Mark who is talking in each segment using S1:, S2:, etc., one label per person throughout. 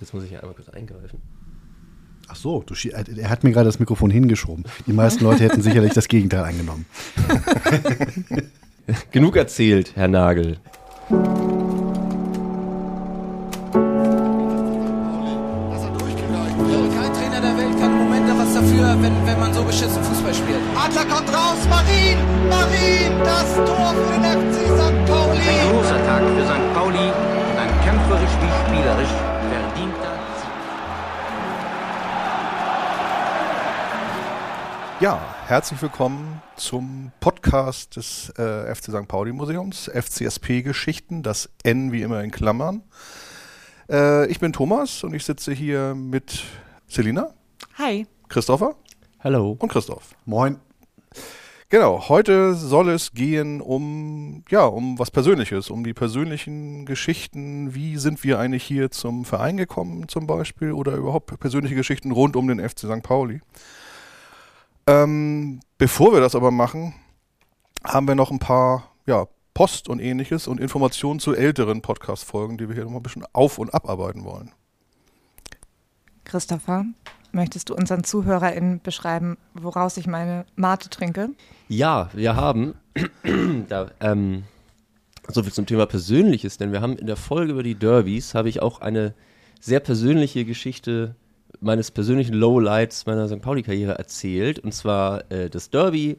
S1: Jetzt muss ich ja einmal kurz eingreifen.
S2: Ach so, du, er hat mir gerade das Mikrofon hingeschoben. Die meisten Leute hätten sicherlich das Gegenteil angenommen.
S1: Genug erzählt, Herr Nagel.
S3: Herzlich willkommen zum Podcast des äh, FC St. Pauli Museums, FCSP Geschichten, das N wie immer in Klammern. Äh, ich bin Thomas und ich sitze hier mit Selina.
S4: Hi.
S3: Christopher.
S1: Hallo.
S3: Und Christoph.
S2: Moin.
S3: Genau, heute soll es gehen um, ja, um was Persönliches, um die persönlichen Geschichten. Wie sind wir eigentlich hier zum Verein gekommen zum Beispiel oder überhaupt persönliche Geschichten rund um den FC St. Pauli. Ähm, bevor wir das aber machen, haben wir noch ein paar, ja, Post und ähnliches und Informationen zu älteren Podcast-Folgen, die wir hier noch mal ein bisschen auf- und abarbeiten wollen.
S4: Christopher, Möchtest du unseren ZuhörerInnen beschreiben, woraus ich meine Mate trinke?
S1: Ja, wir haben da, ähm, so viel zum Thema Persönliches, denn wir haben in der Folge über die Derbys habe ich auch eine sehr persönliche Geschichte meines persönlichen Lowlights meiner St. Pauli-Karriere erzählt. Und zwar äh, das Derby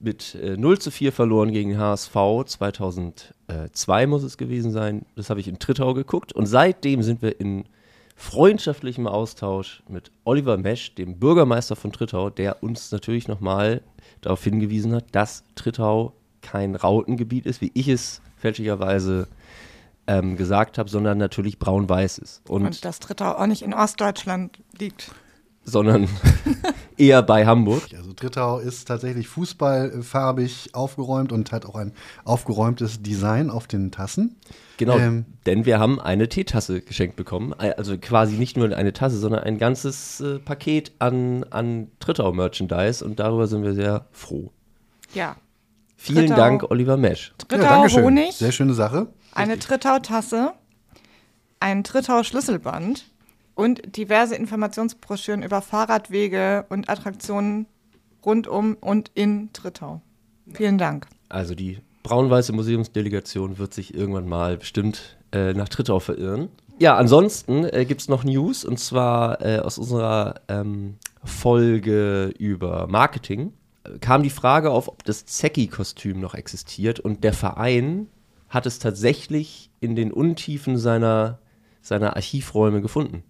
S1: mit äh, 0 zu 4 verloren gegen HSV 2002 muss es gewesen sein. Das habe ich in Trittau geguckt. Und seitdem sind wir in freundschaftlichem Austausch mit Oliver Mesch, dem Bürgermeister von Trittau, der uns natürlich nochmal darauf hingewiesen hat, dass Trittau kein Rautengebiet ist, wie ich es fälschlicherweise ähm, gesagt habe, sondern natürlich braun-weiß ist.
S4: Und, Und dass Trittau auch nicht in Ostdeutschland liegt
S1: sondern eher bei Hamburg.
S2: Also Trittau ist tatsächlich fußballfarbig aufgeräumt und hat auch ein aufgeräumtes Design auf den Tassen.
S1: Genau, ähm, denn wir haben eine Teetasse geschenkt bekommen. Also quasi nicht nur eine Tasse, sondern ein ganzes äh, Paket an, an Trittau-Merchandise und darüber sind wir sehr froh.
S4: Ja.
S1: Vielen Trittau, Dank, Oliver Mesch.
S4: Trittau ja, Honig.
S2: Sehr schöne Sache.
S4: Eine Trittau-Tasse, ein Trittau-Schlüsselband und diverse Informationsbroschüren über Fahrradwege und Attraktionen rund um und in Trittau. Vielen Dank.
S1: Also die braun-weiße Museumsdelegation wird sich irgendwann mal bestimmt äh, nach Trittau verirren. Ja, ansonsten äh, gibt es noch News und zwar äh, aus unserer ähm, Folge über Marketing äh, kam die Frage auf, ob das Zecki-Kostüm noch existiert und der Verein hat es tatsächlich in den Untiefen seiner, seiner Archivräume gefunden.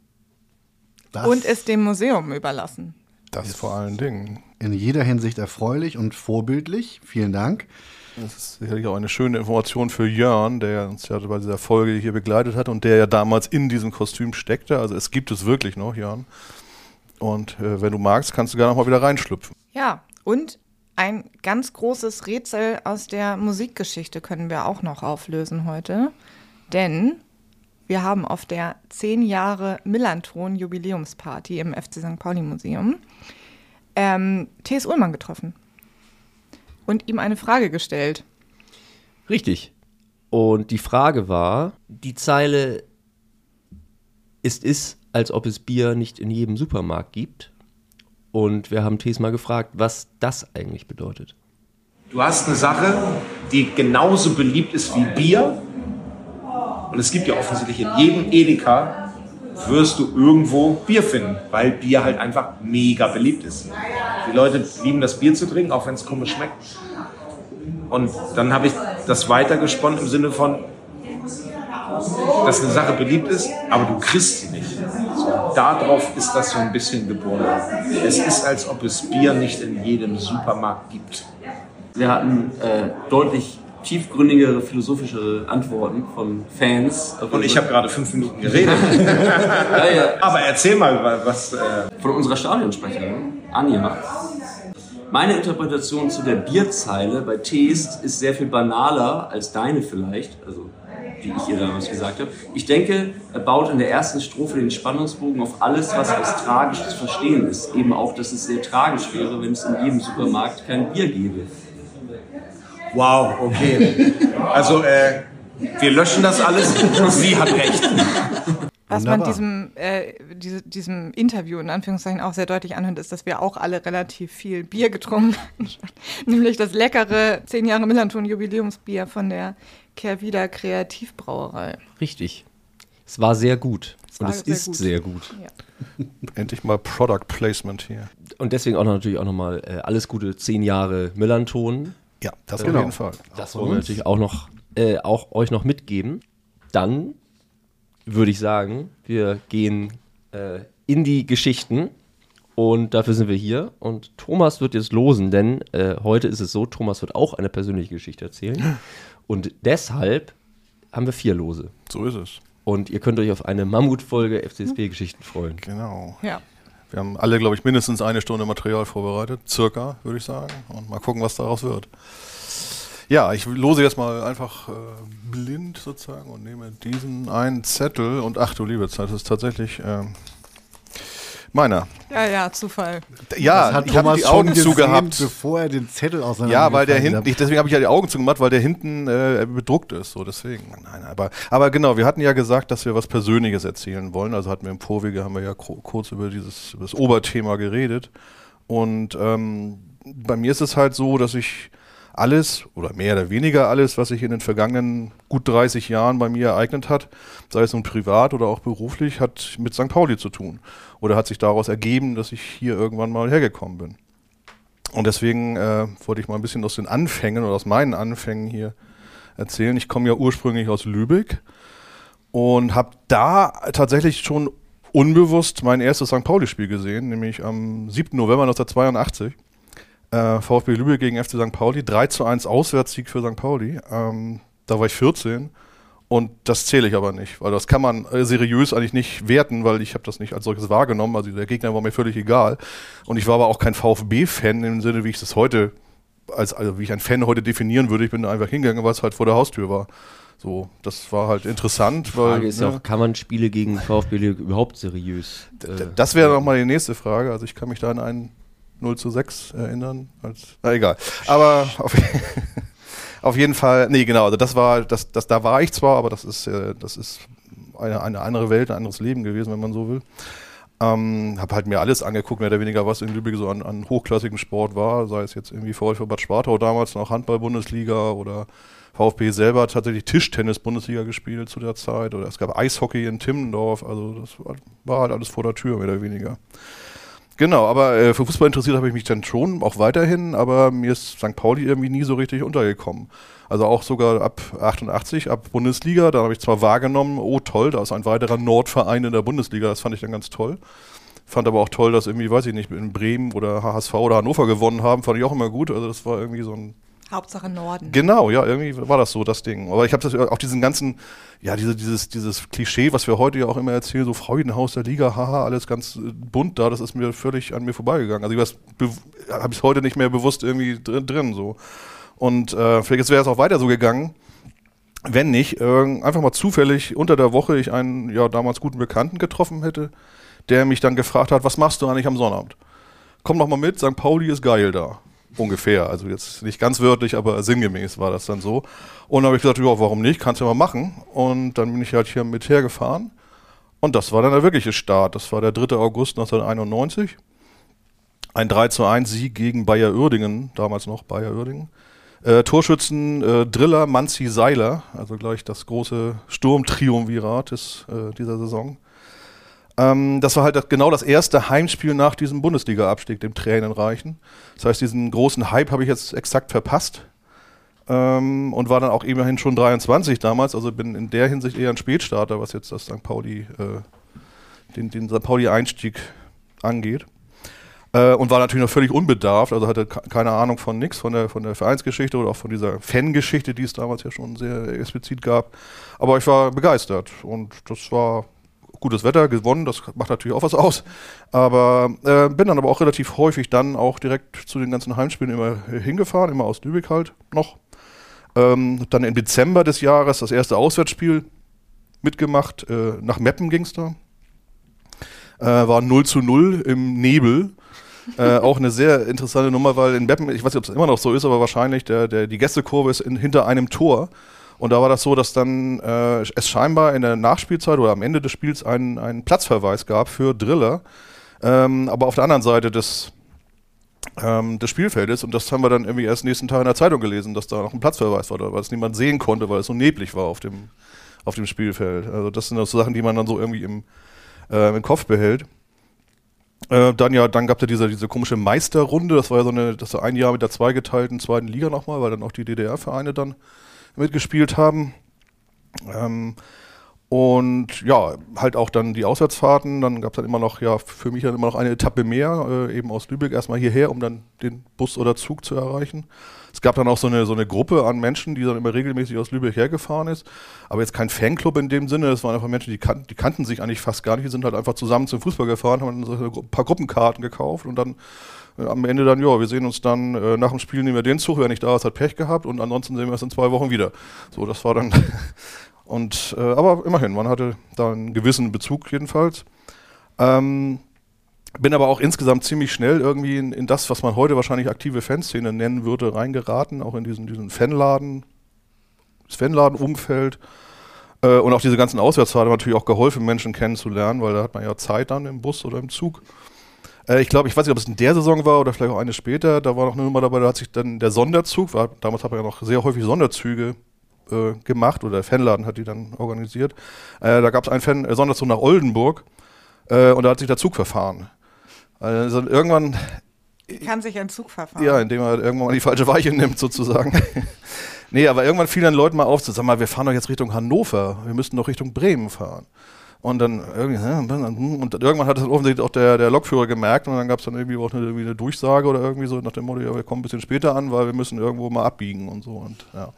S4: Das und es dem Museum überlassen.
S3: Das vor allen Dingen.
S2: In jeder Hinsicht erfreulich und vorbildlich. Vielen Dank.
S3: Das ist sicherlich auch eine schöne Information für Jörn, der uns ja bei dieser Folge hier begleitet hat und der ja damals in diesem Kostüm steckte. Also es gibt es wirklich noch, Jörn. Und äh, wenn du magst, kannst du gerne noch mal wieder reinschlüpfen.
S4: Ja, und ein ganz großes Rätsel aus der Musikgeschichte können wir auch noch auflösen heute. Denn wir haben auf der 10 Jahre Millanton Jubiläumsparty im FC St. Pauli Museum ähm, T.S. Ullmann getroffen und ihm eine Frage gestellt.
S1: Richtig. Und die Frage war, die Zeile ist es, als ob es Bier nicht in jedem Supermarkt gibt. Und wir haben T.S. mal gefragt, was das eigentlich bedeutet.
S5: Du hast eine Sache, die genauso beliebt ist wie Bier, und es gibt ja offensichtlich in jedem Edeka wirst du irgendwo Bier finden, weil Bier halt einfach mega beliebt ist. Die Leute lieben das Bier zu trinken, auch wenn es komisch schmeckt. Und dann habe ich das weitergesponnen im Sinne von, dass eine Sache beliebt ist, aber du kriegst sie nicht. Darauf ist das so ein bisschen geboren. Es ist, als ob es Bier nicht in jedem Supermarkt gibt.
S6: Wir hatten äh, deutlich tiefgründigere philosophische Antworten von Fans.
S5: Und ich habe gerade fünf Minuten geredet. ja, ja. Aber erzähl mal, was. Äh
S6: von unserer Stadionsprecherin, Anja. Meine Interpretation zu der Bierzeile bei Teest ist sehr viel banaler als deine vielleicht, also die ich ihr damals gesagt habe. Ich denke, er baut in der ersten Strophe den Spannungsbogen auf alles, was als tragisch zu verstehen ist. Eben auch, dass es sehr tragisch wäre, wenn es in jedem Supermarkt kein Bier gäbe.
S5: Wow, okay. Also, äh, wir löschen das alles. Sie hat recht.
S4: Was man diesem, äh, diese, diesem Interview in Anführungszeichen auch sehr deutlich anhört, ist, dass wir auch alle relativ viel Bier getrunken haben. Nämlich das leckere 10 Jahre Millanton Jubiläumsbier von der Kehrwieder Kreativbrauerei.
S1: Richtig. Es war sehr gut.
S4: Es
S1: Und es
S4: sehr
S1: ist
S4: gut.
S1: sehr gut.
S3: Endlich mal Product Placement hier.
S1: Und deswegen auch noch, natürlich auch nochmal äh, alles Gute, zehn Jahre Millanton.
S3: Ja, das
S2: Genau.
S3: auf jeden Fall.
S1: Das wollen wir natürlich auch noch, äh, auch euch noch mitgeben. Dann würde ich sagen, wir gehen äh, in die Geschichten und dafür sind wir hier. Und Thomas wird jetzt losen, denn äh, heute ist es so, Thomas wird auch eine persönliche Geschichte erzählen. Und deshalb haben wir vier Lose.
S3: So ist es.
S1: Und ihr könnt euch auf eine Mammutfolge FCSP-Geschichten freuen.
S3: Genau.
S4: Ja.
S3: Wir haben alle, glaube ich, mindestens eine Stunde Material vorbereitet. Circa, würde ich sagen. Und mal gucken, was daraus wird. Ja, ich lose jetzt mal einfach äh, blind sozusagen und nehme diesen einen Zettel und ach du liebe Zeit, das ist tatsächlich ähm, meiner.
S4: Ja, ja, Zufall.
S3: Ja,
S2: Das hat
S3: ich habe die Augen zugehabt.
S2: bevor er den Zettel auseinander
S3: Ja, weil der hinten, ich, deswegen habe ich ja die Augen zugemacht, weil der hinten äh, bedruckt ist, so deswegen. Nein, aber, aber genau, wir hatten ja gesagt, dass wir was Persönliches erzählen wollen. Also hatten wir im Vorwege, haben wir ja kurz über dieses über das Oberthema geredet. Und ähm, bei mir ist es halt so, dass ich alles oder mehr oder weniger alles, was sich in den vergangenen gut 30 Jahren bei mir ereignet hat, sei es nun privat oder auch beruflich, hat mit St. Pauli zu tun. Oder hat sich daraus ergeben, dass ich hier irgendwann mal hergekommen bin. Und deswegen äh, wollte ich mal ein bisschen aus den Anfängen oder aus meinen Anfängen hier erzählen. Ich komme ja ursprünglich aus Lübeck und habe da tatsächlich schon unbewusst mein erstes St. Pauli-Spiel gesehen, nämlich am 7. November 1982. Äh, VfB Lübeck gegen FC St. Pauli, 3 zu 1 Auswärtssieg für St. Pauli. Ähm, da war ich 14 und das zähle ich aber nicht, weil das kann man äh, seriös eigentlich nicht werten, weil ich habe das nicht als solches wahrgenommen. Also der Gegner war mir völlig egal. Und ich war aber auch kein VfB-Fan im Sinne, wie ich das heute, als, also wie ich einen Fan heute definieren würde. Ich bin da einfach hingegangen, weil es halt vor der Haustür war. So, das war halt interessant.
S1: Die Frage
S3: weil,
S1: ist ja
S3: ne,
S1: auch, kann man Spiele gegen VfB überhaupt seriös? Äh,
S3: Das wäre nochmal die nächste Frage. Also ich kann mich da an einen 0 zu 6 erinnern. Als, na egal. Aber auf, auf jeden Fall, nee, genau, also das war, das, das, da war ich zwar, aber das ist, äh, das ist eine, eine andere Welt, ein anderes Leben gewesen, wenn man so will. Ähm, habe halt mir alles angeguckt, mehr oder weniger, was in Lübeck so an, an hochklassigem Sport war, sei es jetzt irgendwie VfB Bad Spartau damals noch Handball-Bundesliga oder VfB selber hat tatsächlich Tischtennis-Bundesliga gespielt zu der Zeit oder es gab Eishockey in Timmendorf, also das war, war halt alles vor der Tür, mehr oder weniger. Genau, aber äh, für Fußball interessiert habe ich mich dann schon, auch weiterhin, aber mir ist St. Pauli irgendwie nie so richtig untergekommen. Also auch sogar ab 88, ab Bundesliga, da habe ich zwar wahrgenommen, oh toll, da ist ein weiterer Nordverein in der Bundesliga, das fand ich dann ganz toll. Fand aber auch toll, dass irgendwie, weiß ich nicht, in Bremen oder HSV oder Hannover gewonnen haben, fand ich auch immer gut. Also das war irgendwie so ein
S4: Hauptsache Norden.
S3: Genau, ja, irgendwie war das so das Ding. Aber ich habe das auch diesen ganzen, ja, diese, dieses, dieses Klischee, was wir heute ja auch immer erzählen, so Freudenhaus der Liga, haha, alles ganz äh, bunt da, das ist mir völlig an mir vorbeigegangen. Also ich habe es heute nicht mehr bewusst irgendwie drin, drin so. Und äh, vielleicht wäre es auch weiter so gegangen, wenn nicht äh, einfach mal zufällig unter der Woche ich einen ja damals guten Bekannten getroffen hätte, der mich dann gefragt hat, was machst du eigentlich am Sonnabend? Komm doch mal mit, St. Pauli ist geil da. Ungefähr, also jetzt nicht ganz wörtlich, aber sinngemäß war das dann so. Und dann habe ich gesagt, ja, warum nicht, kannst du ja mal machen. Und dann bin ich halt hier mit hergefahren. Und das war dann der wirkliche Start. Das war der 3. August 1991. Ein 3 zu 1 Sieg gegen Bayer Uerdingen, damals noch Bayer Uerdingen. Äh, Torschützen äh, Driller, Manzi, Seiler, also gleich das große Sturmtriumvirat des, äh, dieser Saison. Ähm, das war halt genau das erste Heimspiel nach diesem Bundesliga-Abstieg, dem Tränenreichen. Das heißt, diesen großen Hype habe ich jetzt exakt verpasst. Ähm, und war dann auch immerhin schon 23 damals, also bin in der Hinsicht eher ein Spätstarter, was jetzt das St. Pauli, äh, den, den St. Pauli-Einstieg angeht. Äh, und war natürlich noch völlig unbedarft, also hatte ke- keine Ahnung von nix, von der, von der Vereinsgeschichte oder auch von dieser Fangeschichte, die es damals ja schon sehr explizit gab. Aber ich war begeistert und das war gutes Wetter, gewonnen, das macht natürlich auch was aus. Aber äh, bin dann aber auch relativ häufig dann auch direkt zu den ganzen Heimspielen immer hingefahren, immer aus Lübeck halt noch. Ähm, dann im Dezember des Jahres das erste Auswärtsspiel mitgemacht. Äh, nach Meppen ging es da. Äh, war 0 zu 0 im Nebel. äh, auch eine sehr interessante Nummer, weil in Meppen, ich weiß nicht, ob es immer noch so ist, aber wahrscheinlich, der, der, die Gästekurve ist in, hinter einem Tor. Und da war das so, dass dann äh, es scheinbar in der Nachspielzeit oder am Ende des Spiels einen, einen Platzverweis gab für Driller, ähm, aber auf der anderen Seite des, ähm, des Spielfeldes. Und das haben wir dann irgendwie erst nächsten Tag in der Zeitung gelesen, dass da noch ein Platzverweis war, weil es niemand sehen konnte, weil es so neblig war auf dem, auf dem Spielfeld. Also das sind so Sachen, die man dann so irgendwie im, äh, im Kopf behält. Äh, dann ja, dann gab es ja diese, diese komische Meisterrunde, das war ja so eine, das war ein Jahr mit der zweigeteilten zweiten Liga nochmal, weil dann auch die DDR-Vereine dann mitgespielt haben. Ähm, und ja, halt auch dann die Auswärtsfahrten. Dann gab es dann immer noch, ja, für mich dann immer noch eine Etappe mehr, äh, eben aus Lübeck erstmal hierher, um dann den Bus oder Zug zu erreichen. Es gab dann auch so eine, so eine Gruppe an Menschen, die dann immer regelmäßig aus Lübeck hergefahren ist. Aber jetzt kein Fanclub in dem Sinne. Es waren einfach Menschen, die, kan die kannten sich eigentlich fast gar nicht. Die sind halt einfach zusammen zum Fußball gefahren, haben dann so ein paar Gruppenkarten gekauft und dann am Ende dann, ja, wir sehen uns dann äh, nach dem Spiel, nehmen wir den Zug, wer nicht da ist, hat Pech gehabt und ansonsten sehen wir uns in zwei Wochen wieder. So, das war dann. und, äh, aber immerhin, man hatte da einen gewissen Bezug jedenfalls. Ähm, bin aber auch insgesamt ziemlich schnell irgendwie in, in, das, was man heute wahrscheinlich aktive Fanszene nennen würde, reingeraten, auch in diesen, diesen Fanladen, das Fanladen-Umfeld. Äh, und auch diese ganzen Auswärtsfahrten haben natürlich auch geholfen, Menschen kennenzulernen, weil da hat man ja Zeit dann im Bus oder im Zug. Äh, ich glaube, ich weiß nicht, ob es in der Saison war oder vielleicht auch eine später, da war noch eine Nummer dabei, da hat sich dann der Sonderzug, war, damals hat man ja noch sehr häufig Sonderzüge äh, gemacht oder der Fanladen hat die dann organisiert. Äh, da gab es einen Fan, äh, Sonderzug nach Oldenburg äh, und da hat sich der Zug verfahren. Also irgendwann.
S4: Kann sich ein Zug verfahren.
S3: Ja, indem er irgendwann mal die falsche Weiche nimmt, sozusagen. nee, aber irgendwann fiel dann Leuten mal auf, zu sagen mal, wir fahren doch jetzt Richtung Hannover, wir müssten doch Richtung Bremen fahren. Und dann irgendwie, und irgendwann hat das offensichtlich auch der, der Lokführer gemerkt und dann gab es dann irgendwie auch eine, irgendwie eine, Durchsage oder irgendwie so nach dem Motto, ja, wir kommen ein bisschen später an, weil wir müssen irgendwo mal abbiegen und so. Und ja.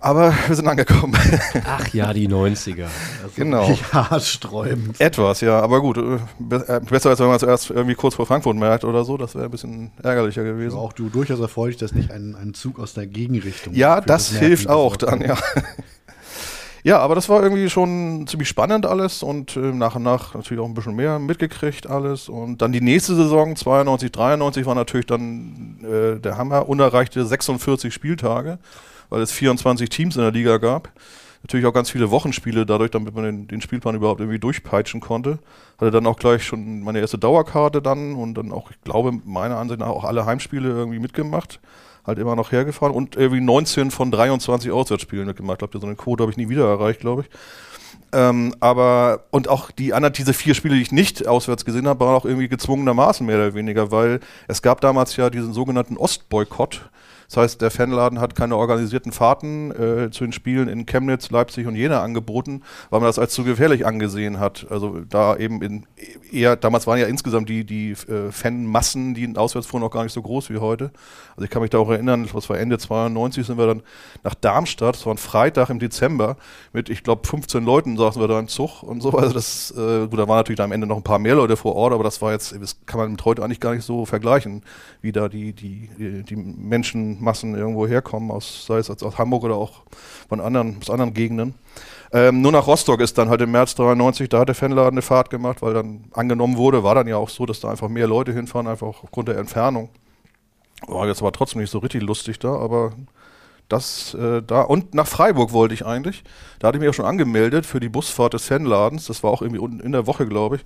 S3: Aber wir sind angekommen.
S1: Ach ja, die 90er.
S3: Also genau.
S2: Ja, sträubend.
S3: Etwas, ja. Aber gut, äh, äh, besser als wenn man es erst irgendwie kurz vor Frankfurt merkt oder so. Das wäre ein bisschen ärgerlicher gewesen.
S2: Aber auch du durchaus erfreulich, dass nicht ein, ein Zug aus der Gegenrichtung.
S3: Ja, das, das hilft auch dann, ja. ja, aber das war irgendwie schon ziemlich spannend alles und äh, nach und nach natürlich auch ein bisschen mehr mitgekriegt alles. Und dann die nächste Saison, 92, 93, war natürlich dann äh, der Hammer, unerreichte 46 Spieltage weil es 24 Teams in der Liga gab. Natürlich auch ganz viele Wochenspiele dadurch, damit man den, den Spielplan überhaupt irgendwie durchpeitschen konnte. Hatte dann auch gleich schon meine erste Dauerkarte dann und dann auch, ich glaube, meiner Ansicht nach auch alle Heimspiele irgendwie mitgemacht. Halt immer noch hergefahren und irgendwie 19 von 23 Auswärtsspielen mitgemacht. Ich glaube, so eine Quote habe ich nie wieder erreicht, glaube ich. Ähm, aber, und auch die anderen, diese vier Spiele, die ich nicht auswärts gesehen habe, waren auch irgendwie gezwungenermaßen mehr oder weniger, weil es gab damals ja diesen sogenannten Ostboykott das heißt, der Fanladen hat keine organisierten Fahrten äh, zu den Spielen in Chemnitz, Leipzig und Jena angeboten, weil man das als zu gefährlich angesehen hat. Also da eben in eher, damals waren ja insgesamt die, die äh, Fanmassen, die auswärts fuhren, noch gar nicht so groß wie heute. Also ich kann mich da auch erinnern, das war Ende 92, sind wir dann nach Darmstadt, das war ein Freitag im Dezember, mit, ich glaube, 15 Leuten saßen wir da im Zug und so. Also das, äh, gut, da waren natürlich am Ende noch ein paar mehr Leute vor Ort, aber das war jetzt, das kann man mit heute eigentlich gar nicht so vergleichen, wie da die, die, die, die Menschen Massen irgendwo herkommen, aus, sei es aus Hamburg oder auch von anderen, aus anderen Gegenden. Ähm, nur nach Rostock ist dann halt im März 93, da hat der Fanladen eine Fahrt gemacht, weil dann angenommen wurde, war dann ja auch so, dass da einfach mehr Leute hinfahren, einfach aufgrund der Entfernung. War jetzt aber trotzdem nicht so richtig lustig da, aber das äh, da und nach Freiburg wollte ich eigentlich. Da hatte ich mich auch schon angemeldet für die Busfahrt des Fanladens. Das war auch irgendwie in der Woche, glaube ich.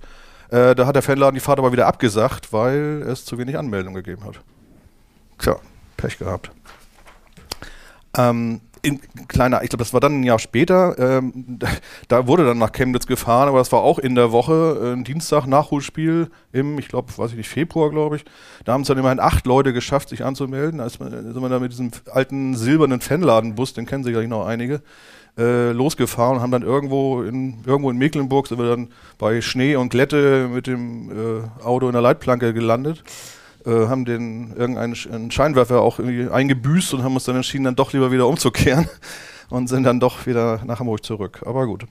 S3: Äh, da hat der Fanladen die Fahrt aber wieder abgesagt, weil es zu wenig Anmeldungen gegeben hat. Tja, Pech gehabt. Ähm, in kleiner, ich glaube, das war dann ein Jahr später, ähm, da wurde dann nach Chemnitz gefahren, aber das war auch in der Woche, äh, ein Dienstag Nachholspiel im, ich glaube, weiß ich nicht, Februar, glaube ich. Da haben es dann immerhin acht Leute geschafft, sich anzumelden. Da ist man, sind wir da mit diesem alten silbernen Fanladenbus, den kennen sicherlich noch einige, äh, losgefahren und haben dann irgendwo in, irgendwo in Mecklenburg, sind wir dann bei Schnee und Glätte mit dem äh, Auto in der Leitplanke gelandet haben den irgendeinen Scheinwerfer auch irgendwie eingebüßt und haben uns dann entschieden, dann doch lieber wieder umzukehren und sind dann doch wieder nach Hamburg zurück. Aber gut.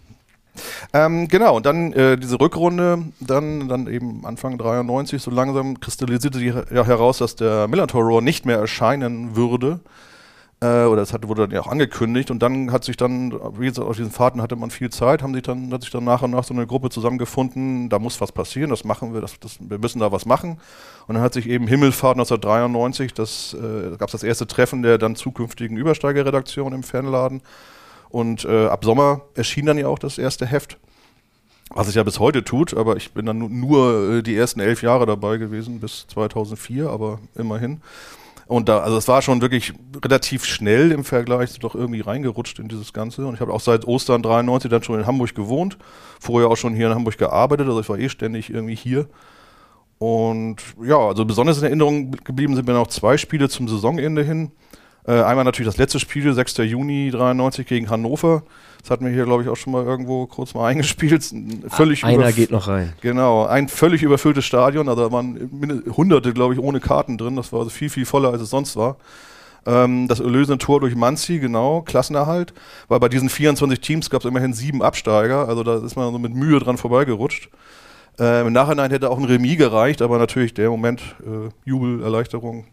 S3: Ähm, genau, und dann äh, diese Rückrunde, dann, dann eben Anfang 93, so langsam kristallisierte sich ja heraus, dass der Millantor Roar nicht mehr erscheinen würde. Äh, oder das hat, wurde dann ja auch angekündigt und dann hat sich dann, wie gesagt, auf diesen Fahrten hatte man viel Zeit, haben sich dann, hat sich dann nach und nach so eine Gruppe zusammengefunden, da muss was passieren, das machen wir, das, das, wir müssen da was machen. Und dann hat sich eben Himmelfahrt 1993, das äh, gab es das erste Treffen der dann zukünftigen Übersteigerredaktion im Fernladen. Und äh, ab Sommer erschien dann ja auch das erste Heft. Was es ja bis heute tut, aber ich bin dann nu- nur äh, die ersten elf Jahre dabei gewesen, bis 2004, aber immerhin. Und da, also es war schon wirklich relativ schnell im Vergleich doch irgendwie reingerutscht in dieses Ganze. Und ich habe auch seit Ostern 93 dann schon in Hamburg gewohnt, vorher auch schon hier in Hamburg gearbeitet, also ich war eh ständig irgendwie hier. Und ja, also besonders in Erinnerung geblieben sind mir noch zwei Spiele zum Saisonende hin. Äh, einmal natürlich das letzte Spiel, 6. Juni 93 gegen Hannover. Das hatten wir hier, glaube ich, auch schon mal irgendwo kurz mal eingespielt. Ein Völlig
S1: Einer
S3: überf-
S1: geht noch rein.
S3: Genau, ein völlig überfülltes Stadion, also da waren Hunderte, glaube ich, ohne Karten drin. Das war also viel, viel voller, als es sonst war. Ähm, das erlösende Tor durch Manzi, genau, Klassenerhalt. Weil bei diesen 24 Teams gab es immerhin sieben Absteiger, also da ist man so mit Mühe dran vorbeigerutscht. Ähm, Im Nachhinein hätte auch ein Remis gereicht, aber natürlich der Moment äh, Jubel, Erleichterung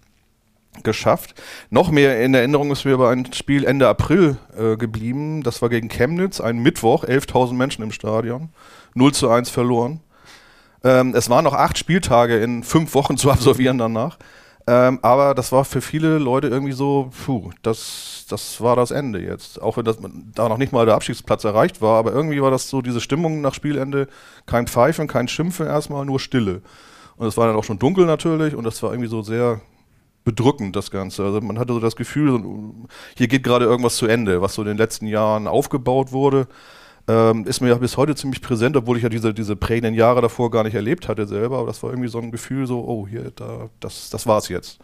S3: geschafft. Noch mehr in Erinnerung ist mir aber ein Spiel Ende April äh, geblieben. Das war gegen Chemnitz, ein Mittwoch, 11.000 Menschen im Stadion, 0 zu 1 verloren. Ähm, es waren noch acht Spieltage in fünf Wochen zu absolvieren danach. Ähm, aber das war für viele Leute irgendwie so, puh, das, das war das Ende jetzt. Auch wenn das, da noch nicht mal der Abstiegsplatz erreicht war, aber irgendwie war das so diese Stimmung nach Spielende, kein Pfeifen, kein Schimpfen erstmal, nur Stille. Und es war dann auch schon dunkel natürlich und das war irgendwie so sehr bedrückend, das Ganze. Also man hatte so das Gefühl, hier geht gerade irgendwas zu Ende, was so in den letzten Jahren aufgebaut wurde. Ähm, ist mir ja bis heute ziemlich präsent, obwohl ich ja diese, diese prägenden Jahre davor gar nicht erlebt hatte selber. Aber das war irgendwie so ein Gefühl, so, oh, hier, da, das, das war's jetzt.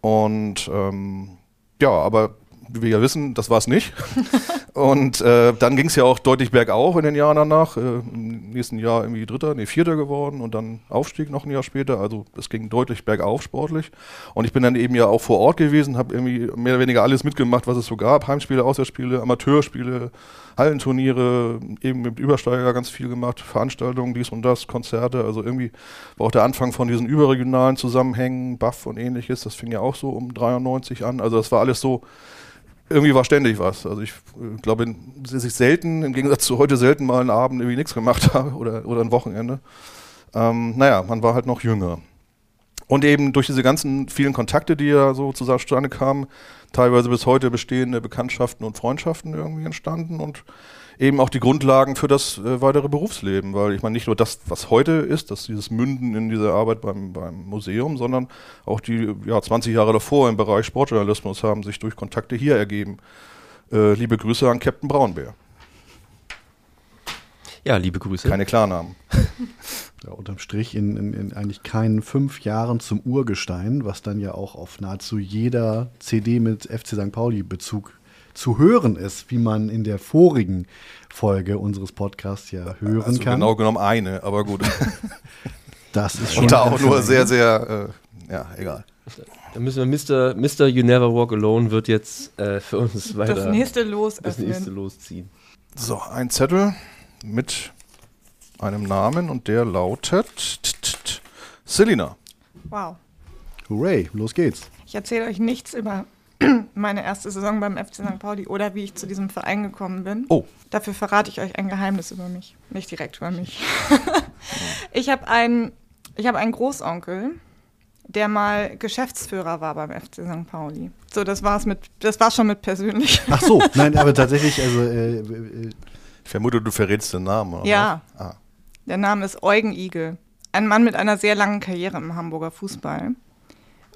S3: Und ähm, ja, aber wie wir ja wissen, das war's nicht. Und äh, dann ging es ja auch deutlich bergauf in den Jahren danach. Äh, Im nächsten Jahr irgendwie Dritter, nee, Vierter geworden und dann Aufstieg noch ein Jahr später. Also es ging deutlich bergauf sportlich. Und ich bin dann eben ja auch vor Ort gewesen, habe irgendwie mehr oder weniger alles mitgemacht, was es so gab. Heimspiele, Auswärtsspiele, Amateurspiele, Hallenturniere, eben mit Übersteiger ganz viel gemacht, Veranstaltungen, dies und das, Konzerte. Also irgendwie war auch der Anfang von diesen überregionalen Zusammenhängen, Buff und ähnliches. Das fing ja auch so um 93 an. Also das war alles so irgendwie war ständig was. Also ich äh, glaube, dass ich selten, im Gegensatz zu heute selten mal einen Abend irgendwie nichts gemacht habe oder, oder ein Wochenende. Ähm, naja, man war halt noch jünger. Und eben durch diese ganzen vielen Kontakte, die ja so zustande kamen, teilweise bis heute bestehende Bekanntschaften und Freundschaften irgendwie entstanden und eben auch die Grundlagen für das äh, weitere Berufsleben, weil ich meine nicht nur das, was heute ist, dass dieses Münden in dieser Arbeit beim, beim Museum, sondern auch die ja, 20 Jahre davor im Bereich Sportjournalismus haben sich durch Kontakte hier ergeben. Äh, liebe Grüße an Captain Braunbär.
S1: Ja, liebe Grüße.
S3: Keine Klarnamen.
S2: Ja, unterm Strich in, in, in eigentlich keinen fünf Jahren zum Urgestein, was dann ja auch auf nahezu jeder CD mit FC St. Pauli Bezug zu hören ist, wie man in der vorigen Folge unseres Podcasts ja hören
S3: Also
S2: kann.
S3: genau genommen eine, aber gut.
S2: Das ist schon
S3: Und da auch nur sehr, sehr, äh, ja, egal.
S1: Da müssen wir Mr. Mr. You Never Walk Alone wird jetzt äh, für uns weiter
S4: Das nächste Los
S1: das nächste losziehen.
S3: So, ein Zettel mit einem Namen und der lautet Selina.
S4: Wow.
S2: Hooray, los geht's.
S4: Ich erzähle euch nichts über meine erste Saison beim FC St. Pauli oder wie ich zu diesem Verein gekommen bin.
S3: Oh.
S4: Dafür verrate ich euch ein Geheimnis über mich. Nicht direkt über mich. ich habe einen, ich hab einen Großonkel, der mal Geschäftsführer war beim FC St. Pauli. So, das war's mit, das war schon mit persönlich.
S2: Ach so, nein, aber tatsächlich, also äh, äh,
S3: Ich vermute, du verrätst den Namen. Oder
S4: Ja.
S3: Ah.
S4: Der Name ist Eugen Igel. Ein Mann mit einer sehr langen Karriere im Hamburger Fußball.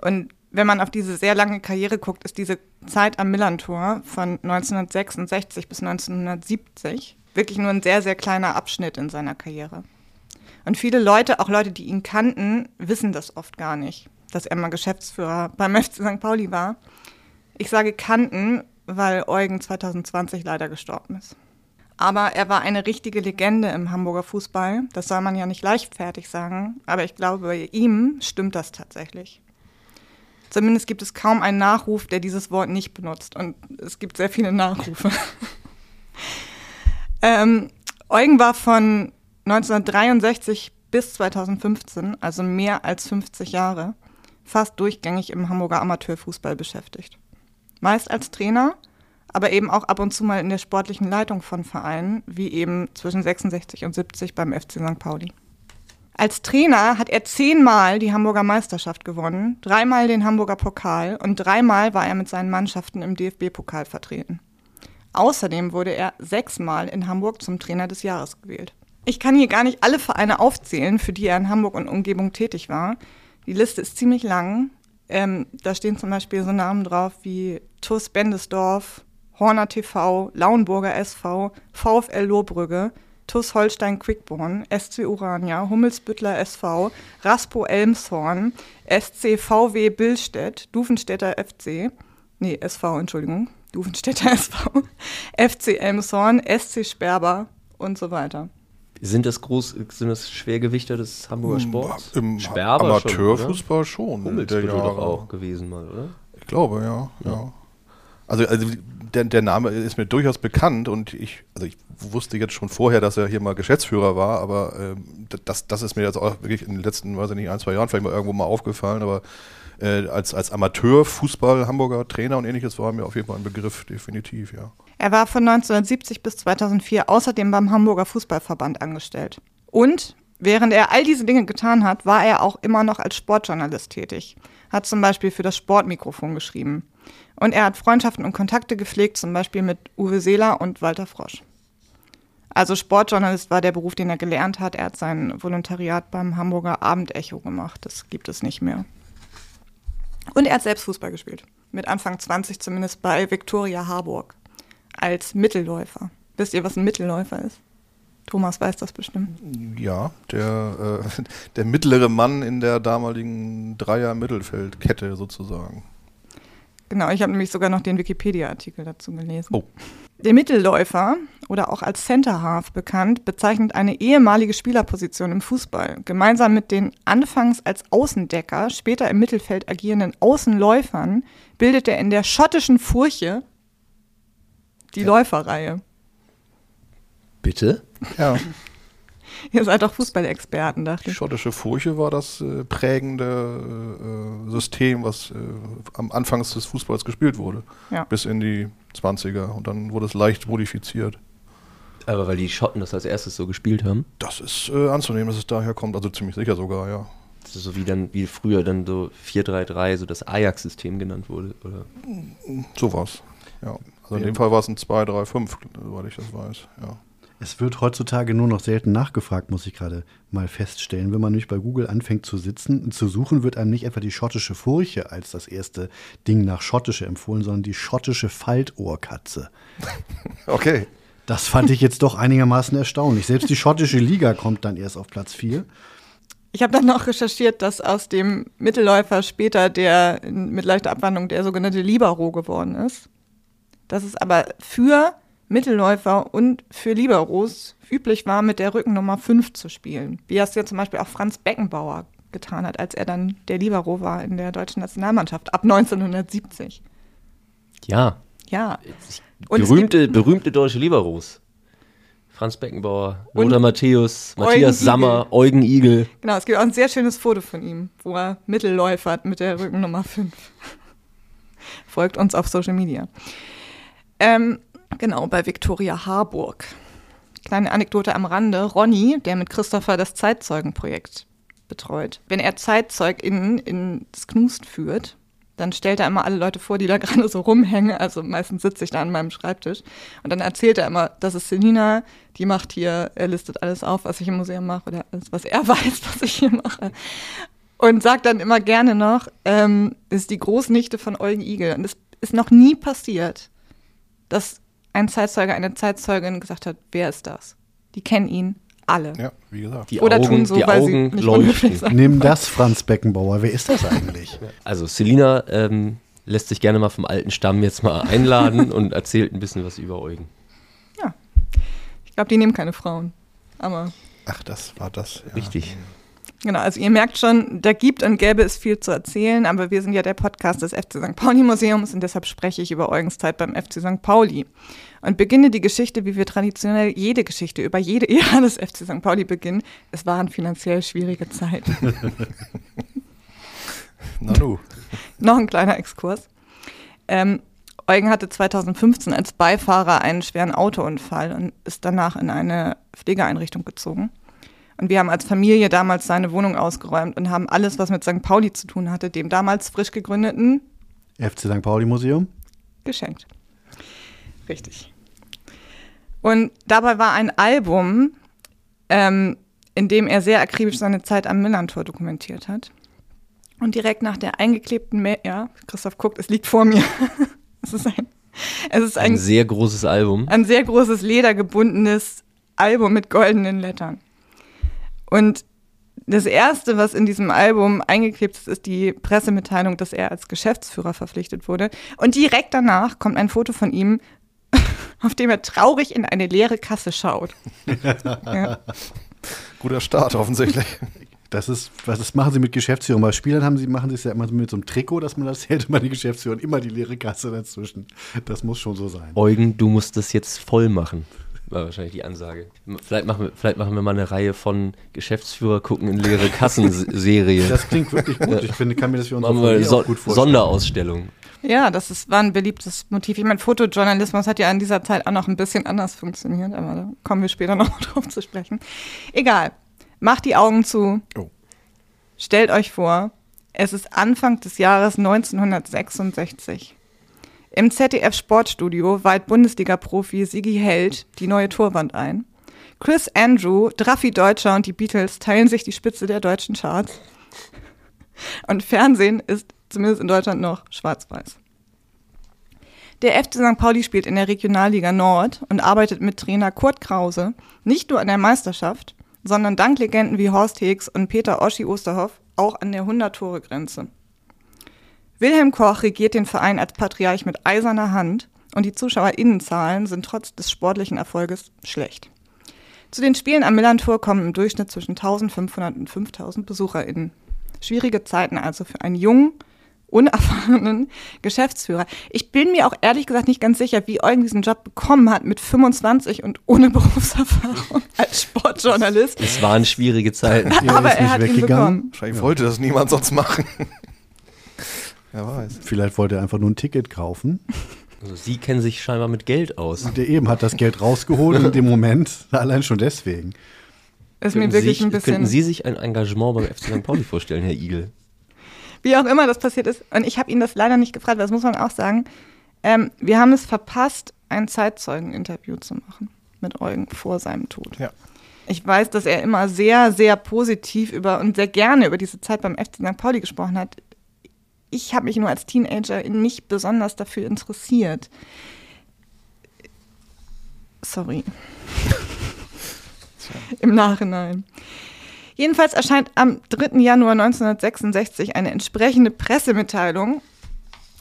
S4: Und wenn man auf diese sehr lange Karriere guckt, ist diese Zeit am Millantor von 1966 bis 1970 wirklich nur ein sehr, sehr kleiner Abschnitt in seiner Karriere. Und viele Leute, auch Leute, die ihn kannten, wissen das oft gar nicht, dass er mal Geschäftsführer beim FC St. Pauli war. Ich sage kannten, weil Eugen 2020 leider gestorben ist. Aber er war eine richtige Legende im Hamburger Fußball. Das soll man ja nicht leichtfertig sagen. Aber ich glaube, ihm stimmt das tatsächlich. Zumindest gibt es kaum einen Nachruf, der dieses Wort nicht benutzt. Und es gibt sehr viele Nachrufe. ähm, Eugen war von 1963 bis 2015, also mehr als 50 Jahre, fast durchgängig im Hamburger Amateurfußball beschäftigt. Meist als Trainer, aber eben auch ab und zu mal in der sportlichen Leitung von Vereinen, wie eben zwischen 66 und 70 beim FC St. Pauli. Als Trainer hat er zehnmal die Hamburger Meisterschaft gewonnen, dreimal den Hamburger Pokal und dreimal war er mit seinen Mannschaften im DFB-Pokal vertreten. Außerdem wurde er sechsmal in Hamburg zum Trainer des Jahres gewählt. Ich kann hier gar nicht alle Vereine aufzählen, für die er in Hamburg und Umgebung tätig war. Die Liste ist ziemlich lang. Ähm, da stehen zum Beispiel so Namen drauf wie TuS Bendesdorf, Horner TV, Lauenburger SV, VfL Lohbrügge, TuS Holstein Quickborn, SC Urania, Hummelsbüttler SV, Raspo Elmshorn, SC VW Billstedt, Dufenstädter FC, nee, SV, Entschuldigung, Dufenstädter SV, FC Elmshorn, SC Sperber und so weiter.
S1: Sind das groß, sind das Schwergewichter des Hamburger Sports?
S3: Im
S1: Sperber
S3: Amateurfußball schon.
S1: schon Hummelsbüttel doch auch gewesen mal, oder?
S3: Ich glaube, ja. ja. Also, also der, der Name ist mir durchaus bekannt und ich, also ich wusste jetzt schon vorher, dass er hier mal Geschäftsführer war, aber ähm, das, das ist mir jetzt auch wirklich in den letzten, weiß ich nicht, ein, zwei Jahren vielleicht mal irgendwo mal aufgefallen, aber äh, als, als Amateur-Fußball Hamburger Trainer und ähnliches war mir auf jeden Fall ein Begriff, definitiv, ja.
S4: Er war von 1970 bis 2004 außerdem beim Hamburger Fußballverband angestellt. Und während er all diese Dinge getan hat, war er auch immer noch als Sportjournalist tätig. Hat zum Beispiel für das Sportmikrofon geschrieben. Und er hat Freundschaften und Kontakte gepflegt, zum Beispiel mit Uwe Seeler und Walter Frosch. Also Sportjournalist war der Beruf, den er gelernt hat. Er hat sein Volontariat beim Hamburger Abendecho gemacht. Das gibt es nicht mehr. Und er hat selbst Fußball gespielt. Mit Anfang 20 zumindest bei Viktoria Harburg. Als Mittelläufer. Wisst ihr, was ein Mittelläufer ist? Thomas weiß das bestimmt.
S3: Ja, der, äh, der mittlere Mann in der damaligen Dreier-Mittelfeldkette sozusagen.
S4: Genau, ich habe nämlich sogar noch den Wikipedia-Artikel dazu gelesen. Oh. Der Mittelläufer oder auch als Center Half bekannt, bezeichnet eine ehemalige Spielerposition im Fußball. Gemeinsam mit den anfangs als Außendecker, später im Mittelfeld agierenden Außenläufern bildet er in der schottischen Furche die ja. Läuferreihe.
S1: Bitte?
S3: Ja.
S4: Ihr seid doch Fußballexperten, dachte
S3: ich. Die schottische Furche war das äh, prägende äh, System, was äh, am Anfang des Fußballs gespielt wurde. Ja. Bis in die 20er. Und dann wurde es leicht modifiziert.
S1: Aber weil die Schotten das als erstes so gespielt haben?
S3: Das ist äh, anzunehmen, dass es daher kommt. Also ziemlich sicher sogar, ja.
S1: Das ist so wie dann, wie früher dann so 4-3-3, so das Ajax-System genannt wurde, oder?
S3: So war's, ja. Also in dem Fall war es ein 2-3-5, soweit ich das weiß, ja.
S2: Es wird heutzutage nur noch selten nachgefragt, muss ich gerade mal feststellen. Wenn man nämlich bei Google anfängt zu sitzen, zu suchen, wird einem nicht etwa die schottische Furche als das erste Ding nach schottische empfohlen, sondern die schottische Faltohrkatze.
S3: Okay.
S2: Das fand ich jetzt doch einigermaßen erstaunlich. Selbst die schottische Liga kommt dann erst auf Platz 4.
S4: Ich habe dann noch recherchiert, dass aus dem Mittelläufer später der mit leichter Abwandlung der sogenannte Libero geworden ist. Das ist aber für Mittelläufer und für Liberos üblich war, mit der Rückennummer 5 zu spielen. Wie das ja zum Beispiel auch Franz Beckenbauer getan hat, als er dann der Libero war in der deutschen Nationalmannschaft ab 1970.
S1: Ja.
S4: Ja.
S1: Und berühmte, berühmte deutsche Liberos. Franz Beckenbauer, Lothar Matthäus, Matthias Eugen Sammer, Igel. Eugen Igel.
S4: Genau, es gibt auch ein sehr schönes Foto von ihm, wo er Mittelläufert mit der Rückennummer 5. Folgt uns auf Social Media. Ähm, Genau, bei Viktoria Harburg. Kleine Anekdote am Rande. Ronny, der mit Christopher das Zeitzeugenprojekt betreut, wenn er ZeitzeugInnen ins Knust führt, dann stellt er immer alle Leute vor, die da gerade so rumhängen. Also meistens sitze ich da an meinem Schreibtisch. Und dann erzählt er immer, das ist Selina, die macht hier, er listet alles auf, was ich im Museum mache oder alles, was er weiß, was ich hier mache. Und sagt dann immer gerne noch, ähm, ist die Großnichte von Eugen Igel. Und es ist noch nie passiert, dass ein Zeitzeuge, eine Zeitzeugin gesagt hat, wer ist das? Die kennen ihn alle.
S3: Ja, wie gesagt.
S1: Die Oder Augen, tun so, die weil Augen sie leuchten.
S2: Nimm das, Franz Beckenbauer. Wer ist das eigentlich?
S1: Also Selina ähm, lässt sich gerne mal vom alten Stamm jetzt mal einladen und erzählt ein bisschen was über Eugen.
S4: Ja. Ich glaube, die nehmen keine Frauen. Aber.
S3: Ach, das war das.
S1: Ja. Richtig.
S4: Genau, also ihr merkt schon, da gibt und gäbe es viel zu erzählen, aber wir sind ja der Podcast des FC St. Pauli Museums und deshalb spreche ich über Eugens Zeit beim FC St. Pauli und beginne die Geschichte, wie wir traditionell jede Geschichte über jede Ära des FC St. Pauli beginnen. Es waren finanziell schwierige Zeiten.
S3: Na du.
S4: Noch ein kleiner Exkurs. Ähm, Eugen hatte 2015 als Beifahrer einen schweren Autounfall und ist danach in eine Pflegeeinrichtung gezogen. Und wir haben als Familie damals seine Wohnung ausgeräumt und haben alles, was mit St. Pauli zu tun hatte, dem damals frisch gegründeten
S2: FC St. Pauli Museum.
S4: geschenkt. Richtig. Und dabei war ein Album, ähm, in dem er sehr akribisch seine Zeit am Millantor dokumentiert hat. Und direkt nach der eingeklebten Mail, ja, Christoph guckt, es liegt vor mir. es ist ein, es ist
S1: Ein
S4: ein,
S1: sehr großes Album.
S4: ein sehr großes ledergebundenes Album mit goldenen Lettern. Und das erste, was in diesem Album eingeklebt ist, ist die Pressemitteilung, dass er als Geschäftsführer verpflichtet wurde. Und direkt danach kommt ein Foto von ihm, auf dem er traurig in eine leere Kasse schaut. ja.
S3: Guter Start offensichtlich.
S2: Das ist, was das machen sie mit Geschäftsführern. Bei Spielern haben sie, machen sie es ja immer mit so einem Trikot, dass man das hält, immer die Geschäftsführer und immer die leere Kasse dazwischen. Das muss schon so sein.
S1: Eugen, du musst das jetzt voll machen. War wahrscheinlich die Ansage. Vielleicht machen wir, vielleicht machen wir mal eine Reihe von Geschäftsführer gucken in leere Kassen-Serie.
S2: Das klingt wirklich gut. Ich finde, kann mir das für unsere Familie
S1: so
S2: auch gut vorstellen.
S1: Sonderausstellung.
S4: ja, das ist, war ein beliebtes Motiv. Ich meine, Fotojournalismus hat ja in dieser Zeit auch noch ein bisschen anders funktioniert, aber da kommen wir später noch mal drauf zu sprechen. Egal. Macht die Augen zu.
S3: Oh.
S4: Stellt euch vor, es ist Anfang des Jahres 1966. Im ZDF Sportstudio weiht Bundesliga-Profi Sigi Held die neue Torwand ein. Chris Andrew, Draffi Deutscher und die Beatles teilen sich die Spitze der deutschen Charts. Und Fernsehen ist zumindest in Deutschland noch schwarz-weiß. Der FC St. Pauli spielt in der Regionalliga Nord und arbeitet mit Trainer Kurt Krause nicht nur an der Meisterschaft, sondern dank Legenden wie Horst Heggs und Peter Oschi Osterhoff auch an der 100-Tore-Grenze. Wilhelm Koch regiert den Verein als Patriarch mit eiserner Hand und die ZuschauerInnenzahlen sind trotz des sportlichen Erfolges schlecht. Zu den Spielen am Millantor kommen im Durchschnitt zwischen 1500 und 5000 BesucherInnen. Schwierige Zeiten also für einen jungen, unerfahrenen Geschäftsführer. Ich bin mir auch ehrlich gesagt nicht ganz sicher, wie Eugen diesen Job bekommen hat mit 25 und ohne Berufserfahrung als Sportjournalist.
S1: Es waren schwierige Zeiten.
S2: Er
S4: Aber
S2: ist
S4: er
S2: nicht
S4: hat ihn
S2: weggegangen.
S4: bekommen.
S3: Wahrscheinlich wollte das niemand sonst machen. Wer weiß.
S2: Vielleicht wollte er einfach nur ein Ticket kaufen.
S1: Also, Sie kennen sich scheinbar mit Geld aus.
S2: Und der eben hat das Geld rausgeholt in dem Moment. Allein schon deswegen.
S4: Ist mir
S1: Könnten
S4: wirklich
S1: Sie,
S4: ein bisschen.
S1: könnten Sie sich ein Engagement beim FC St. Pauli vorstellen, Herr Igel?
S4: Wie auch immer das passiert ist. Und ich habe ihn das leider nicht gefragt, weil das muss man auch sagen. Ähm, wir haben es verpasst, ein Zeitzeugen-Interview zu machen mit Eugen vor seinem Tod.
S3: Ja.
S4: Ich weiß, dass er immer sehr, sehr positiv über und sehr gerne über diese Zeit beim FC St. Pauli gesprochen hat. Ich habe mich nur als Teenager nicht besonders dafür interessiert. Sorry. Im Nachhinein. Jedenfalls erscheint am 3. Januar 1966 eine entsprechende Pressemitteilung,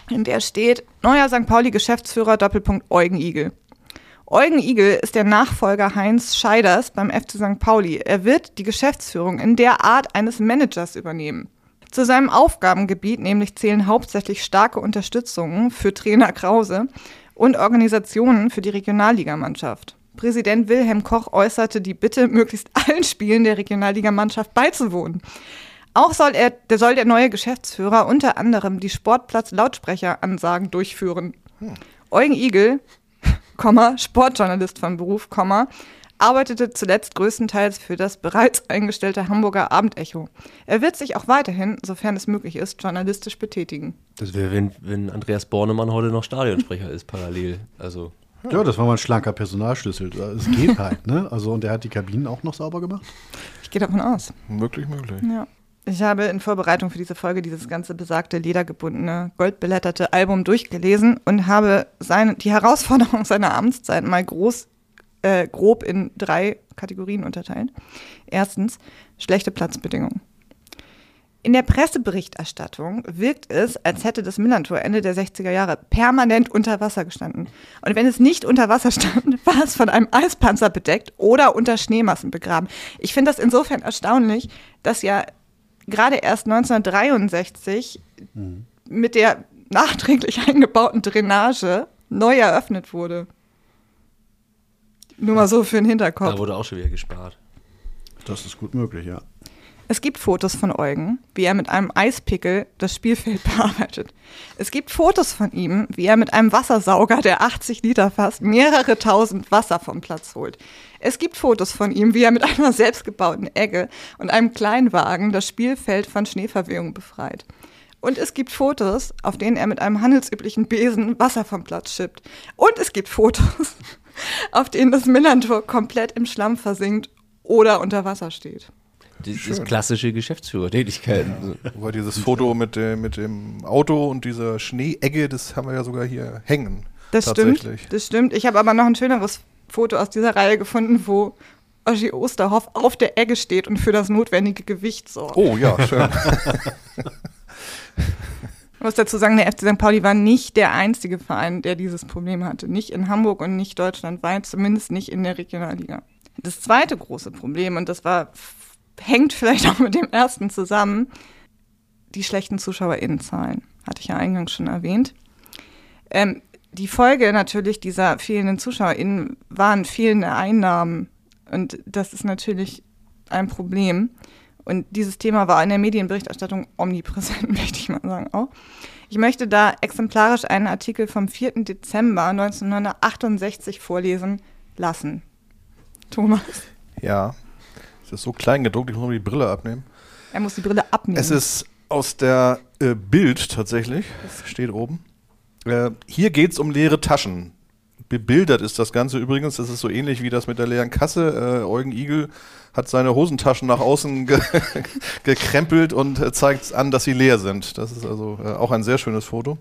S4: in der steht, neuer St. Pauli-Geschäftsführer Doppelpunkt Eugen Igel. Eugen Igel ist der Nachfolger Heinz Scheiders beim FC St. Pauli. Er wird die Geschäftsführung in der Art eines Managers übernehmen. Zu seinem Aufgabengebiet nämlich zählen hauptsächlich starke Unterstützungen für Trainer Krause und Organisationen für die Regionalligamannschaft. Präsident Wilhelm Koch äußerte die Bitte, möglichst allen Spielen der Regionalligamannschaft beizuwohnen. Auch soll, er, der, soll der neue Geschäftsführer unter anderem die Sportplatz-Lautsprecheransagen durchführen. Eugen Igel, Sportjournalist von Beruf, arbeitete zuletzt größtenteils für das bereits eingestellte Hamburger Abendecho. Er wird sich auch weiterhin, sofern es möglich ist, journalistisch betätigen.
S1: Das wäre, wenn, wenn Andreas Bornemann heute noch Stadionsprecher ist, parallel. Also,
S2: Ja, das war mal ein schlanker Personalschlüssel. Es geht halt, ne? Also, und der hat die Kabinen auch noch sauber gemacht.
S4: Ich gehe davon aus.
S3: Möglich, möglich.
S4: Ja. Ich habe in Vorbereitung für diese Folge dieses ganze besagte ledergebundene, goldbeletterte Album durchgelesen und habe seine, die Herausforderung seiner Amtszeit mal groß, äh, grob in drei Kategorien unterteilt. Erstens, schlechte Platzbedingungen. In der Presseberichterstattung wirkt es, als hätte das Millantor Ende der 60er Jahre permanent unter Wasser gestanden. Und wenn es nicht unter Wasser stand, war es von einem Eispanzer bedeckt oder unter Schneemassen begraben. Ich finde das insofern erstaunlich, dass ja gerade erst 1963 mit der nachträglich eingebauten Drainage neu eröffnet wurde. Nur mal so für den Hinterkopf.
S1: da wurde auch schon wieder gespart.
S2: Das ist gut möglich, ja.
S4: Es gibt Fotos von Eugen, wie er mit einem Eispickel das Spielfeld bearbeitet. Es gibt Fotos von ihm, wie er mit einem Wassersauger, der 80 Liter fasst, mehrere tausend Wasser vom Platz holt. Es gibt Fotos von ihm, wie er mit einer selbstgebauten Egge und einem Kleinwagen das Spielfeld von Schneeverwehung befreit. Und es gibt Fotos, auf denen er mit einem handelsüblichen Besen Wasser vom Platz schippt. Und es gibt Fotos, auf denen das Millantor komplett im Schlamm versinkt oder unter Wasser steht.
S1: Das ist klassische Geschäftsführertätigkeiten.
S3: Aber dieses Foto mit dem, mit dem Auto und dieser Schneeegge, das haben wir ja sogar hier hängen.
S4: Das stimmt. Das stimmt. Ich habe aber noch ein schöneres Foto aus dieser Reihe gefunden, wo Oschi Osterhoff auf der Egge steht und für das notwendige Gewicht sorgt.
S3: Oh ja, schön.
S4: Ich muss dazu sagen, der FC St. Pauli war nicht der einzige Verein, der dieses Problem hatte. Nicht in Hamburg und nicht deutschlandweit, zumindest nicht in der Regionalliga. Das zweite große Problem, und das war hängt vielleicht auch mit dem ersten zusammen. Die schlechten ZuschauerInnenzahlen, hatte ich ja eingangs schon erwähnt. Ähm, die Folge natürlich dieser fehlenden ZuschauerInnen waren fehlende Einnahmen. Und das ist natürlich ein Problem. Und dieses Thema war in der Medienberichterstattung omnipräsent, möchte ich mal sagen auch. Ich möchte da exemplarisch einen Artikel vom 4. Dezember 1968 vorlesen lassen. Thomas.
S3: Ja, es ist so klein gedruckt, ich muss mal die Brille abnehmen.
S4: Er muss die Brille abnehmen.
S3: Es ist aus der äh, Bild tatsächlich, steht oben. Äh, hier geht es um leere Taschen. Bebildert ist das Ganze übrigens. Das ist so ähnlich wie das mit der leeren Kasse. Äh, Eugen Igel hat seine Hosentaschen nach außen ge gekrempelt und äh, zeigt an, dass sie leer sind. Das ist also äh, auch ein sehr schönes Foto.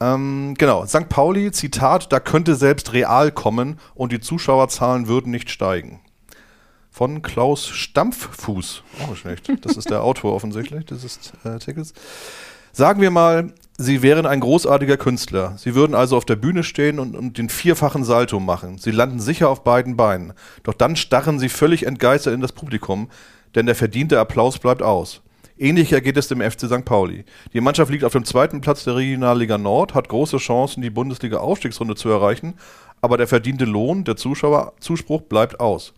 S3: Ähm, genau, St. Pauli, Zitat, da könnte selbst real kommen und die Zuschauerzahlen würden nicht steigen von Klaus Stampffuß. Nicht schlecht. Das ist der Autor offensichtlich dieses äh, Artikels. Sagen wir mal, Sie wären ein großartiger Künstler. Sie würden also auf der Bühne stehen und, und, den vierfachen Salto machen. Sie landen sicher auf beiden Beinen. Doch dann starren Sie völlig entgeistert in das Publikum, denn der verdiente Applaus bleibt aus. Ähnlicher geht es dem FC St. Pauli. Die Mannschaft liegt auf dem zweiten Platz der Regionalliga Nord, hat große Chancen, die Bundesliga-Aufstiegsrunde zu erreichen, aber der verdiente Lohn, der Zuschauerzuspruch bleibt aus.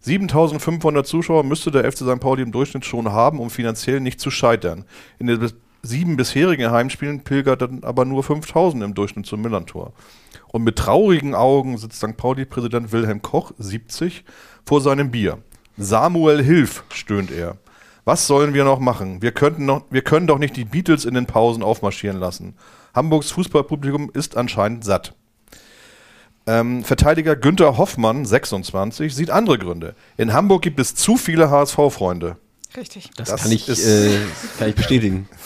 S3: 7500 Zuschauer müsste der FC St. Pauli im Durchschnitt schon haben, um finanziell nicht zu scheitern. In den sieben bisherigen Heimspielen pilgerten aber nur 5000 im Durchschnitt zum Millantor. Und mit traurigen Augen sitzt St. Pauli-Präsident Wilhelm Koch, 70, vor seinem Bier. Samuel, hilf, stöhnt er. Was sollen wir noch machen? Wir, könnten noch, wir können doch nicht die Beatles in den Pausen aufmarschieren lassen. Hamburgs Fußballpublikum ist anscheinend satt. Ähm, Verteidiger Günther Hoffmann, 26, sieht andere Gründe. In Hamburg gibt es zu viele HSV-Freunde.
S4: Richtig.
S1: Das, das kann, ich, äh, kann ich bestätigen.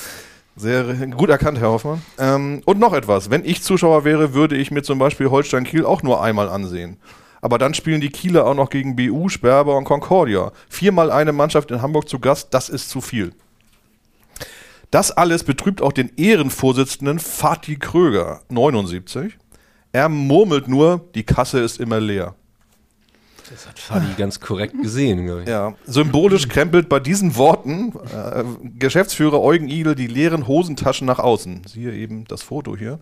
S3: Sehr gut erkannt, Herr Hoffmann. Ähm, und noch etwas. Wenn ich Zuschauer wäre, würde ich mir zum Beispiel Holstein Kiel auch nur einmal ansehen. Aber dann spielen die Kieler auch noch gegen BU, Sperber und Concordia. Viermal eine Mannschaft in Hamburg zu Gast, das ist zu viel. Das alles betrübt auch den Ehrenvorsitzenden Fatih Kröger, 79. Er murmelt nur, die Kasse ist immer leer.
S1: Das hat Fadi ganz korrekt gesehen, glaube ich.
S3: Ja, symbolisch krempelt bei diesen Worten äh, Geschäftsführer Eugen Igel die leeren Hosentaschen nach außen. Siehe eben das Foto hier.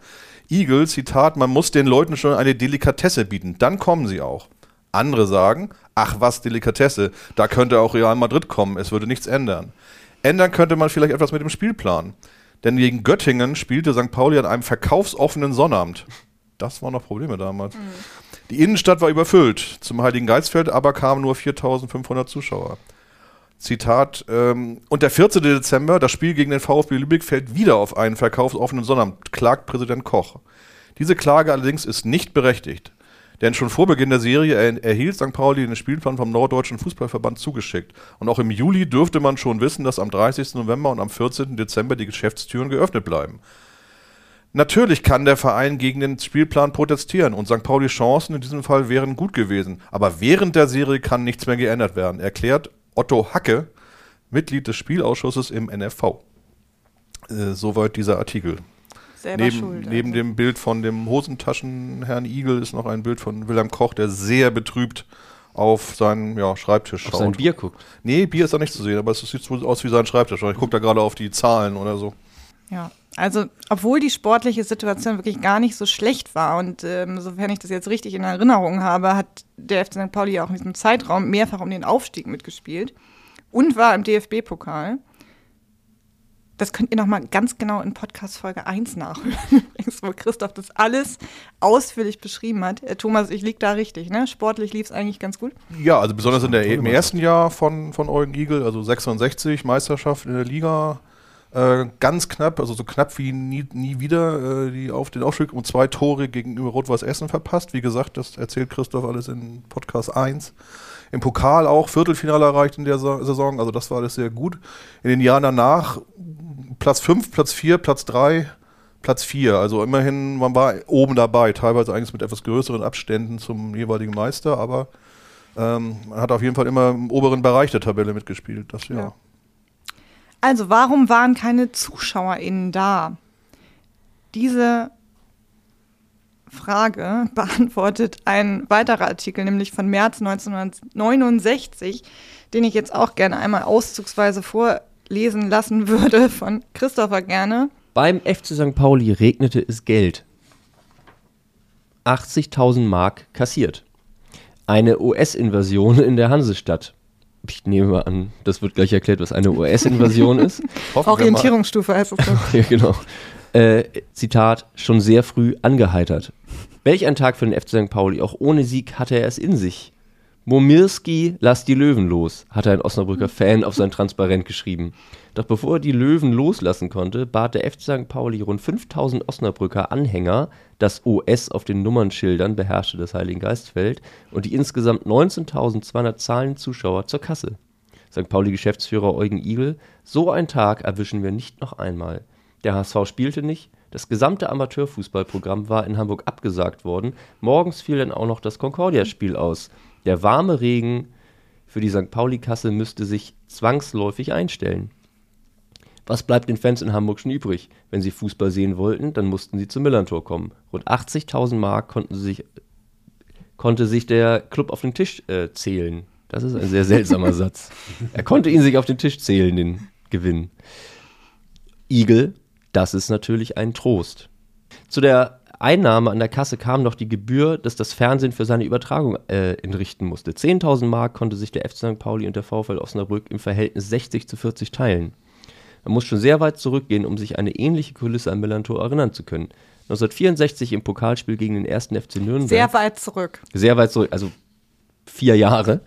S3: Igel, Zitat, man muss den Leuten schon eine Delikatesse bieten, dann kommen sie auch. Andere sagen, ach was Delikatesse, da könnte auch Real Madrid kommen, es würde nichts ändern. Ändern könnte man vielleicht etwas mit dem Spielplan. Denn gegen Göttingen spielte St. Pauli an einem verkaufsoffenen Sonnabend. Das waren noch Probleme damals. Mhm. Die Innenstadt war überfüllt. Zum Heiligen Geistfeld aber kamen nur 4500 Zuschauer. Zitat, ähm, und der 14. Dezember, das Spiel gegen den VfB Lübeck fällt wieder auf einen verkaufsoffenen Sonnabend, klagt Präsident Koch. Diese Klage allerdings ist nicht berechtigt. Denn schon vor Beginn der Serie er erhielt St. Pauli den Spielplan vom Norddeutschen Fußballverband zugeschickt. Und auch im Juli dürfte man schon wissen, dass am 30. November und am 14. Dezember die Geschäftstüren geöffnet bleiben. Natürlich kann der Verein gegen den Spielplan protestieren und St. Paulis Chancen in diesem Fall wären gut gewesen. Aber während der Serie kann nichts mehr geändert werden, erklärt Otto Hacke, Mitglied des Spielausschusses im NFV. Äh, soweit dieser Artikel.
S4: Selber
S3: neben,
S4: schuld,
S3: neben
S4: also.
S3: dem Bild von dem Hosentaschenherrn Igel ist noch ein Bild von Wilhelm Koch, der sehr betrübt auf seinen ja, Schreibtisch
S1: Auf
S3: schaut.
S1: sein Bier guckt.
S3: Nee, Bier ist da nicht zu sehen, aber es sieht so aus wie sein Schreibtisch. Ich gucke da gerade auf die Zahlen oder so.
S4: Ja, also obwohl die sportliche Situation wirklich gar nicht so schlecht war und ähm, sofern ich das jetzt richtig in Erinnerung habe, hat der FC St. Pauli auch in diesem Zeitraum mehrfach um den Aufstieg mitgespielt. und war im DFB-Pokal. Das könnt ihr nochmal ganz genau in Podcast Folge 1 nachhören, wo Christoph das alles ausführlich beschrieben hat. Äh, Thomas, ich lieg da richtig, ne? Sportlich lief es eigentlich ganz gut.
S3: Ja, also besonders in der, im ersten Jahr von, von Eugen Giegel, also 66, Meisterschaft in der Liga, äh, ganz knapp, also so knapp wie nie, nie wieder äh, die auf den Aufstieg und zwei Tore gegenüber Rot-Weiß Essen verpasst. Wie gesagt, das erzählt Christoph alles in Podcast 1. Im Pokal auch Viertelfinale erreicht in der Sa- Saison, also das war alles sehr gut. In den Jahren danach Platz 5, Platz 4, Platz 3, Platz 4. Also immerhin, man war oben dabei, teilweise eigentlich mit etwas größeren Abständen zum jeweiligen Meister, aber ähm, man hat auf jeden Fall immer im oberen Bereich der Tabelle mitgespielt. Das ja.
S4: Ja. Also, warum waren keine ZuschauerInnen da? Diese Frage beantwortet ein weiterer Artikel, nämlich von März 1969, den ich jetzt auch gerne einmal auszugsweise vorlesen lassen würde von Christopher gerne.
S1: Beim FC St. Pauli regnete es Geld. 80.000 Mark kassiert. Eine US-Invasion in der Hansestadt. Ich nehme mal an, das wird gleich erklärt, was eine US-Invasion ist.
S4: Orientierungsstufe heißt es so.
S1: ja, genau. Äh, Zitat, schon sehr früh angeheitert. Welch ein Tag für den FC St. Pauli. Auch ohne Sieg hatte er es in sich. Momirski, lass die Löwen los, hatte ein Osnabrücker Fan auf sein Transparent geschrieben. Doch bevor er die Löwen loslassen konnte, bat der FC St. Pauli rund 5000 Osnabrücker Anhänger, das OS auf den Nummernschildern beherrschte das Heiligen Geistfeld und die insgesamt 19.200 zahlenden Zuschauer zur Kasse. St. Pauli-Geschäftsführer Eugen Igel, so einen Tag erwischen wir nicht noch einmal. Der HSV spielte nicht, das gesamte Amateurfußballprogramm war in Hamburg abgesagt worden, morgens fiel dann auch noch das Concordia-Spiel aus. Der warme Regen für die St. Pauli-Kasse müsste sich zwangsläufig einstellen. Was bleibt den Fans in Hamburg schon übrig? Wenn sie Fußball sehen wollten, dann mussten sie zum Millantor kommen. Rund 80.000 Mark konnten sich, konnte sich der Club auf den Tisch äh, zählen. Das ist ein sehr seltsamer Satz. Er konnte ihn sich auf den Tisch zählen, den Gewinn. Igel, das ist natürlich ein Trost. Zu der Einnahme an der Kasse kam noch die Gebühr, dass das Fernsehen für seine Übertragung äh, entrichten musste. 10.000 Mark konnte sich der FC St. Pauli und der VfL Osnabrück im Verhältnis 60 zu 40 teilen. Man muss schon sehr weit zurückgehen, um sich eine ähnliche Kulisse am Millantor erinnern zu können. 1964 im Pokalspiel gegen den 1. FC Nürnberg.
S4: Sehr weit zurück.
S1: sehr weit zurück, also vier Jahre.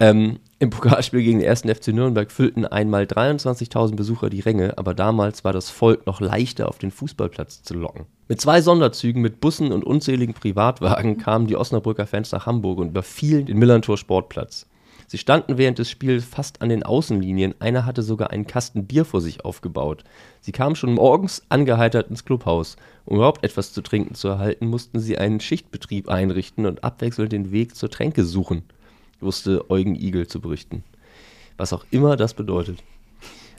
S1: Ähm, Im Pokalspiel gegen den 1. FC Nürnberg füllten einmal 23.000 Besucher die Ränge, aber damals war das Volk noch leichter auf den Fußballplatz zu locken. Mit zwei Sonderzügen mit Bussen und unzähligen Privatwagen kamen die Osnabrücker Fans nach Hamburg und überfielen den Millantor Sportplatz. Sie standen während des Spiels fast an den Außenlinien, einer hatte sogar einen Kasten Bier vor sich aufgebaut. Sie kamen schon morgens angeheitert ins Clubhaus. Um überhaupt etwas zu trinken zu erhalten, mussten sie einen Schichtbetrieb einrichten und abwechselnd den Weg zur Tränke suchen, wusste Eugen Igel zu berichten. Was auch immer das bedeutet.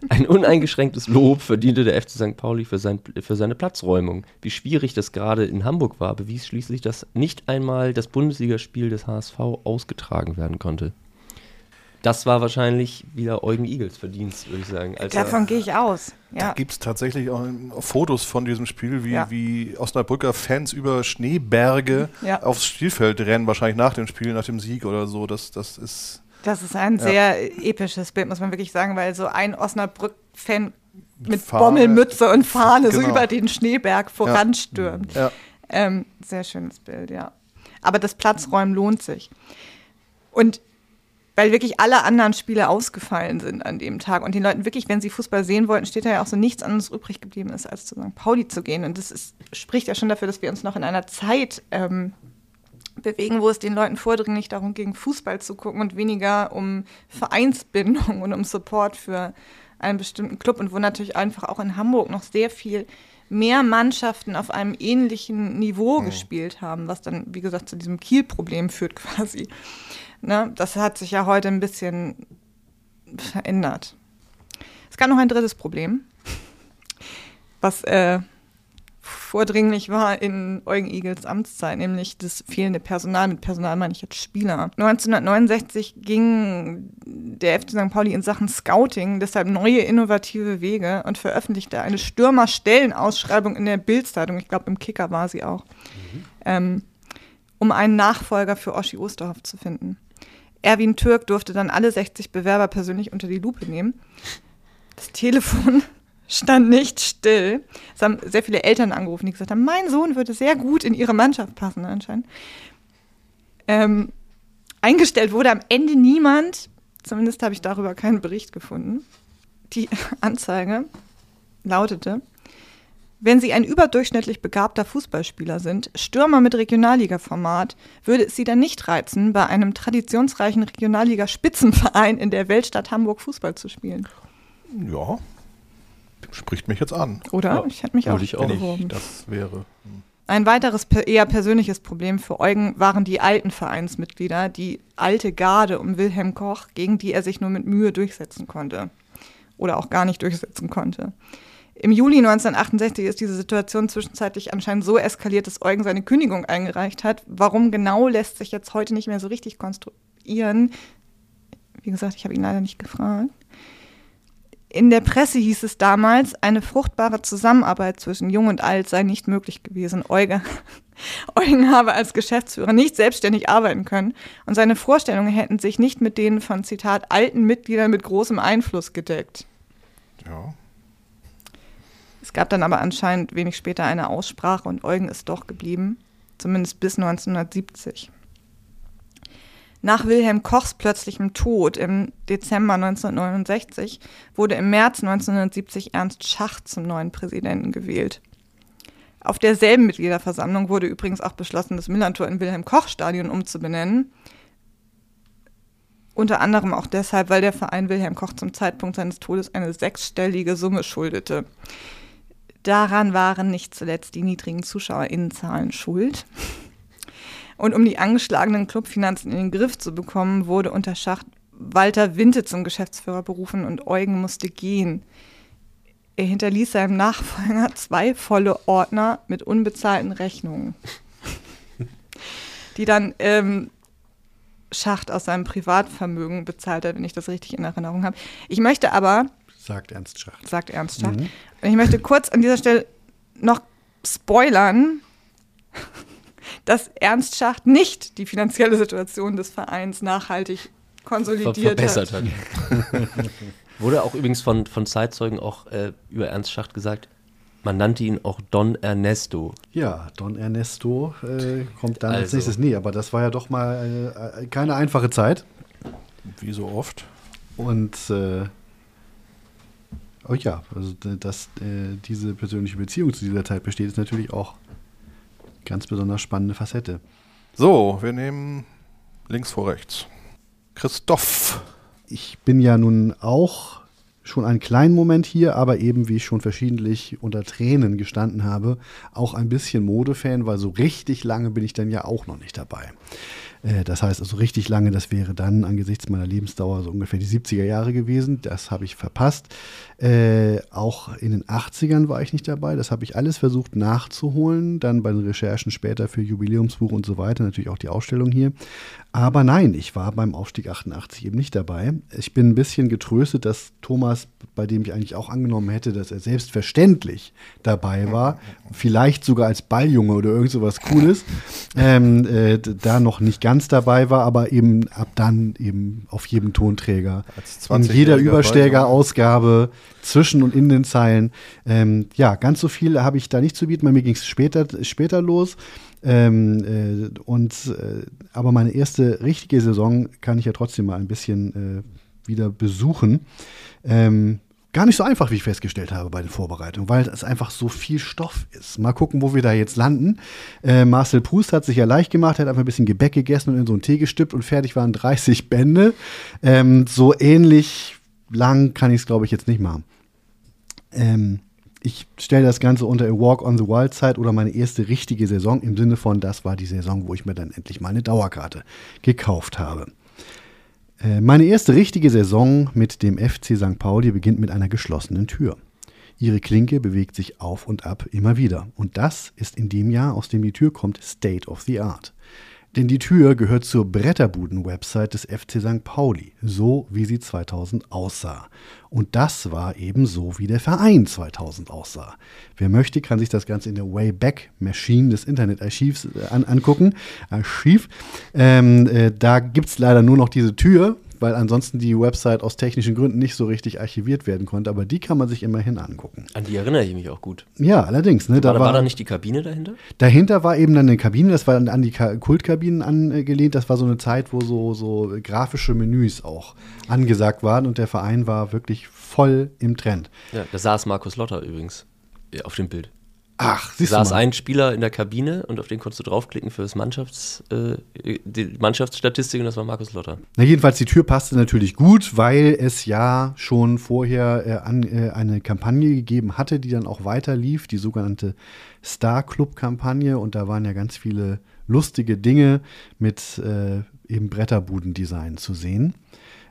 S1: Ein uneingeschränktes Lob verdiente der FC St. Pauli für, sein, für seine Platzräumung. Wie schwierig das gerade in Hamburg war, bewies schließlich, dass nicht einmal das Bundesligaspiel des HSV ausgetragen werden konnte. Das war wahrscheinlich wieder Eugen Igels Verdienst, würde ich sagen. als er-
S4: Davon gehe ich aus.
S3: Da
S4: Ja.
S3: gibt es tatsächlich auch Fotos von diesem Spiel, wie,
S4: Ja.
S3: wie Osnabrücker Fans über Schneeberge
S4: Ja.
S3: aufs Spielfeld rennen, wahrscheinlich nach dem Spiel, nach dem Sieg oder so. Das, das ist.
S4: Das ist ein sehr episches Bild, muss man wirklich sagen, weil so ein Osnabrück-Fan mit
S3: Fahne.
S4: Bommelmütze und Fahne so
S3: Genau.
S4: über den Schneeberg voranstürmt.
S3: Ja.
S4: Ähm, sehr schönes Bild, ja. Aber das Platzräumen lohnt sich. Und weil wirklich alle anderen Spiele ausgefallen sind an dem Tag und den Leuten wirklich, wenn sie Fußball sehen wollten, steht da ja auch so nichts anderes übrig geblieben ist, als zu St. Pauli zu gehen. Und das ist, spricht ja schon dafür, dass wir uns noch in einer Zeit ähm, bewegen, wo es den Leuten vordringlich darum ging, Fußball zu gucken und weniger um Vereinsbindung und um Support für einen bestimmten Club und wo natürlich einfach auch in Hamburg noch sehr viel mehr Mannschaften auf einem ähnlichen Niveau gespielt haben, was dann, wie gesagt, zu diesem Kiel-Problem führt quasi. Ne? Das hat sich ja heute ein bisschen verändert. Es gab noch ein drittes Problem, was äh, vordringlich war in Eugen Igels Amtszeit, nämlich das fehlende Personal. Mit Personal meine ich jetzt Spieler. 1969 ging der FC St. Pauli in Sachen Scouting deshalb neue innovative Wege und veröffentlichte eine Stürmerstellenausschreibung in der Bildzeitung. Ich glaube, im Kicker war sie auch. Ähm, um einen Nachfolger für Oschi Osterhoff zu finden. Erwin Türk durfte dann alle 60 Bewerber persönlich unter die Lupe nehmen. Das Telefon stand nicht still. Es haben sehr viele Eltern angerufen, die gesagt haben, mein Sohn würde sehr gut in ihre Mannschaft passen anscheinend. Ähm, eingestellt wurde am Ende niemand. Zumindest habe ich darüber keinen Bericht gefunden. Die Anzeige lautete, wenn Sie ein überdurchschnittlich begabter Fußballspieler sind, Stürmer mit Regionalliga-Format, würde es Sie dann nicht reizen, bei einem traditionsreichen Regionalliga-Spitzenverein in der Weltstadt Hamburg Fußball zu spielen?
S3: Ja, spricht mich jetzt an.
S4: Oder?
S1: Ja,
S4: ich hätte mich auch,
S1: ich auch.
S4: Beworben.
S3: das wäre.
S4: Ein weiteres eher persönliches Problem für Eugen waren die alten Vereinsmitglieder, die alte Garde um Wilhelm Koch, gegen die er sich nur mit Mühe durchsetzen konnte. Oder auch gar nicht durchsetzen konnte. Im Juli 1968 ist diese Situation zwischenzeitlich anscheinend so eskaliert, dass Eugen seine Kündigung eingereicht hat. Warum genau lässt sich jetzt heute nicht mehr so richtig konstruieren? Wie gesagt, ich habe ihn leider nicht gefragt. In der Presse hieß es damals, eine fruchtbare Zusammenarbeit zwischen Jung und Alt sei nicht möglich gewesen. Eugen, Eugen habe als Geschäftsführer nicht selbstständig arbeiten können und seine Vorstellungen hätten sich nicht mit denen von, Zitat, alten Mitgliedern mit großem Einfluss gedeckt.
S3: Ja.
S4: Gab dann aber anscheinend wenig später eine Aussprache und Eugen ist doch geblieben, zumindest bis 1970. Nach Wilhelm Kochs plötzlichem Tod im Dezember 1969 wurde im März 1970 Ernst Schacht zum neuen Präsidenten gewählt. Auf derselben Mitgliederversammlung wurde übrigens auch beschlossen, das Millantor in Wilhelm-Koch-Stadion umzubenennen. Unter anderem auch deshalb, weil der Verein Wilhelm Koch zum Zeitpunkt seines Todes eine sechsstellige Summe schuldete. Daran waren nicht zuletzt die niedrigen ZuschauerInnenzahlen schuld. Und um die angeschlagenen Clubfinanzen in den Griff zu bekommen, wurde unter Schacht Walter Winte zum Geschäftsführer berufen und Eugen musste gehen. Er hinterließ seinem Nachfolger zwei volle Ordner mit unbezahlten Rechnungen, die dann ähm, Schacht aus seinem Privatvermögen bezahlt hat, wenn ich das richtig in Erinnerung habe. Ich möchte aber
S2: Sagt Ernst Schacht.
S4: sagt Ernst Schacht. Und ich möchte kurz an dieser Stelle noch spoilern, dass Ernst Schacht nicht die finanzielle Situation des Vereins nachhaltig
S1: ver
S4: konsolidiert
S1: verbessert
S4: hat.
S1: hat. Wurde auch übrigens von, von Zeitzeugen auch äh, über Ernst Schacht gesagt, man nannte ihn auch Don Ernesto.
S2: Ja, Don Ernesto äh, kommt dann als
S1: Also.
S2: nächstes. Nee, aber das war ja doch mal äh, keine einfache Zeit.
S3: Wie so oft.
S2: Und äh, oh ja, also dass äh, diese persönliche Beziehung zu dieser Zeit besteht, ist natürlich auch ganz besonders spannende Facette.
S3: So, wir nehmen links vor rechts. Christoph.
S2: Ich bin ja nun auch schon einen kleinen Moment hier, aber eben, wie ich schon verschiedentlich unter Tränen gestanden habe, auch ein bisschen Modefan, weil so richtig lange bin ich dann ja auch noch nicht dabei. Äh, Das heißt also richtig lange, das wäre dann angesichts meiner Lebensdauer so ungefähr die 70er Jahre gewesen. Das habe ich verpasst. Äh, auch in den 80ern war ich nicht dabei. Das habe ich alles versucht nachzuholen. Dann bei den Recherchen später für Jubiläumsbuch und so weiter. Natürlich auch die Ausstellung hier. Aber nein, ich war beim Aufstieg 88 eben nicht dabei. Ich bin ein bisschen getröstet, dass Thomas, bei dem ich eigentlich auch angenommen hätte, dass er selbstverständlich dabei war, vielleicht sogar als Balljunge oder irgend so was Cooles, ähm, äh, da noch nicht ganz dabei war, aber eben ab dann eben auf jedem Tonträger. In jeder
S3: 20-jähriger
S2: Übersteiger-Ausgabe zwischen und in den Zeilen. Ähm, ja, ganz so viel habe ich da nicht zu bieten. Bei mir ging es später, später los. Ähm, äh, und, äh, aber meine erste richtige Saison kann ich ja trotzdem mal ein bisschen äh, wieder besuchen. Ähm, gar nicht so einfach, wie ich festgestellt habe bei den Vorbereitungen, weil es einfach so viel Stoff ist. Mal gucken, wo wir da jetzt landen. Äh, Marcel Proust hat sich ja leicht gemacht, hat einfach ein bisschen Gebäck gegessen und in so einen Tee gestippt und fertig waren 30 Bände. Ähm, so ähnlich lang kann ich es, glaube ich, jetzt nicht machen. Ähm, ich stelle das Ganze unter A Walk on the Wild Side oder meine erste richtige Saison im Sinne von, das war die Saison, wo ich mir dann endlich mal eine Dauerkarte gekauft habe. Äh, Meine erste richtige Saison mit dem FC St. Pauli beginnt mit einer geschlossenen Tür. Ihre Klinke bewegt sich auf und ab immer wieder. Und das ist in dem Jahr, aus dem die Tür kommt, State of the Art. Denn die Tür gehört zur Bretterbuden-Website des FC St. Pauli, so wie sie 2000 aussah. Und das war eben so, wie der Verein 2000 aussah. Wer möchte, kann sich das Ganze in der Wayback Machine des Internetarchivs äh, an, angucken. Archiv. Ähm, äh, da gibt es leider nur noch diese Tür, weil ansonsten die Website aus technischen Gründen nicht so richtig archiviert werden konnte. Aber die kann man sich immerhin angucken.
S1: An die erinnere ich mich auch gut.
S2: Ja, allerdings. Ne,
S1: War,
S2: da war,
S1: war da nicht die Kabine dahinter?
S2: Dahinter war eben dann eine Kabine, das war an- die Ka- Kultkabinen angelehnt. Das war so eine Zeit, wo so, so grafische Menüs auch angesagt waren und der Verein war wirklich voll im Trend.
S1: Ja, da saß Markus Lotter übrigens ja, auf dem Bild.
S2: Ach,
S1: Da
S2: siehst du
S1: saß
S2: mal.
S1: ein Spieler in der Kabine und auf den konntest du draufklicken für das Mannschafts, äh, die Mannschaftsstatistik und das war Markus Lotter.
S2: Na, jedenfalls, die Tür passte natürlich gut, weil es ja schon vorher äh, an, äh, eine Kampagne gegeben hatte, die dann auch weiter lief, die sogenannte Star Club-Kampagne. Und da waren ja ganz viele lustige Dinge mit äh, eben Bretterbudendesign zu sehen.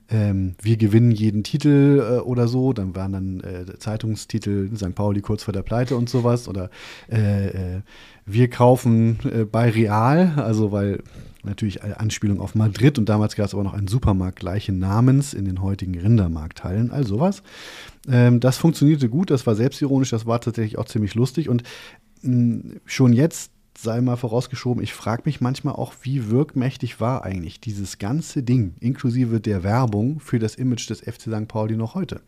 S2: Ähm, wir gewinnen jeden Titel äh, oder so. Dann waren dann äh, Zeitungstitel St. Pauli kurz vor der Pleite und sowas. Oder äh, äh, wir kaufen äh, bei Real, also weil natürlich eine Anspielung auf Madrid und damals gab es aber noch einen Supermarkt gleichen Namens in den heutigen Rindermarkthallen, all sowas. Ähm, das funktionierte gut, das war selbstironisch, das war tatsächlich auch ziemlich lustig und mh, schon jetzt sei mal vorausgeschoben, ich frage mich manchmal auch, wie wirkmächtig war eigentlich dieses ganze Ding, inklusive der Werbung für das Image des FC St. Pauli noch heute.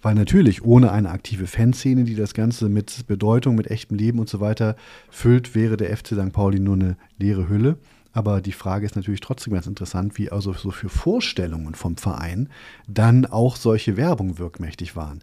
S2: Weil natürlich ohne eine aktive Fanszene, die das Ganze mit Bedeutung, mit echtem Leben und so weiter füllt, wäre der FC St. Pauli nur eine leere Hülle. Aber die Frage ist natürlich trotzdem ganz interessant, wie also so für Vorstellungen vom Verein dann auch solche Werbung wirkmächtig waren.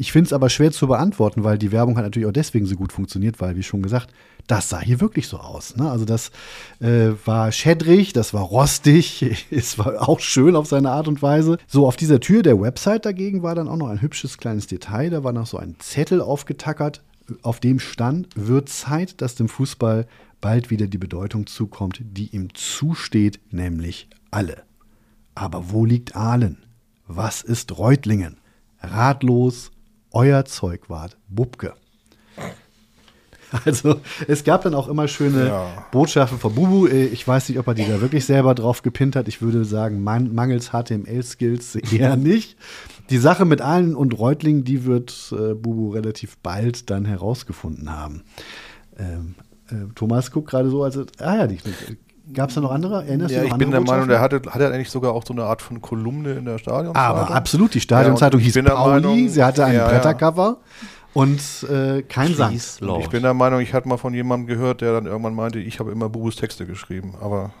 S2: Ich finde es aber schwer zu beantworten, weil die Werbung hat natürlich auch deswegen so gut funktioniert, weil, wie schon gesagt, das sah hier wirklich so aus. Ne? Also das äh, war schädrig, das war rostig, es war auch schön auf seine Art und Weise. So, auf dieser Tür der Website dagegen war dann auch noch ein hübsches kleines Detail. Da war noch so ein Zettel aufgetackert, auf dem stand, wird Zeit, dass dem Fußball bald wieder die Bedeutung zukommt, die ihm zusteht, nämlich alle. Aber wo liegt Ahlen? Was ist Reutlingen? Ratlos, euer Zeugwart Bubke. Also es gab dann auch immer schöne
S3: Ja.
S2: Botschaften von Bubu. Äh, Ich weiß nicht, ob er die da wirklich selber drauf gepinnt hat. Ich würde sagen, man, mangels HTML-Skills eher nicht. Die Sache mit Ahlen und Reutlingen, die wird äh, Bubu relativ bald dann herausgefunden haben. Ähm, äh, Thomas guckt gerade so, als ah ja, die, gab es da noch andere? Erinnerst
S3: Ja,
S2: du
S3: ich
S2: noch
S3: bin der Meinung, der hatte, hatte eigentlich sogar auch so eine Art von Kolumne in der Stadion.
S2: Aber absolut, die Stadionzeitung
S3: Ja, ich
S2: hieß
S3: bin der
S2: Pauli,
S3: Meinung-
S2: sie hatte ein
S3: Ja, ja.
S2: Brettercover und äh, kein
S1: Lord.
S3: ich bin der Meinung, ich hatte mal von jemandem gehört, der dann irgendwann meinte, ich habe immer Bubus Texte geschrieben. Aber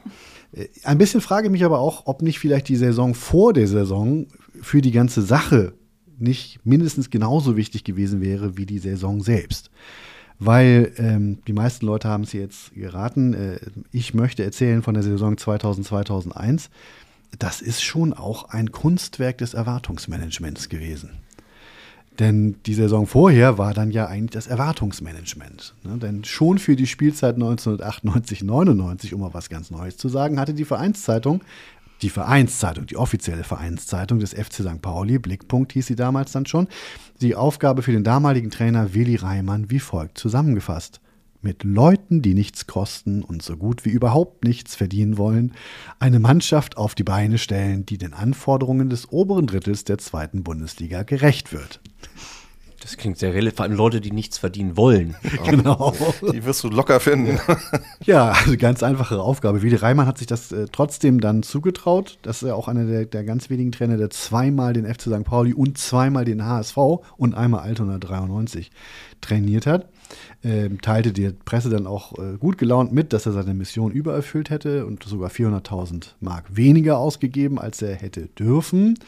S2: Ein bisschen frage ich mich aber auch, ob nicht vielleicht die Saison vor der Saison für die ganze Sache nicht mindestens genauso wichtig gewesen wäre wie die Saison selbst. Weil ähm, die meisten Leute haben es jetzt geraten. Äh, ich möchte erzählen von der Saison 2000, 2001. Das ist schon auch ein Kunstwerk des Erwartungsmanagements gewesen. Denn die Saison vorher war dann ja eigentlich das Erwartungsmanagement. Ne? Denn schon für die Spielzeit 1998, 99, um mal was ganz Neues zu sagen, hatte die Vereinszeitung, die Vereinszeitung, die offizielle Vereinszeitung des FC St. Pauli, Blickpunkt hieß sie damals dann schon, die Aufgabe für den damaligen Trainer Willi Reimann wie folgt zusammengefasst. Mit Leuten, die nichts kosten und so gut wie überhaupt nichts verdienen wollen, eine Mannschaft auf die Beine stellen, die den Anforderungen des oberen Drittels der zweiten Bundesliga gerecht wird.
S1: Das klingt sehr relevant. Vor allem Leute, die nichts verdienen wollen.
S2: Genau.
S3: die wirst du locker finden.
S2: Ja, also ganz einfache Aufgabe. Willi Reimann hat sich das äh, trotzdem dann zugetraut. Das ist ja auch einer der, der ganz wenigen Trainer, der zweimal den FC St. Pauli und zweimal den HSV und einmal Altona 93 trainiert hat. Ähm, teilte die Presse dann auch äh, gut gelaunt mit, dass er seine Mission übererfüllt hätte und sogar 400.000 Mark weniger ausgegeben, als er hätte dürfen.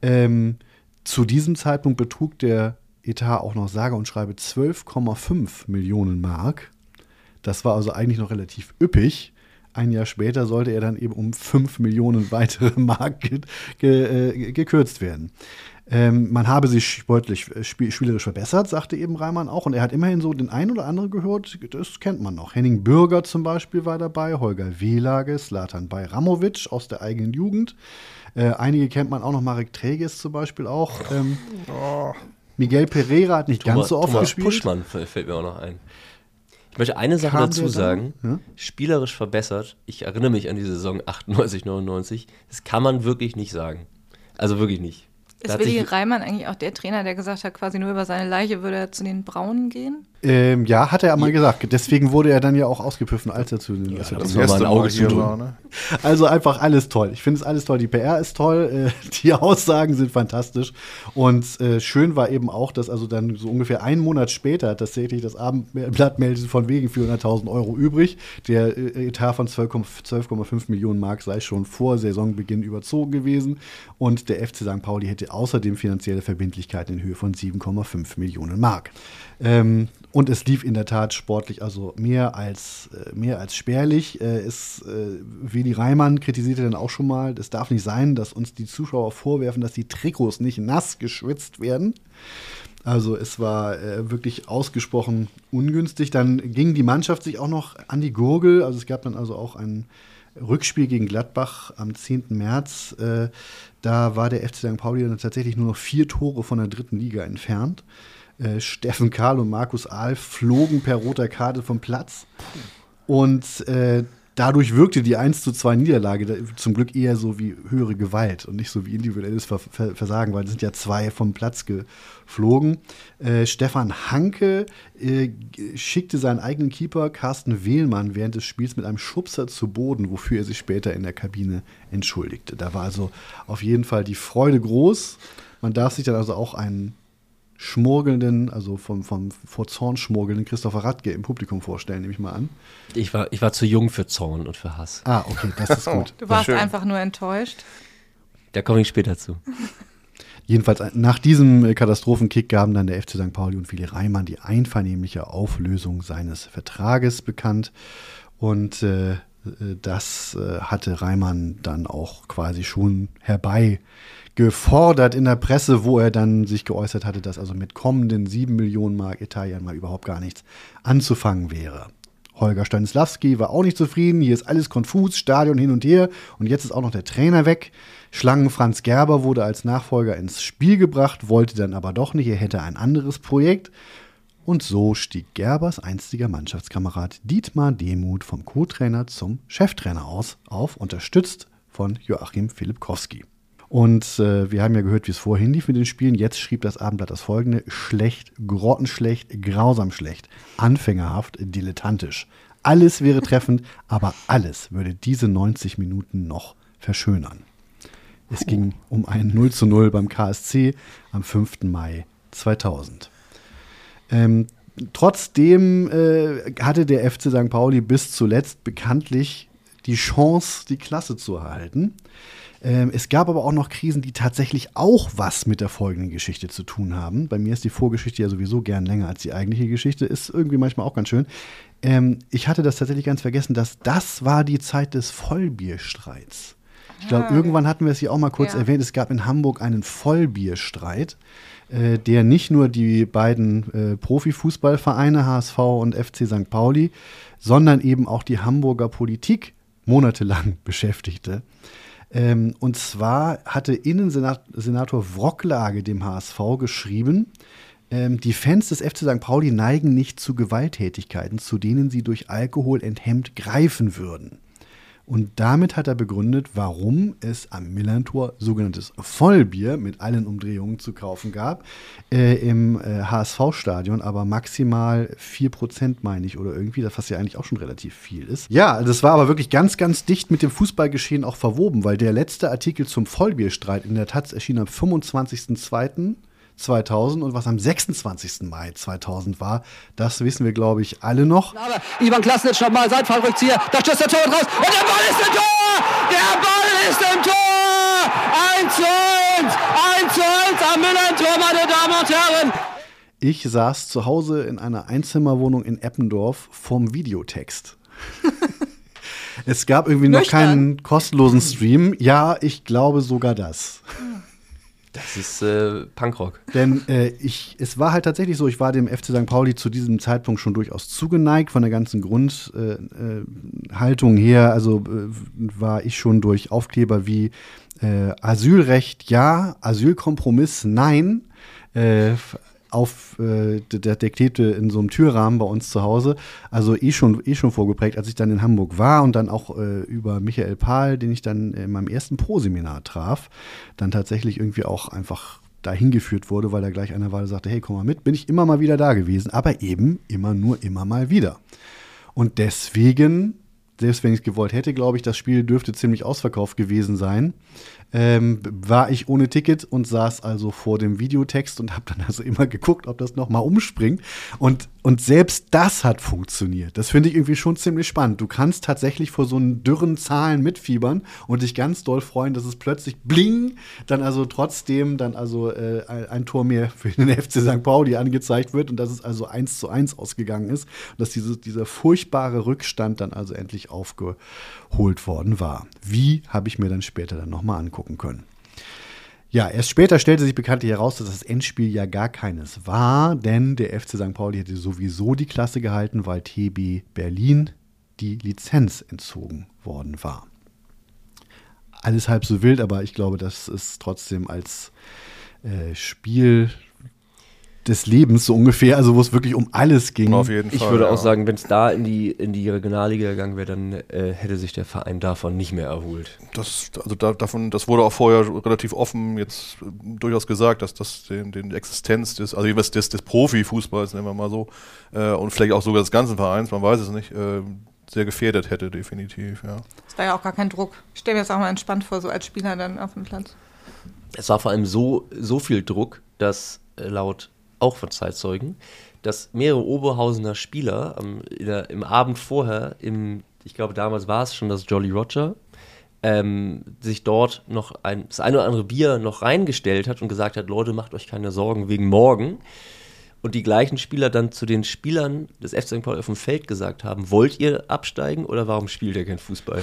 S2: Ähm, zu diesem Zeitpunkt betrug der Etat auch noch sage und schreibe 12,5 Millionen Mark. Das war also eigentlich noch relativ üppig. Ein Jahr später sollte er dann eben um 5 Millionen weitere Mark ge ge äh, gekürzt werden. Ähm, man habe sich sportlich, äh, spiel spielerisch verbessert, sagte eben Reimann auch. Und er hat immerhin so den einen oder anderen gehört, das kennt man noch. Henning Bürger zum Beispiel war dabei, Holger Wehlage, Slatan Bajramovic aus der eigenen Jugend. Äh, einige kennt man auch noch, Marek Treges zum Beispiel auch. Ähm, Miguel Pereira hat nicht ganz so oft
S1: Thomas
S2: gespielt.
S1: Puschmann fällt mir auch noch ein. Ich möchte eine Sache
S2: Kam
S1: dazu sagen.
S2: Ja?
S1: Spielerisch verbessert. Ich erinnere mich an die Saison 98, 99. Das kann man wirklich nicht sagen. Also wirklich nicht. Da
S4: Ist Willi Reimann eigentlich auch der Trainer, der gesagt hat, quasi nur über seine Leiche würde er zu den Braunen gehen?
S2: Ähm, ja, hat er einmal gesagt. Deswegen wurde er dann ja auch ausgepfiffen, als er zu den
S1: das
S2: ja,
S1: ist mal ein Auge
S3: hier
S1: zudrücken.
S3: war, ne?
S2: Also einfach alles toll. Ich finde es alles toll. Die PR ist toll, äh, die Aussagen sind fantastisch. Und äh, schön war eben auch, dass also dann so ungefähr einen Monat später tatsächlich das Abendblatt meldete von wegen 400.000 Euro übrig. Der äh, Etat von 12,5 12,5 Millionen Mark sei schon vor Saisonbeginn überzogen gewesen. Und der FC St. Pauli hätte außerdem finanzielle Verbindlichkeiten in Höhe von 7,5 Millionen Mark. Ähm, und es lief in der Tat sportlich also mehr als, äh, mehr als spärlich. Äh, es, äh, Willi Reimann kritisierte dann auch schon mal, es darf nicht sein, dass uns die Zuschauer vorwerfen, dass die Trikots nicht nass geschwitzt werden. Also es war äh, wirklich ausgesprochen ungünstig. Dann ging die Mannschaft sich auch noch an die Gurgel. Also es gab dann also auch ein Rückspiel gegen Gladbach am 10. März. Äh, da war der FC St. Pauli dann tatsächlich nur noch vier Tore von der dritten Liga entfernt. Äh, Steffen Karl und Markus Ahl flogen per roter Karte vom Platz. Und äh, dadurch wirkte die 1 zu 2 Niederlage zum Glück eher so wie höhere Gewalt und nicht so wie individuelles Ver Ver Versagen, weil es sind ja zwei vom Platz geflogen. Äh, Stefan Hanke äh, schickte seinen eigenen Keeper Carsten Wehlmann während des Spiels mit einem Schubser zu Boden, wofür er sich später in der Kabine entschuldigte. Da war also auf jeden Fall die Freude groß. Man darf sich dann also auch einen schmurgelnden, also vom, vom vor Zorn schmurgelnden Christopher Radke im Publikum vorstellen, nehme ich mal an.
S1: Ich war, ich war zu jung für Zorn und für Hass.
S2: Ah, okay, das ist gut.
S4: Du warst einfach nur enttäuscht.
S1: Da komme ich später zu.
S2: Jedenfalls äh, nach diesem äh, Katastrophenkick gaben dann der FC St. Pauli und Willi Reimann die einvernehmliche Auflösung seines Vertrages bekannt. Und äh, äh, das äh, hatte Reimann dann auch quasi schon herbei gefordert in der Presse, wo er dann sich geäußert hatte, dass also mit kommenden 7 Millionen Mark Italien mal überhaupt gar nichts anzufangen wäre. Holger Stanislawski war auch nicht zufrieden. Hier ist alles konfus, Stadion hin und her. Und jetzt ist auch noch der Trainer weg. Schlangen Franz Gerber wurde als Nachfolger ins Spiel gebracht, wollte dann aber doch nicht. Er hätte ein anderes Projekt. Und so stieg Gerbers einstiger Mannschaftskamerad Dietmar Demuth vom Co-Trainer zum Cheftrainer aus, auf, unterstützt von Joachim Filipkowski. Und äh, wir haben ja gehört, wie es vorhin lief mit den Spielen. Jetzt schrieb das Abendblatt das folgende: schlecht, grottenschlecht, grausam schlecht, anfängerhaft, dilettantisch. Alles wäre treffend, aber alles würde diese 90 Minuten noch verschönern. Es ging um ein 0 zu 0 beim KSC am 5. Mai 2000. Ähm, trotzdem äh, hatte der FC St. Pauli bis zuletzt bekanntlich die Chance, die Klasse zu erhalten. Ähm, es gab aber auch noch Krisen, die tatsächlich auch was mit der folgenden Geschichte zu tun haben. Bei mir ist die Vorgeschichte ja sowieso gern länger als die eigentliche Geschichte. Ist irgendwie manchmal auch ganz schön. Ähm, ich hatte das tatsächlich ganz vergessen, dass das war die Zeit des Vollbierstreits. Ich glaube, irgendwann hatten wir es hier auch mal kurz
S4: Ja.
S2: erwähnt. Es gab in Hamburg einen Vollbierstreit, äh, der nicht nur die beiden äh, Profifußballvereine HSV und FC St. Pauli, sondern eben auch die Hamburger Politik monatelang beschäftigte. Ähm, und zwar hatte Innensenator Wrocklage dem HSV geschrieben, ähm, die Fans des FC St. Pauli neigen nicht zu Gewalttätigkeiten, zu denen sie durch Alkohol enthemmt greifen würden. Und damit hat er begründet, warum es am Millantor sogenanntes Vollbier mit allen Umdrehungen zu kaufen gab, äh, im äh, HSV-Stadion, aber maximal 4% meine ich oder irgendwie, das was ja eigentlich auch schon relativ viel ist. Ja, das war aber wirklich ganz, ganz dicht mit dem Fußballgeschehen auch verwoben, weil der letzte Artikel zum Vollbierstreit in der Taz erschien am 25.02. 2000 und was am 26. Mai 2000 war, das wissen wir, glaube ich, alle noch.
S7: Aber Ivan Klasnitsch nochmal, sein Fallrückzieher, da stößt der Tor raus und der Ball ist im Tor! Der Ball ist im Tor! 1 zu 1! 1 zu 1 am Müller-Tor, meine Damen und Herren!
S2: Ich saß zu Hause in einer Einzimmerwohnung in Eppendorf vorm Videotext. es gab irgendwie noch
S4: Nüchtern.
S2: keinen kostenlosen Stream. Ja, ich glaube sogar das.
S1: Das ist äh, Punkrock.
S2: Denn äh, ich, es war halt tatsächlich so, ich war dem FC St. Pauli zu diesem Zeitpunkt schon durchaus zugeneigt von der ganzen Grundhaltung äh, Haltung her. Also äh, war ich schon durch Aufkleber wie äh, Asylrecht ja, Asylkompromiss nein. Auf äh, der, der klebte in so einem Türrahmen bei uns zu Hause. Also eh schon, eh schon vorgeprägt, als ich dann in Hamburg war und dann auch äh, über Michael Pahl, den ich dann in meinem ersten Pro-Seminar traf, dann tatsächlich irgendwie auch einfach dahin geführt wurde, weil da gleich einer der sagte, hey, komm mal mit, bin ich immer mal wieder da gewesen, aber eben immer nur immer mal wieder. Und deswegen, selbst wenn ich es gewollt hätte, glaube ich, das Spiel dürfte ziemlich ausverkauft gewesen sein ähm, war ich ohne Ticket und saß also vor dem Videotext und habe dann also immer geguckt, ob das nochmal umspringt. Und, und selbst das hat funktioniert. Das finde ich irgendwie schon ziemlich spannend. Du kannst tatsächlich vor so einen dürren Zahlen mitfiebern und dich ganz doll freuen, dass es plötzlich bling, dann also trotzdem dann also äh, ein Tor mehr für den FC St. Pauli angezeigt wird und dass es also eins zu eins ausgegangen ist und dass diese, dieser furchtbare Rückstand dann also endlich aufgeholt worden war. Wie habe ich mir dann später dann nochmal angucken angucken können. Ja, erst später stellte sich bekanntlich heraus, dass das Endspiel ja gar keines war, denn der FC St. Pauli hätte sowieso die Klasse gehalten, weil TB Berlin die Lizenz entzogen worden war. Alles halb so wild, aber ich glaube, das ist trotzdem als äh, Spiel des Lebens so ungefähr, also wo es wirklich um alles ging.
S1: Auf jeden Fall. Ich würde ja. auch sagen, wenn es da in die, in die Regionalliga gegangen wäre, dann äh, hätte sich der Verein davon nicht mehr erholt.
S3: Das, also da, davon, das wurde auch vorher relativ offen jetzt äh, durchaus gesagt, dass das den, den Existenz des, also des, des, des Profifußballs, nennen wir mal so, äh, und vielleicht auch sogar des ganzen Vereins, man weiß es nicht, äh, sehr gefährdet hätte, definitiv, ja.
S4: Es war ja auch gar kein Druck. Ich stelle mir jetzt auch mal entspannt vor, so als Spieler dann auf dem Platz.
S1: Es war vor allem so, so viel Druck, dass äh, laut auch von Zeitzeugen, dass mehrere Oberhausener Spieler ähm, der, im Abend vorher, im, ich glaube damals war es schon das Jolly Roger, ähm, sich dort noch ein, das eine oder andere Bier noch reingestellt hat und gesagt hat, Leute, macht euch keine Sorgen wegen morgen. Und die gleichen Spieler dann zu den Spielern des FC St. Paul auf dem Feld gesagt haben, wollt ihr absteigen oder warum spielt ihr kein Fußball?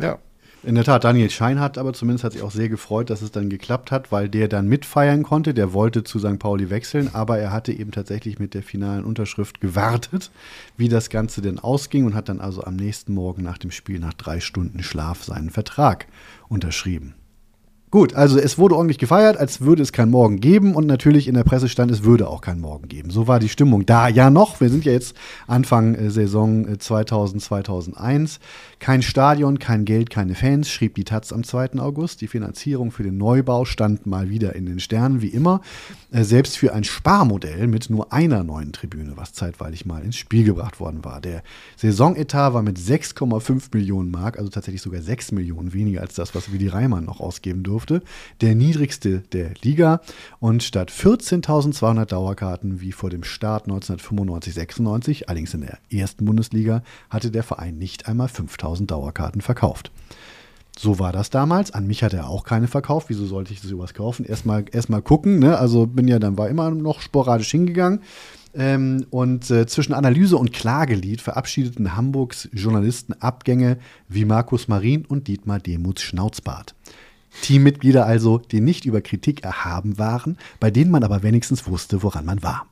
S2: Ja, in der Tat, Daniel Schein hat aber zumindest hat sich auch sehr gefreut, dass es dann geklappt hat, weil der dann mitfeiern konnte. Der wollte zu St. Pauli wechseln, aber er hatte eben tatsächlich mit der finalen Unterschrift gewartet, wie das Ganze denn ausging und hat dann also am nächsten Morgen nach dem Spiel nach drei Stunden Schlaf seinen Vertrag unterschrieben. Gut, also es wurde ordentlich gefeiert, als würde es kein Morgen geben und natürlich in der Presse stand, es würde auch kein Morgen geben. So war die Stimmung da ja noch. Wir sind ja jetzt Anfang äh, Saison 2000, äh, 2001. Kein Stadion, kein Geld, keine Fans, schrieb die Taz am 2. August. Die Finanzierung für den Neubau stand mal wieder in den Sternen, wie immer. Äh, selbst für ein Sparmodell mit nur einer neuen Tribüne, was zeitweilig mal ins Spiel gebracht worden war. Der Saisonetat war mit 6,5 Millionen Mark, also tatsächlich sogar 6 Millionen weniger als das, was Willi Reimann noch ausgeben durfte. Der niedrigste der Liga. Und statt 14.200 Dauerkarten wie vor dem Start 1995-96, allerdings in der ersten Bundesliga, hatte der Verein nicht einmal 5.000 1000 Dauerkarten verkauft. So war das damals. An mich hat er auch keine verkauft. Wieso sollte ich sowas kaufen? Erstmal erst mal gucken. Ne? Also bin ja dann war immer noch sporadisch hingegangen. Ähm, und äh, zwischen Analyse und Klagelied verabschiedeten Hamburgs Journalisten Abgänge wie Markus Marin und Dietmar Demuths Schnauzbart. Teammitglieder also, die nicht über Kritik erhaben waren, bei denen man aber wenigstens wusste, woran man war.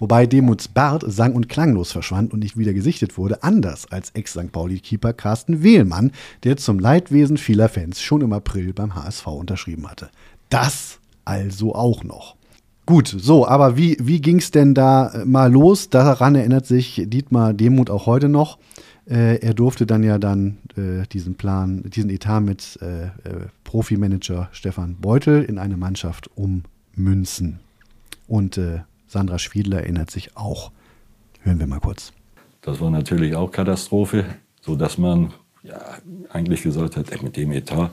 S2: Wobei Demuts Bart sang- und klanglos verschwand und nicht wieder gesichtet wurde, anders als Ex-St. Pauli-Keeper Carsten Wehlmann, der zum Leidwesen vieler Fans schon im April beim HSV unterschrieben hatte. Das also auch noch. Gut, so, aber wie, wie ging es denn da äh, mal los? Daran erinnert sich Dietmar Demuth auch heute noch. Äh, er durfte dann ja dann äh, diesen Plan, diesen Etat mit äh, äh Profimanager Stefan Beutel in eine Mannschaft ummünzen. Und äh, Sandra Schwiedler erinnert sich auch. Hören wir mal kurz.
S8: Das war natürlich auch Katastrophe, sodass man ja, eigentlich gesagt hat, mit dem Etat,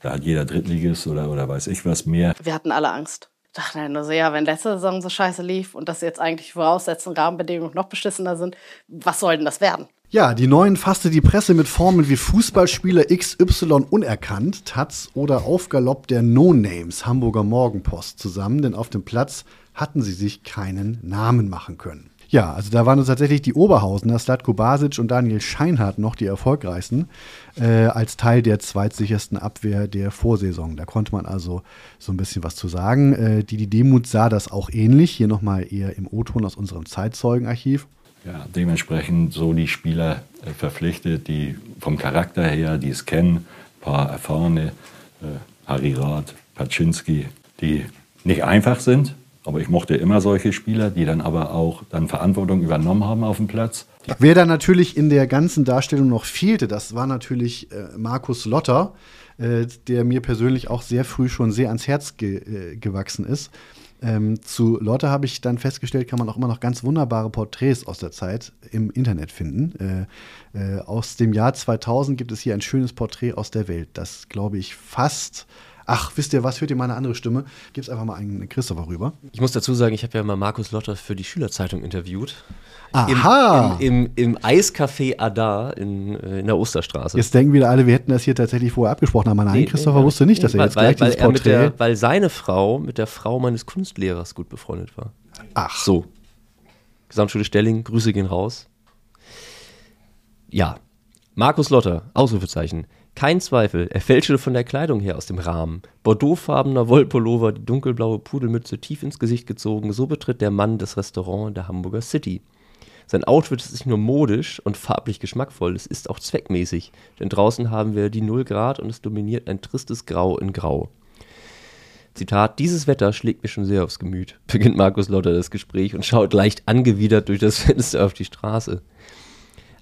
S8: da hat jeder Drittligist oder, oder weiß ich was mehr.
S9: Wir hatten alle Angst. Ich dachte nur so, ja, wenn letzte Saison so scheiße lief und das jetzt eigentlich voraussetzende Rahmenbedingungen noch beschissener sind, was soll denn das werden?
S2: Ja, die Neuen fasste die Presse mit Formeln wie Fußballspieler XY unerkannt, Taz oder Aufgalopp der No-Names Hamburger Morgenpost zusammen, denn auf dem Platz hatten sie sich keinen Namen machen können. Ja, also da waren uns tatsächlich die Oberhausener, Slatko Basic und Daniel Scheinhardt noch die erfolgreichsten, äh, als Teil der zweitsichersten Abwehr der Vorsaison. Da konnte man also so ein bisschen was zu sagen. Äh, die, die Demut sah das auch ähnlich, hier nochmal eher im O-Ton aus unserem Zeitzeugenarchiv.
S8: Ja, dementsprechend so die Spieler äh, verpflichtet, die vom Charakter her, die es kennen, ein paar erfahrene, äh, Harry Rath, Paczynski, die nicht einfach sind. Aber ich mochte immer solche Spieler, die dann aber auch dann Verantwortung übernommen haben auf dem Platz.
S2: Wer da natürlich in der ganzen Darstellung noch fehlte, das war natürlich äh, Markus Lotter, äh, der mir persönlich auch sehr früh schon sehr ans Herz ge äh, gewachsen ist. Ähm, zu Lotte habe ich dann festgestellt, kann man auch immer noch ganz wunderbare Porträts aus der Zeit im Internet finden. Äh, äh, aus dem Jahr 2000 gibt es hier ein schönes Porträt aus der Welt, das, glaube ich, fast Ach, wisst ihr was, hört ihr meine andere Stimme? Gib's einfach mal einen Christopher rüber.
S1: Ich muss dazu sagen, ich habe ja mal Markus Lotter für die Schülerzeitung interviewt.
S2: Aha!
S1: Im, im, im Eiscafé Adar in, äh, in der Osterstraße.
S2: Jetzt denken wieder alle, wir hätten das hier tatsächlich vorher abgesprochen, aber nein,
S1: Nee,
S2: Christopher
S1: nee,
S2: wusste nicht, dass er
S1: weil,
S2: jetzt gleich
S1: weil,
S2: dieses
S1: mit
S2: Porträt.
S1: der, weil seine Frau mit der Frau meines Kunstlehrers gut befreundet war.
S2: Ach.
S1: So. Gesamtschule Stelling, Grüße gehen raus. Ja. Markus Lotter, Ausrufezeichen. Kein Zweifel, er fälschte von der Kleidung her aus dem Rahmen. Bordeauxfarbener Wollpullover, die dunkelblaue Pudelmütze tief ins Gesicht gezogen, so betritt der Mann das Restaurant in der Hamburger City. Sein Outfit ist nicht nur modisch und farblich geschmackvoll, es ist auch zweckmäßig, denn draußen haben wir die 0 Grad und es dominiert ein tristes Grau in Grau. Zitat, dieses Wetter schlägt mir schon sehr aufs Gemüt, beginnt Markus Lotter das Gespräch und schaut leicht angewidert durch das Fenster auf die Straße.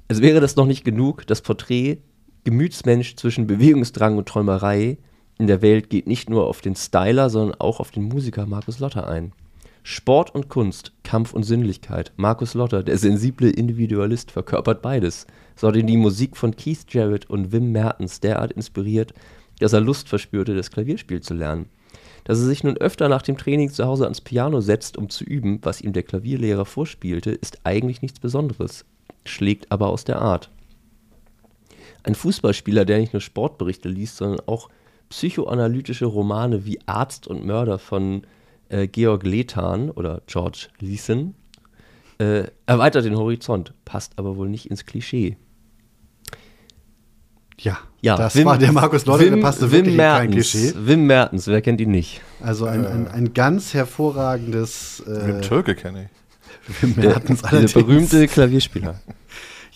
S1: Als wäre das noch nicht genug, das Porträt Gemütsmensch zwischen Bewegungsdrang und Träumerei in der Welt geht nicht nur auf den Styler, sondern auch auf den Musiker Markus Lotter ein. Sport und Kunst, Kampf und Sinnlichkeit. Markus Lotter, der sensible Individualist, verkörpert beides. So hat ihn die Musik von Keith Jarrett und Wim Mertens derart inspiriert, dass er Lust verspürte, das Klavierspiel zu lernen. Dass er sich nun öfter nach dem Training zu Hause ans Piano setzt, um zu üben, was ihm der Klavierlehrer vorspielte, ist eigentlich nichts Besonderes, schlägt aber aus der Art. Ein Fußballspieler, der nicht nur Sportberichte liest, sondern auch psychoanalytische Romane wie Arzt und Mörder von äh, Georg Lethan oder George Leeson, äh, erweitert den Horizont, passt aber wohl nicht ins Klischee.
S2: Ja,
S1: Ja,
S2: das
S1: Wim-
S2: war der Markus Lotter, der
S1: Wim-
S2: passte
S1: Wim
S2: wirklich in kein
S1: Mertens.
S2: Klischee.
S1: Wim Mertens, wer kennt ihn nicht?
S2: Also ein, ein, ein ganz hervorragendes äh,
S3: Den Türke kenne ich.
S2: Wim Mertens
S1: Der
S2: allerdings.
S1: berühmte Klavierspieler.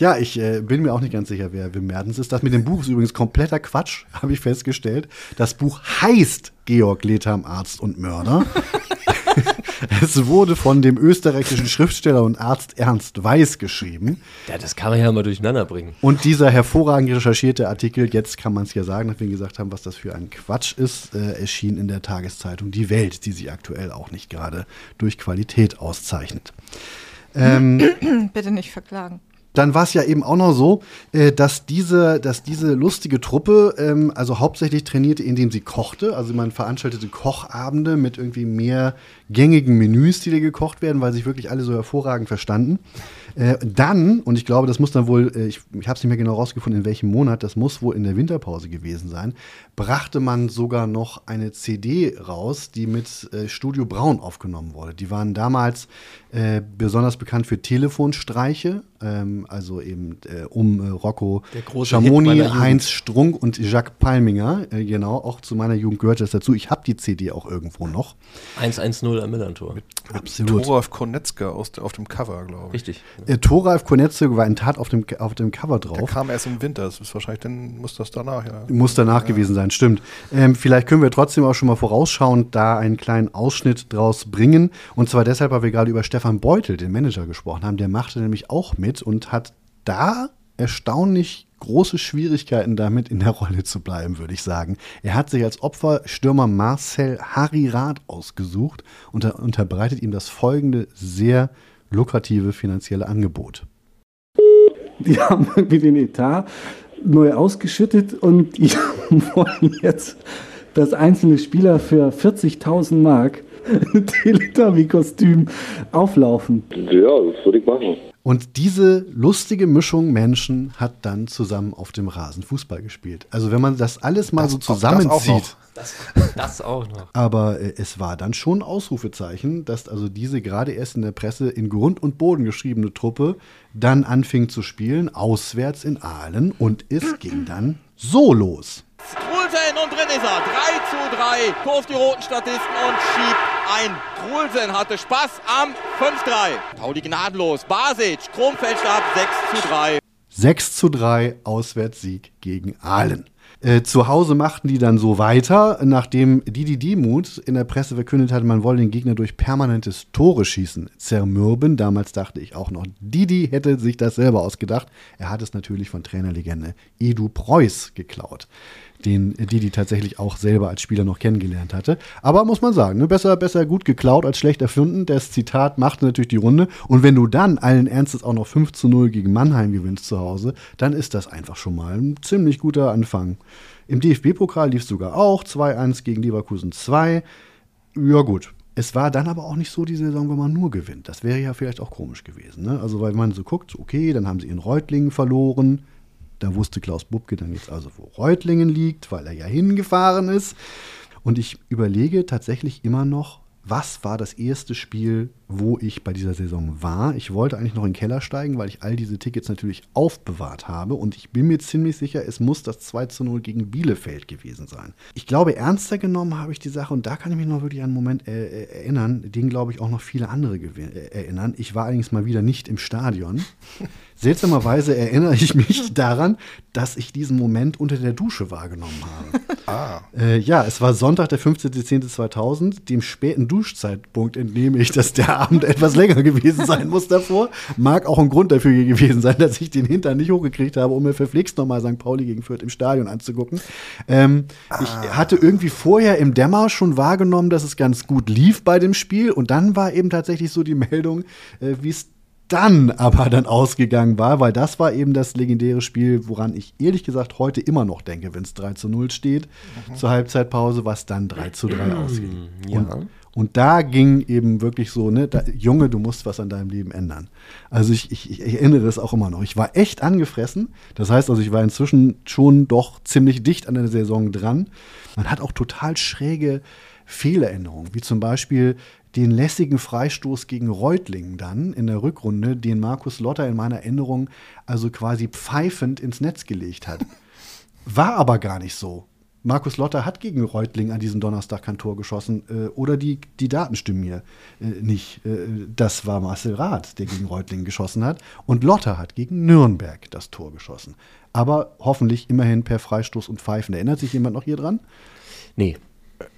S2: Ja, ich äh, bin mir auch nicht ganz sicher, wer Wim Mertens ist. Das mit dem Buch ist übrigens kompletter Quatsch, habe ich festgestellt. Das Buch heißt Georg Letham, Arzt und Mörder. es wurde von dem österreichischen Schriftsteller und Arzt Ernst Weiß geschrieben.
S1: Ja, das kann man ja mal durcheinander bringen.
S2: Und dieser hervorragend recherchierte Artikel, jetzt kann man es ja sagen, nachdem wir gesagt haben, was das für ein Quatsch ist, äh, erschien in der Tageszeitung Die Welt, die sich aktuell auch nicht gerade durch Qualität auszeichnet. Ähm,
S4: Bitte nicht verklagen.
S2: Dann war es ja eben auch noch so, äh, dass diese, dass diese lustige Truppe ähm, also hauptsächlich trainierte, indem sie kochte. Also man veranstaltete Kochabende mit irgendwie mehr gängigen Menüs, die da gekocht werden, weil sich wirklich alle so hervorragend verstanden. Äh, dann, und ich glaube, das muss dann wohl, äh, ich, ich habe es nicht mehr genau rausgefunden, in welchem Monat, das muss wohl in der Winterpause gewesen sein, brachte man sogar noch eine CD raus, die mit äh, Studio Braun aufgenommen wurde. Die waren damals äh, besonders bekannt für Telefonstreiche, ähm, also eben äh, um äh, Rocco
S1: Der
S2: Schamoni. Heinz Strunk und Jacques Palminger. Äh, genau, auch zu meiner Jugend gehörte das dazu. Ich habe die CD auch irgendwo noch.
S1: 1-1-0 am Millantor.
S2: Absolut.
S3: Thoralf Konetzka aus, der- auf dem Cover, glaube ich.
S1: Richtig.
S2: Äh, Thoralf Konetze war in Tat auf dem, auf dem Cover
S3: Der
S2: drauf.
S3: kam erst im Winter, das ist wahrscheinlich, dann muss das danach, ja.
S2: Muss danach gewesen sein, stimmt. Ähm, vielleicht können wir trotzdem auch schon mal vorausschauend da einen kleinen Ausschnitt draus bringen. Und zwar deshalb, weil wir gerade über Stefan Beutel, den Manager, gesprochen haben. Der machte nämlich auch mit und hat da erstaunlich große Schwierigkeiten damit in der Rolle zu bleiben, würde ich sagen. Er hat sich als Opfer Stürmer Marcel Harry Rath ausgesucht und er unterbreitet ihm das folgende sehr lukrative finanzielle Angebot.
S10: Die haben irgendwie den Etat neu ausgeschüttet und die wollen jetzt, dass einzelne Spieler für 40.000 Mark Teletubby-Kostüm auflaufen.
S11: Ja, das würde ich machen.
S2: Und diese lustige Mischung Menschen hat dann zusammen auf dem Rasen Fußball gespielt. Also wenn man das alles mal so
S3: das auch
S2: zusammenzieht.
S3: noch.
S1: Das, das auch noch.
S2: Aber äh, es war dann schon ein Ausrufezeichen, dass also diese gerade erst in der Presse in Grund und Boden geschriebene Truppe dann anfing zu spielen, auswärts in Aalen. Und es ging dann so los.
S12: Trulsen und drin ist er. 3 zu 3. Kurft die roten Statisten und schiebt ein. Trulsen hatte Spaß am 5-3. Pauli gnadenlos. Basic, Kronfeldstab 6 zu 3.
S2: 6 zu 3 Auswärtssieg gegen Aalen. Äh, zu Hause machten die dann so weiter, nachdem Didi Diemut in der Presse verkündet hatte, man wolle den Gegner durch permanentes Tore schießen. Zermürben, damals dachte ich auch noch, Didi hätte sich das selber ausgedacht. Er hat es natürlich von Trainerlegende Edu Preuß geklaut den Didi tatsächlich auch selber als Spieler noch kennengelernt hatte. Aber muss man sagen, ne, besser, besser gut geklaut als schlecht erfunden. Das Zitat machte natürlich die Runde. Und wenn du dann allen Ernstes auch noch 5 zu 0 gegen Mannheim gewinnst zu Hause, dann ist das einfach schon mal ein ziemlich guter Anfang. Im DFB-Pokal lief es sogar auch 2-1 gegen Leverkusen 2. Ja, gut. Es war dann aber auch nicht so die Saison, wo man nur gewinnt. Das wäre ja vielleicht auch komisch gewesen. Ne? Also, weil man so guckt, okay, dann haben sie in Reutlingen verloren. Da wusste Klaus Bubke dann jetzt also, wo Reutlingen liegt, weil er ja hingefahren ist. Und ich überlege tatsächlich immer noch, was war das erste Spiel, wo ich bei dieser Saison war. Ich wollte eigentlich noch in den Keller steigen, weil ich all diese Tickets natürlich aufbewahrt habe. Und ich bin mir ziemlich sicher, es muss das 2 zu 0 gegen Bielefeld gewesen sein. Ich glaube, ernster genommen habe ich die Sache, und da kann ich mich noch wirklich an einen Moment äh, erinnern, den glaube ich auch noch viele andere äh, erinnern. Ich war allerdings mal wieder nicht im Stadion. Seltsamerweise erinnere ich mich daran, dass ich diesen Moment unter der Dusche wahrgenommen habe.
S3: Ah.
S2: Äh, ja, es war Sonntag, der 15.10.2000. Dem späten Duschzeitpunkt entnehme ich, dass der Abend etwas länger gewesen sein muss davor. Mag auch ein Grund dafür gewesen sein, dass ich den Hintern nicht hochgekriegt habe, um mir verflixt nochmal St. Pauli gegen Fürth im Stadion anzugucken. Ähm, ah. Ich hatte irgendwie vorher im Dämmer schon wahrgenommen, dass es ganz gut lief bei dem Spiel. Und dann war eben tatsächlich so die Meldung, äh, wie es dann aber dann ausgegangen war, weil das war eben das legendäre Spiel, woran ich ehrlich gesagt heute immer noch denke, wenn es 3 zu 0 steht, mhm. zur Halbzeitpause, was dann 3 zu 3 ausging. Ja. Und, und, da ging eben wirklich so, ne, da, Junge, du musst was an deinem Leben ändern. Also ich, ich, ich erinnere es auch immer noch. Ich war echt angefressen. Das heißt also, ich war inzwischen schon doch ziemlich dicht an der Saison dran. Man hat auch total schräge Fehlerinnerungen, wie zum Beispiel den lässigen Freistoß gegen Reutlingen dann in der Rückrunde, den Markus Lotter in meiner Erinnerung also quasi pfeifend ins Netz gelegt hat. War aber gar nicht so. Markus Lotter hat gegen Reutling an diesem Donnerstag kein Tor geschossen äh, oder die, die Daten stimmen mir äh, nicht. Äh, das war Marcel Rath, der gegen Reutling geschossen hat und Lotter hat gegen Nürnberg das Tor geschossen. Aber hoffentlich immerhin per Freistoß und Pfeifen. Erinnert sich jemand noch hier dran?
S1: Nee.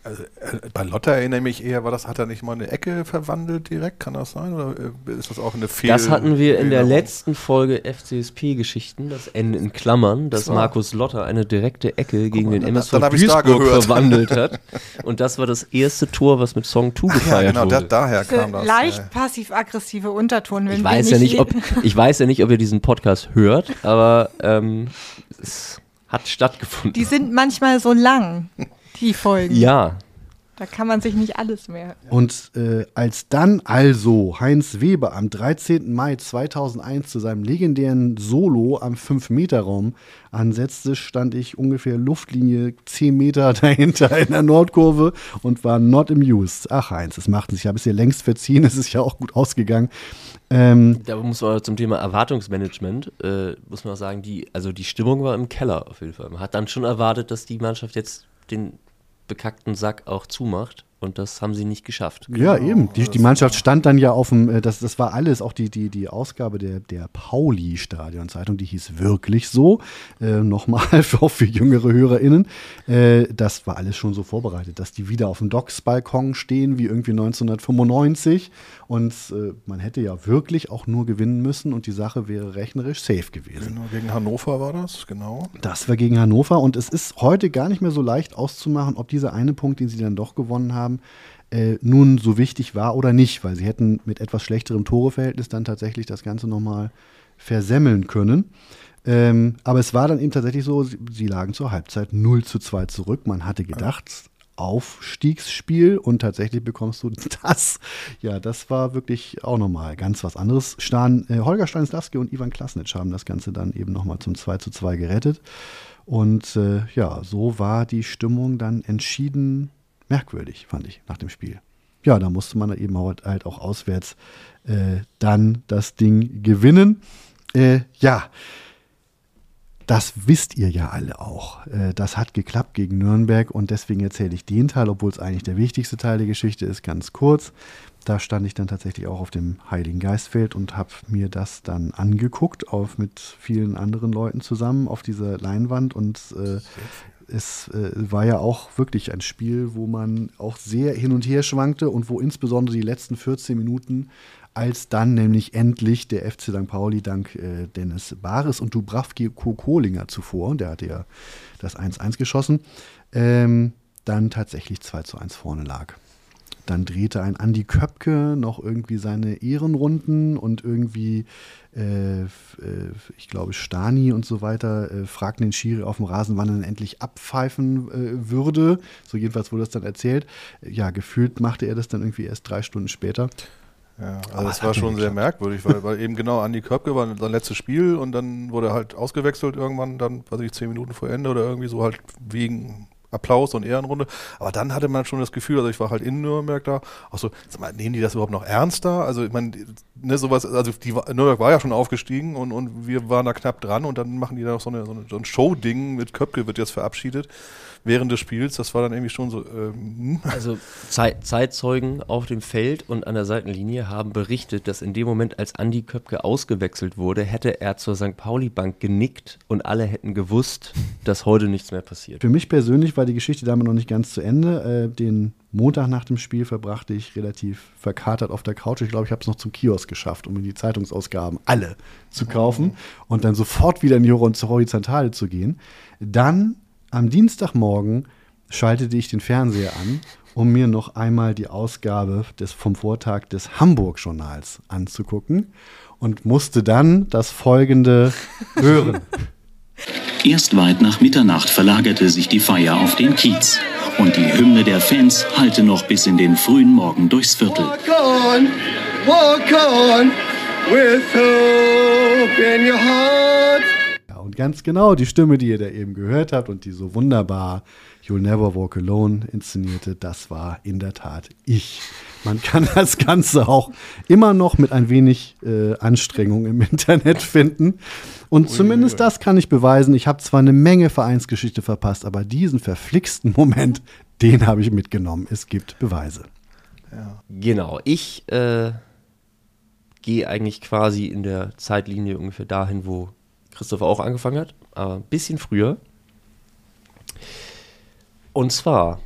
S3: Also, äh, bei Lotta erinnere ich mich eher, war das, hat er nicht mal eine Ecke verwandelt direkt? Kann das sein? Oder äh, ist das auch eine Fehl
S1: Das hatten wir in der letzten Folge FCSP-Geschichten, das Ende in Klammern, dass so. Markus Lotter eine direkte Ecke gegen den MSV Duisburg verwandelt hat. Und das war das erste Tor, was mit Song 2 gefeiert ja, genau, wurde.
S3: Da, daher kam das.
S4: Leicht ja. passiv-aggressive Unterton.
S1: Ich weiß, ja nicht, ob, ich weiß ja nicht, ob ihr diesen Podcast hört, aber ähm, es hat stattgefunden.
S4: Die sind manchmal so lang die Folgen.
S1: Ja.
S4: Da kann man sich nicht alles mehr.
S2: Und äh, als dann also Heinz Weber am 13. Mai 2001 zu seinem legendären Solo am 5-Meter-Raum ansetzte, stand ich ungefähr Luftlinie 10 Meter dahinter in der Nordkurve und war not amused. Ach Heinz, es macht sich. Ich habe es hier längst verziehen. Es ist ja auch gut ausgegangen.
S1: Ähm, da muss man zum Thema Erwartungsmanagement, äh, muss man auch sagen, die, also die Stimmung war im Keller auf jeden Fall. Man hat dann schon erwartet, dass die Mannschaft jetzt den bekackten Sack auch zumacht. Und das haben sie nicht geschafft.
S2: Ja, genau. eben. Die, die, Mannschaft stand dann ja auf dem, äh, das, das war alles, auch die, die, die Ausgabe der, der Pauli-Stadionzeitung, die hieß wirklich so. Äh, Nochmal auch für jüngere HörerInnen. Äh, das war alles schon so vorbereitet, dass die wieder auf dem Docks-Balkon stehen, wie irgendwie 1995. Und äh, man hätte ja wirklich auch nur gewinnen müssen und die Sache wäre rechnerisch safe gewesen.
S3: Genau, gegen Hannover war das, genau.
S2: Das war gegen Hannover und es ist heute gar nicht mehr so leicht auszumachen, ob dieser eine Punkt, den sie dann doch gewonnen haben, haben, äh, nun so wichtig war oder nicht, weil sie hätten mit etwas schlechterem Toreverhältnis dann tatsächlich das Ganze nochmal versemmeln können. Ähm, aber es war dann eben tatsächlich so, sie, sie, lagen zur Halbzeit 0 zu 2 zurück. Man hatte gedacht, Aufstiegsspiel und tatsächlich bekommst du das. Ja, das war wirklich auch nochmal ganz was anderes. Stan, äh, Holger Stanislawski und Ivan Klasnitsch haben das Ganze dann eben nochmal zum 2 zu 2 gerettet. Und äh, ja, so war die Stimmung dann entschieden merkwürdig, fand ich, nach dem Spiel. Ja, da musste man eben halt auch auswärts äh, dann das Ding gewinnen. Äh, ja, das wisst ihr ja alle auch. Äh, das hat geklappt gegen Nürnberg und deswegen erzähle ich den Teil, obwohl es eigentlich der wichtigste Teil der Geschichte ist, ganz kurz. Da stand ich dann tatsächlich auch auf dem Heiligen Geistfeld und habe mir das dann angeguckt, auf, mit vielen anderen Leuten zusammen auf dieser Leinwand und äh, es äh, war ja auch wirklich ein Spiel, wo man auch sehr hin und her schwankte und wo insbesondere die letzten 14 Minuten, als dann nämlich endlich der FC St. Pauli dank äh, Dennis Bares und Dubravki Kohlinger zuvor, der hatte ja das 1-1 geschossen, ähm, dann tatsächlich 2 zu 1 vorne lag. Dann drehte ein Andi Köpke noch irgendwie seine Ehrenrunden und irgendwie, äh, äh, ich glaube, Stani und so weiter äh, fragten den Schiri auf dem Rasen, wann er endlich abpfeifen äh, würde. So jedenfalls wurde das dann erzählt. Ja, gefühlt machte er das dann irgendwie erst drei Stunden später.
S3: Ja, also das war schon sehr merkwürdig, weil, weil eben genau Andi Köpke war sein letztes Spiel und dann wurde er halt ausgewechselt irgendwann, dann, weiß ich, zehn Minuten vor Ende oder irgendwie so halt wegen Applaus und Ehrenrunde. Aber dann hatte man schon das Gefühl, also ich war halt in Nürnberg da, auch so, mal, nehmen die das überhaupt noch ernster? Also ich meine, ne, sowas, also die, Nürnberg war ja schon aufgestiegen und, und wir waren da knapp dran und dann machen die da noch so, eine, so, eine, so ein Show-Ding mit Köpke wird jetzt verabschiedet während des Spiels. Das war dann irgendwie schon so. Ähm,
S1: also Zeit, Zeitzeugen auf dem Feld und an der Seitenlinie haben berichtet, dass in dem Moment, als Andi Köpke ausgewechselt wurde, hätte er zur St. Pauli-Bank genickt und alle hätten gewusst, dass heute nichts mehr passiert.
S2: Für mich persönlich war die Geschichte damit noch nicht ganz zu Ende. Äh, den Montag nach dem Spiel verbrachte ich relativ verkatert auf der Couch. Ich glaube, ich habe es noch zum Kiosk geschafft, um in die Zeitungsausgaben alle zu kaufen oh. und dann sofort wieder in die Horizontale zu gehen. Dann am Dienstagmorgen schaltete ich den Fernseher an, um mir noch einmal die Ausgabe des, vom Vortag des Hamburg-Journals anzugucken und musste dann das folgende hören.
S11: Erst weit nach Mitternacht verlagerte sich die Feier auf den Kiez. Und die Hymne der Fans hallte noch bis in den frühen Morgen durchs Viertel.
S13: Walk on, walk on, with hope in your heart.
S2: Ganz genau die Stimme, die ihr da eben gehört habt und die so wunderbar You'll Never Walk Alone inszenierte, das war in der Tat ich. Man kann das Ganze auch immer noch mit ein wenig äh, Anstrengung im Internet finden. Und zumindest das kann ich beweisen. Ich habe zwar eine Menge Vereinsgeschichte verpasst, aber diesen verflixten Moment, den habe ich mitgenommen. Es gibt Beweise.
S1: Ja. Genau. Ich äh, gehe eigentlich quasi in der Zeitlinie ungefähr dahin, wo Christopher auch angefangen hat, aber ein bisschen früher. Und zwar,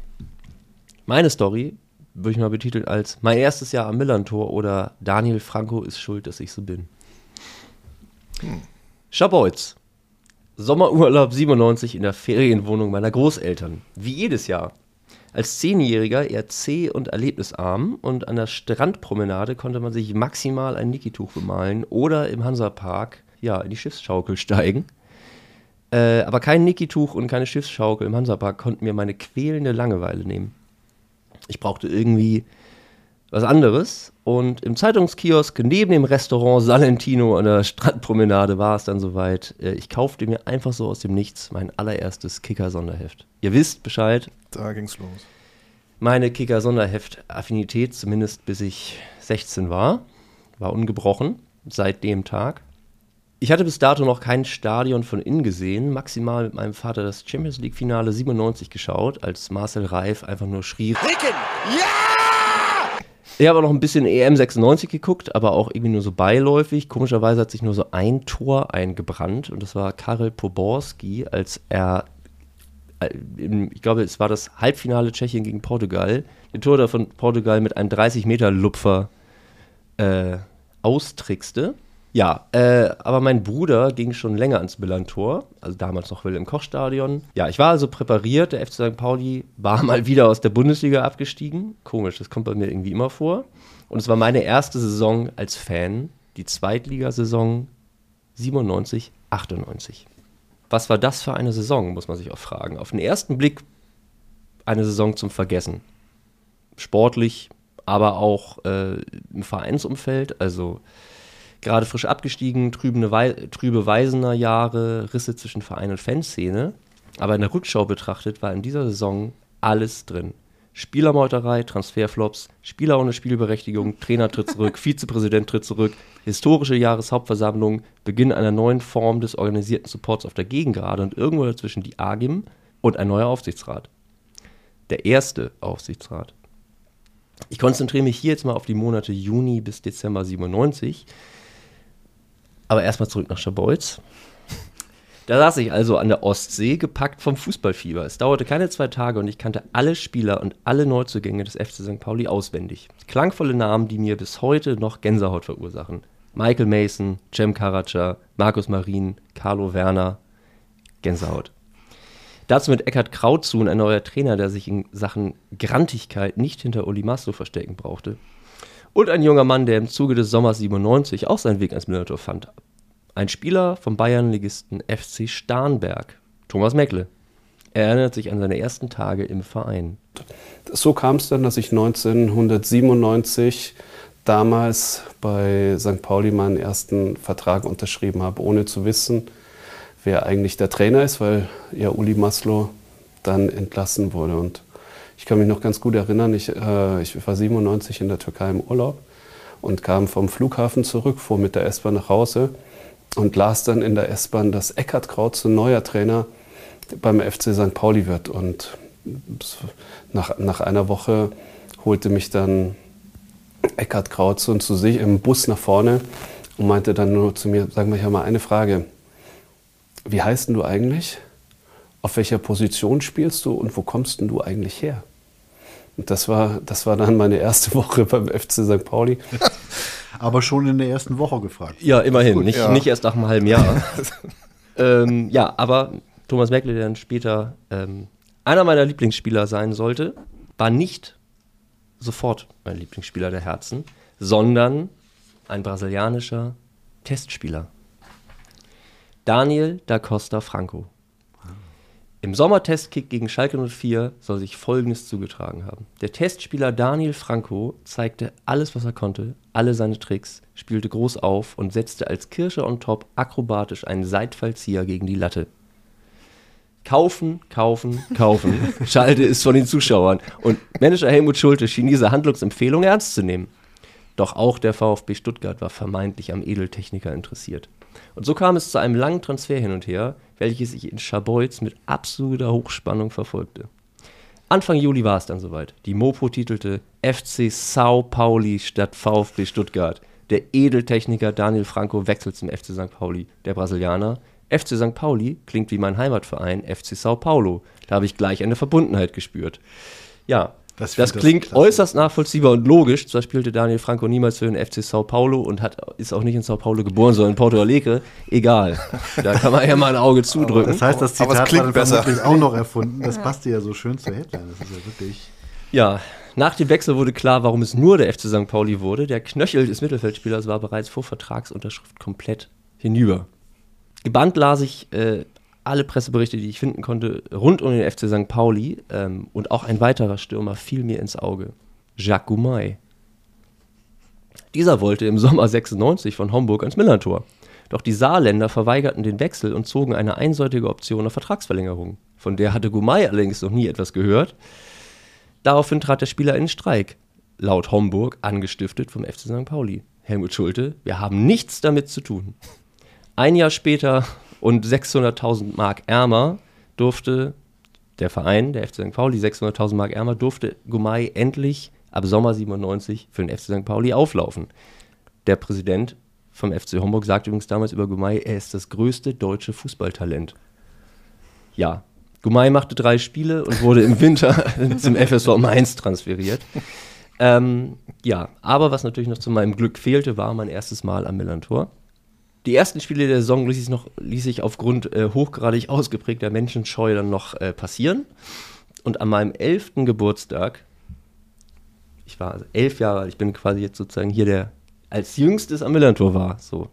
S1: meine Story würde ich mal betiteln als mein erstes Jahr am Millantor oder Daniel Franco ist schuld, dass ich so bin. Hm. Schabolz. Sommerurlaub 97 in der Ferienwohnung meiner Großeltern. Wie jedes Jahr. Als Zehnjähriger eher zäh und erlebnisarm und an der Strandpromenade konnte man sich maximal ein Niki-Tuch bemalen oder im Hansapark ja, in die Schiffsschaukel steigen. Äh, aber kein Niki-Tuch und keine Schiffsschaukel im Hansapark konnten mir meine quälende Langeweile nehmen. Ich brauchte irgendwie was anderes. Und im Zeitungskiosk neben dem Restaurant Salentino an der Strandpromenade war es dann soweit. Äh, ich kaufte mir einfach so aus dem Nichts mein allererstes Kicker-Sonderheft. Ihr wisst Bescheid.
S3: Da ging's los.
S1: Meine Kicker-Sonderheft-Affinität, zumindest bis ich 16 war, war ungebrochen seit dem Tag. Ich hatte bis dato noch kein Stadion von innen gesehen, maximal mit meinem Vater das Champions League Finale 97 geschaut, als Marcel Reif einfach nur schrie. Ricken! Ja! Ich habe auch noch ein bisschen EM 96 geguckt, aber auch irgendwie nur so beiläufig. Komischerweise hat sich nur so ein Tor eingebrannt und das war Karel Poborski, als er, äh, ich glaube, es war das Halbfinale Tschechien gegen Portugal, den Tor da von Portugal mit einem 30-Meter-Lupfer äh, austrickste. Ja, äh, aber mein Bruder ging schon länger ans Millantor, also damals noch Wilhelm Koch Stadion. Ja, ich war also präpariert. Der FC St. Pauli war mal wieder aus der Bundesliga abgestiegen. Komisch, das kommt bei mir irgendwie immer vor. Und es war meine erste Saison als Fan, die Zweitligasaison 97, 98. Was war das für eine Saison, muss man sich auch fragen. Auf den ersten Blick eine Saison zum Vergessen. Sportlich, aber auch äh, im Vereinsumfeld. Also gerade frisch abgestiegen, trübe, Wei trübe Weisener Jahre, Risse zwischen Verein und Fanszene. Aber in der Rückschau betrachtet war in dieser Saison alles drin. Spielermeuterei, Transferflops, Spieler ohne Spielberechtigung, Trainer tritt zurück, Vizepräsident tritt zurück, historische Jahreshauptversammlung, Beginn einer neuen Form des organisierten Supports auf der Gegengrade und irgendwo dazwischen die AGIM und ein neuer Aufsichtsrat. Der erste Aufsichtsrat. Ich konzentriere mich hier jetzt mal auf die Monate Juni bis Dezember 97. Aber erstmal zurück nach Schabolz. Da saß ich also an der Ostsee, gepackt vom Fußballfieber. Es dauerte keine zwei Tage und ich kannte alle Spieler und alle Neuzugänge des FC St. Pauli auswendig. Klangvolle Namen, die mir bis heute noch Gänsehaut verursachen. Michael Mason, Cem Karaca, Markus Marin, Carlo Werner. Gänsehaut. Dazu mit Eckhard Krautzuhn ein neuer Trainer, der sich in Sachen Grantigkeit nicht hinter Uli Maslow verstecken brauchte. Und ein junger Mann, der im Zuge des Sommers 97 auch seinen Weg ans Millantor fand. Ein Spieler vom Bayernligisten FC Starnberg, Thomas Meckle. Er erinnert sich an seine ersten Tage im Verein.
S14: So kam es dann, dass ich 1997 damals bei St. Pauli meinen ersten Vertrag unterschrieben habe, ohne zu wissen, wer eigentlich der Trainer ist, weil ja Uli Maslow dann entlassen wurde. Und ich kann mich noch ganz gut erinnern, ich, äh, ich war 97 in der Türkei im Urlaub und kam vom Flughafen zurück, fuhr mit der S-Bahn nach Hause und las dann in der S-Bahn, dass Eckhard Krautz ein neuer Trainer beim FC St. Pauli wird. Und nach, nach einer Woche holte mich dann Eckhard Krautz und zu sich im Bus nach vorne und meinte dann nur zu mir, sag mal, ich mal eine Frage. Wie heißt denn du eigentlich? Auf welcher Position spielst du und wo kommst denn du eigentlich her? Und das war, das war dann meine erste Woche beim FC St. Pauli.
S2: Aber schon in der ersten Woche gefragt.
S1: Ja, immerhin,
S2: Gut,
S1: nicht,
S2: ja.
S1: nicht erst nach einem halben Jahr. ähm, ja, aber Thomas Meckle, der dann später ähm, einer meiner Lieblingsspieler sein sollte, war nicht sofort mein Lieblingsspieler der Herzen, sondern ein brasilianischer Testspieler. Daniel da Costa Franco. Im Sommertestkick gegen Schalke 04 soll sich Folgendes zugetragen haben. Der Testspieler Daniel Franco zeigte alles, was er konnte, alle seine Tricks, spielte groß auf und setzte als Kirsche on top akrobatisch einen Seitfallzieher gegen die Latte. Kaufen, kaufen, kaufen. Schalte ist von den Zuschauern. Und Manager Helmut Schulte schien diese Handlungsempfehlung ernst zu nehmen. Doch auch der VfB Stuttgart war vermeintlich am Edeltechniker interessiert. Und so kam es zu einem langen Transfer hin und her, welches sich in Scharbeutz mit absoluter Hochspannung verfolgte. Anfang Juli war es dann soweit. Die Mopo titelte FC Sao Pauli statt VfB Stuttgart. Der Edeltechniker Daniel Franco wechselt zum FC St. Pauli. Der Brasilianer. FC St. Pauli klingt wie mein Heimatverein FC Sao Paulo. Da habe ich gleich eine Verbundenheit gespürt. Ja,
S2: Das
S1: das,
S2: das
S1: klingt
S2: klasse.
S1: äußerst nachvollziehbar und logisch. Zwar spielte Daniel Franco niemals für den FC Sao Paulo und hat, ist auch nicht in Sao Paulo geboren, sondern in Porto Alegre. Egal. Da kann man ja mal ein Auge zudrücken.
S2: Das heißt, das Zitat war dann vermutlich auch noch erfunden. Das passte ja so schön zur Headline. Das ist ja wirklich.
S1: Ja, nach dem Wechsel wurde klar, warum es nur der FC St. Pauli wurde. Der Knöchel des Mittelfeldspielers war bereits vor Vertragsunterschrift komplett hinüber. Gebannt las ich äh, alle Presseberichte, die ich finden konnte, rund um den FC St. Pauli. Ähm, und auch ein weiterer Stürmer fiel mir ins Auge. Jacques Goumay. Dieser wollte im Sommer 96 von Homburg ans Millantor. Doch die Saarländer verweigerten den Wechsel und zogen eine einseitige Option auf Vertragsverlängerung. Von der hatte Goumay allerdings noch nie etwas gehört. Daraufhin trat der Spieler in Streik. Laut Homburg angestiftet vom FC St. Pauli. Helmut Schulte, wir haben nichts damit zu tun. Ein Jahr später und 600.000 Mark ärmer durfte der Verein, der FC St. Pauli, 600.000 Mark ärmer, durfte Gumay endlich ab Sommer 97 für den FC St. Pauli auflaufen. Der Präsident vom FC Homburg sagte übrigens damals über Gumay, er ist das größte deutsche Fußballtalent. Ja, Gumay machte drei Spiele und wurde im Winter zum FSV Mainz transferiert. Ähm, ja, aber was natürlich noch zu meinem Glück fehlte, war mein erstes Mal am Millantor. Die ersten Spiele der Saison ließ ich, noch, ließ ich aufgrund äh, hochgradig ausgeprägter Menschenscheu dann noch äh, passieren. Und an meinem elften Geburtstag, ich war also elf Jahre alt, ich bin quasi jetzt sozusagen hier der als jüngstes am Millantor war, so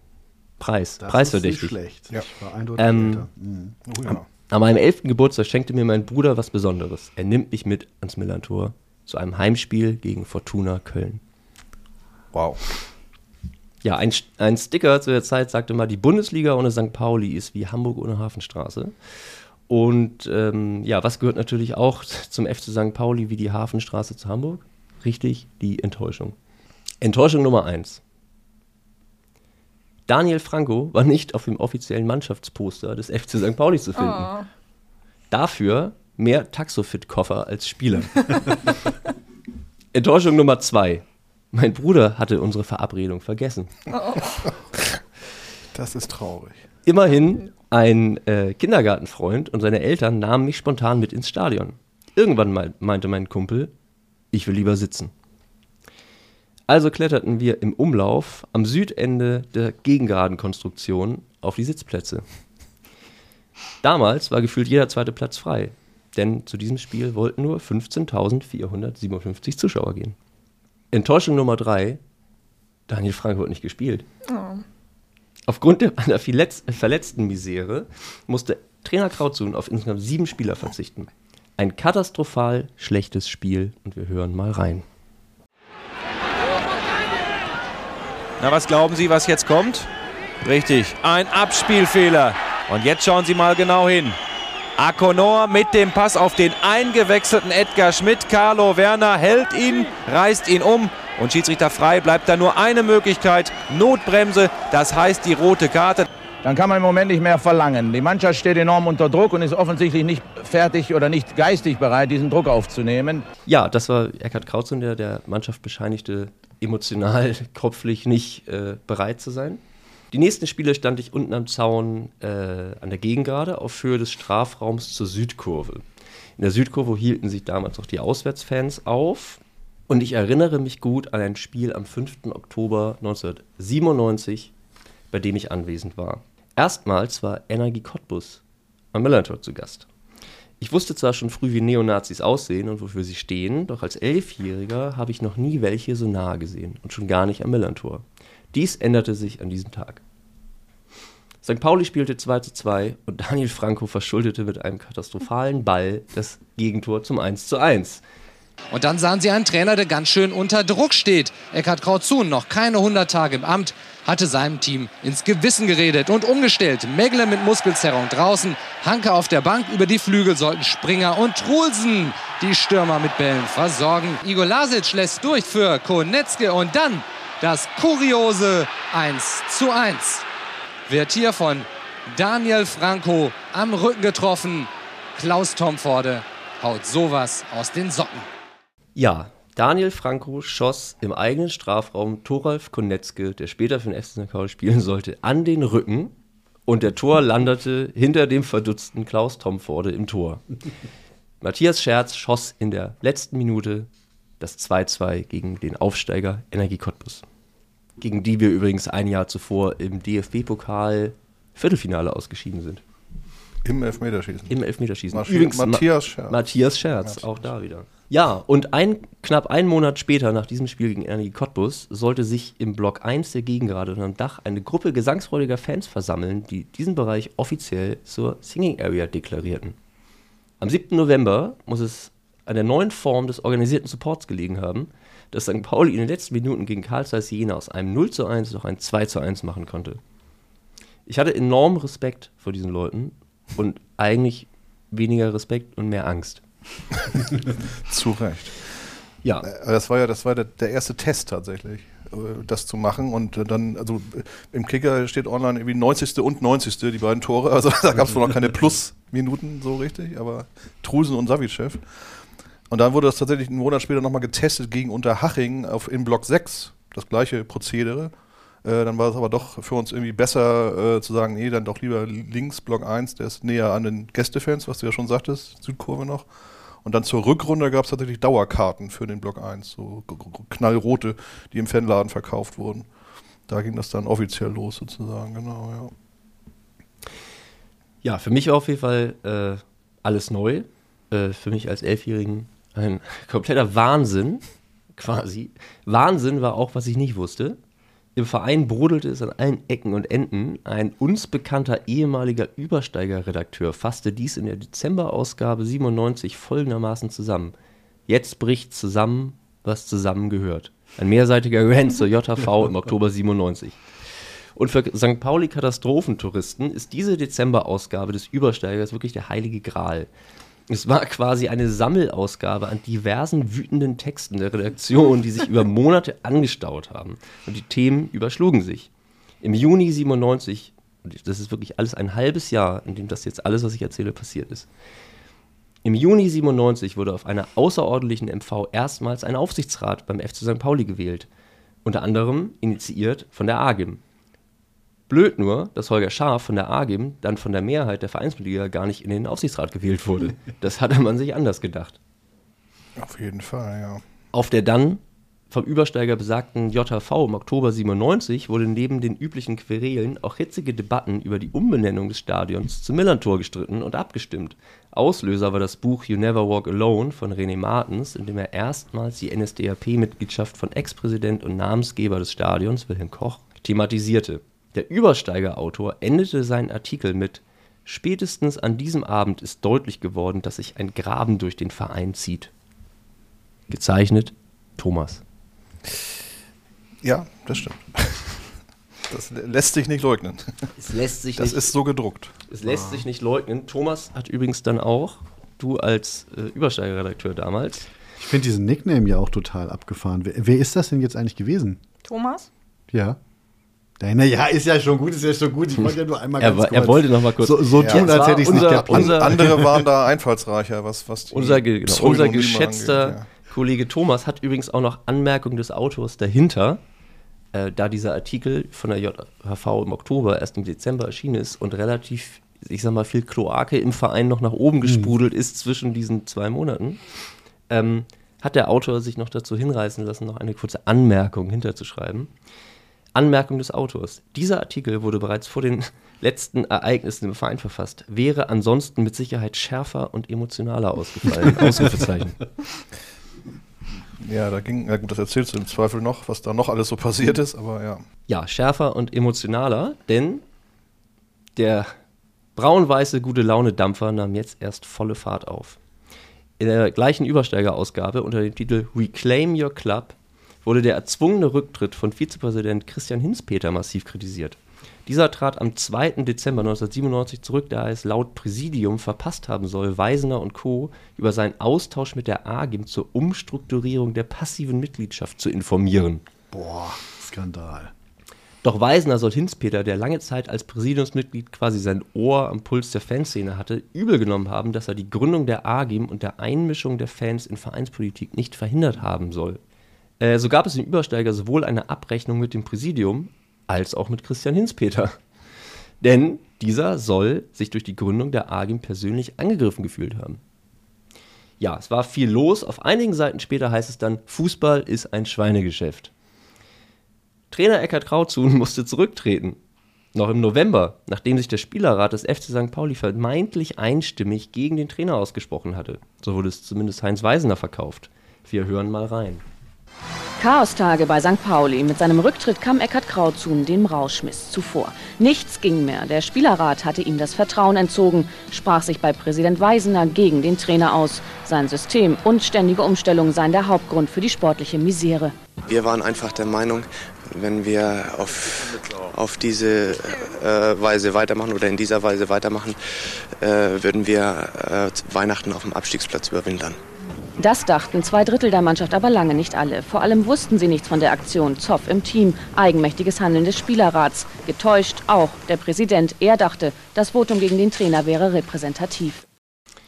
S1: Preis,
S2: Das
S1: preisverdächtig.
S2: ist nicht schlecht. Ja. Ich war eindeutig
S1: Ähm,
S2: älter. Mhm.
S3: Oh ja.
S1: an meinem elften Geburtstag schenkte mir mein Bruder was Besonderes. Er nimmt mich mit ans Millantor zu einem Heimspiel gegen Fortuna Köln.
S3: Wow.
S1: Ja, ein, ein Sticker zu der Zeit sagte mal, die Bundesliga ohne St. Pauli ist wie Hamburg ohne Hafenstraße. Und ähm, ja, was gehört natürlich auch zum FC St. Pauli wie die Hafenstraße zu Hamburg? Richtig, die Enttäuschung. Enttäuschung Nummer eins. Daniel Franco war nicht auf dem offiziellen Mannschaftsposter des FC St. Pauli zu finden.
S4: Oh.
S1: Dafür mehr Taxofit-Koffer als Spieler. Enttäuschung Nummer zwei. Mein Bruder hatte unsere Verabredung vergessen.
S3: Das ist traurig.
S1: Immerhin ein äh, Kindergartenfreund und seine Eltern nahmen mich spontan mit ins Stadion. Irgendwann mei- meinte mein Kumpel, ich will lieber sitzen. Also kletterten wir im Umlauf am Südende der Gegengartenkonstruktion auf die Sitzplätze. Damals war gefühlt jeder zweite Platz frei, denn zu diesem Spiel wollten nur 15.457 Zuschauer gehen. Enttäuschung Nummer drei, Daniel Franco hat nicht gespielt.
S4: Oh.
S1: Aufgrund der, einer verletz, verletzten Misere musste Trainer Krautsun auf insgesamt sieben Spieler verzichten. Ein katastrophal schlechtes Spiel und wir hören mal rein.
S15: Na, was glauben Sie, was jetzt kommt? Richtig, ein Abspielfehler. Und jetzt schauen Sie mal genau hin. Akonor mit dem Pass auf den eingewechselten Edgar Schmidt. Carlo Werner hält ihn, reißt ihn um. Und Schiedsrichter frei bleibt da nur eine Möglichkeit. Notbremse, das heißt die rote Karte.
S16: Dann kann man im Moment nicht mehr verlangen. Die Mannschaft steht enorm unter Druck und ist offensichtlich nicht fertig oder nicht geistig bereit, diesen Druck aufzunehmen.
S1: Ja, das war Eckhard Krautsun, der der Mannschaft bescheinigte, emotional, kopflich nicht äh, bereit zu sein. Die nächsten Spiele stand ich unten am Zaun äh, an der Gegengrade auf Höhe des Strafraums zur Südkurve. In der Südkurve hielten sich damals noch die Auswärtsfans auf. Und ich erinnere mich gut an ein Spiel am 5. Oktober 1997, bei dem ich anwesend war. Erstmals war Energie Cottbus am Millantor zu Gast. Ich wusste zwar schon früh, wie Neonazis aussehen und wofür sie stehen, doch als Elfjähriger habe ich noch nie welche so nahe gesehen und schon gar nicht am Millantor. Dies änderte sich an diesem Tag. St. Pauli spielte 2 zu 2 und Daniel Franco verschuldete mit einem katastrophalen Ball das Gegentor zum 1 zu 1.
S17: Und dann sahen sie einen Trainer, der ganz schön unter Druck steht. Eckhard Krautsun, noch keine 100 Tage im Amt, hatte seinem Team ins Gewissen geredet und umgestellt. Megle mit Muskelzerrung draußen, Hanke auf der Bank, über die Flügel sollten Springer und Trulsen die Stürmer mit Bällen versorgen. Igor Lasic lässt durch für Konetzke und dann das kuriose 1 zu 1. Wird hier von Daniel Franco am Rücken getroffen. Klaus Tomforde haut sowas aus den Socken.
S1: Ja, Daniel Franco schoss im eigenen Strafraum Thoralf Konetzke, der später für den FC St. Pauli spielen sollte, an den Rücken und der Tor landete hinter dem verdutzten Klaus Tomforde im Tor. Matthias Scherz schoss in der letzten Minute das 2-2 gegen den Aufsteiger Energie Cottbus. Gegen die wir übrigens ein Jahr zuvor im DFB-Pokal Viertelfinale ausgeschieden sind.
S3: Im Elfmeterschießen.
S1: Im Elfmeterschießen.
S3: Maschi-
S1: Übrigens,
S3: Matthias
S1: Ma-
S3: Scherz.
S1: Matthias Scherz, auch da wieder. Ja, und ein, knapp einen Monat später, nach diesem Spiel gegen Energie Cottbus, sollte sich im Block 1 der Gegengrade und am Dach eine Gruppe gesangsfreudiger Fans versammeln, die diesen Bereich offiziell zur Singing Area deklarierten. Am 7. November muss es an der neuen Form des organisierten Supports gelegen haben, dass St. Pauli in den letzten Minuten gegen Karl Zeiss Jena aus einem 0 zu 1 noch ein 2 zu 1 machen konnte. Ich hatte enormen Respekt vor diesen Leuten und eigentlich weniger Respekt und mehr Angst.
S3: Zu Recht.
S1: Ja.
S3: Äh, Das war ja, das war der, der erste Test tatsächlich, äh, das zu machen. Und äh, dann, also im Kicker steht online irgendwie 90. und 90. die beiden Tore. Also da gab es wohl noch keine Plus-Minuten so richtig, aber Trusen und Savicev. Und dann wurde das tatsächlich einen Monat später nochmal getestet gegen Unterhaching auf, in Block 6. Das gleiche Prozedere. Äh, dann war es aber doch für uns irgendwie besser äh, zu sagen, nee, dann doch lieber links Block 1, der ist näher an den Gästefans, was du ja schon sagtest, Südkurve noch. Und dann zur Rückrunde gab es tatsächlich Dauerkarten für den Block 1, so knallrote, die im Fanladen verkauft wurden. Da ging das dann offiziell los sozusagen, genau, ja.
S1: Ja, für mich war auf jeden Fall äh, alles neu. Äh, für mich als Elfjährigen ein kompletter Wahnsinn, quasi. Wahnsinn war auch, was ich nicht wusste. Im Verein brodelte es an allen Ecken und Enden. Ein uns bekannter ehemaliger Übersteigerredakteur fasste dies in der Dezemberausgabe 97 folgendermaßen zusammen. Jetzt bricht zusammen, was zusammengehört. Ein mehrseitiger Rant zur JV im Oktober 97. Und für St. Pauli Katastrophentouristen ist diese Dezemberausgabe des Übersteigers wirklich der heilige Gral. Es war quasi eine Sammelausgabe an diversen wütenden Texten der Redaktion, die sich über Monate angestaut haben. Und die Themen überschlugen sich. Im Juni 97, und das ist wirklich alles ein halbes Jahr, in dem das jetzt alles, was ich erzähle, passiert ist. Im Juni 97 wurde auf einer außerordentlichen MV erstmals ein Aufsichtsrat beim FC St. Pauli gewählt. Unter anderem initiiert von der AGIM. Blöd nur, dass Holger Scharf von der AGIM dann von der Mehrheit der Vereinsmitglieder gar nicht in den Aufsichtsrat gewählt wurde. Das hatte man sich anders gedacht.
S3: Auf jeden Fall, ja.
S1: Auf der dann vom Übersteiger besagten JHV im Oktober 97 wurde neben den üblichen Querelen auch hitzige Debatten über die Umbenennung des Stadions zum Millantor gestritten und abgestimmt. Auslöser war das Buch You Never Walk Alone von René Martens, in dem er erstmals die NSDAP-Mitgliedschaft von Ex-Präsident und Namensgeber des Stadions, Wilhelm Koch, thematisierte. Der Übersteiger-Autor endete seinen Artikel mit Spätestens an diesem Abend ist deutlich geworden, dass sich ein Graben durch den Verein zieht. Gezeichnet Thomas.
S3: Ja, das stimmt. Das lässt sich nicht leugnen.
S1: Es lässt sich
S3: das
S1: nicht,
S3: ist so gedruckt.
S1: Es lässt sich nicht leugnen. Thomas hat übrigens dann auch, du als äh, Übersteigerredakteur damals,
S2: Ich finde diesen Nickname ja auch total abgefahren. Wer, wer ist das denn jetzt eigentlich gewesen?
S4: Thomas?
S2: Ja. Deine, ja, ist ja schon gut, ist ja schon gut. Ich wollte ja nur einmal
S1: Er
S2: kurz.
S1: er wollte noch mal kurz-
S2: So, so
S1: Ja,
S2: tun, als hätte ich es nicht
S1: unser-
S2: geplant.
S1: unser-
S3: Andere waren da einfallsreicher, was, was die
S1: unser, ge- genau, unser geschätzter
S3: angeht, ja.
S1: Kollege Thomas hat übrigens auch noch Anmerkungen des Autors dahinter, äh, da dieser Artikel von der JHV im Oktober erst im Dezember erschienen ist und relativ, ich sag mal, viel Kloake im Verein noch nach oben gesprudelt ist zwischen diesen zwei Monaten. Ähm, hat der Autor sich noch dazu hinreißen lassen, noch eine kurze Anmerkung hinterzuschreiben. Anmerkung des Autors. Dieser Artikel wurde bereits vor den letzten Ereignissen im Verein verfasst, wäre ansonsten mit Sicherheit schärfer und emotionaler ausgefallen. Ausrufezeichen.
S3: Ja, da ging, ja gut, das erzählst du im Zweifel noch, was da noch alles so passiert ist, aber ja.
S1: Ja, schärfer und emotionaler, denn der braun-weiße gute Laune-Dampfer nahm jetzt erst volle Fahrt auf. In der gleichen Übersteigerausgabe unter dem Titel Reclaim Your Club wurde der erzwungene Rücktritt von Vizepräsident Christian Hinspeter massiv kritisiert. Dieser trat am 2. Dezember 1997 zurück, da er es laut Präsidium verpasst haben soll, Weisener und Co. über seinen Austausch mit der AGIM zur Umstrukturierung der passiven Mitgliedschaft zu informieren.
S2: Boah, Skandal.
S1: Doch Weisener soll Hinspeter, der lange Zeit als Präsidiumsmitglied quasi sein Ohr am Puls der Fanszene hatte, übel genommen haben, dass er die Gründung der AGIM und der Einmischung der Fans in Vereinspolitik nicht verhindert haben soll. Äh, so gab es im Übersteiger sowohl eine Abrechnung mit dem Präsidium als auch mit Christian Hinspeter. Denn dieser soll sich durch die Gründung der AGIM persönlich angegriffen gefühlt haben. Ja, es war viel los. Auf einigen Seiten später heißt es dann, Fußball ist ein Schweinegeschäft. Trainer Eckhard Krautzuhn musste zurücktreten. Noch im November, nachdem sich der Spielerrat des FC St. Pauli vermeintlich einstimmig gegen den Trainer ausgesprochen hatte. So wurde es zumindest Heinz Weisener verkauft. Wir hören mal rein.
S18: Chaostage bei St. Pauli. Mit seinem Rücktritt kam Eckhard Krautzuhn dem Rauschmiss zuvor. Nichts ging mehr. Der Spielerrat hatte ihm das Vertrauen entzogen, sprach sich bei Präsident Weisener gegen den Trainer aus. Sein System und ständige Umstellung seien der Hauptgrund für die sportliche Misere.
S19: Wir waren einfach der Meinung, wenn wir auf, auf diese äh, Weise weitermachen oder in dieser Weise weitermachen, äh, würden wir äh, Weihnachten auf dem Abstiegsplatz überwintern.
S18: Das dachten zwei Drittel der Mannschaft, aber lange nicht alle. Vor allem wussten sie nichts von der Aktion Zoff im Team, eigenmächtiges Handeln des Spielerrats. Getäuscht auch der Präsident. Er dachte, das Votum gegen den Trainer wäre repräsentativ.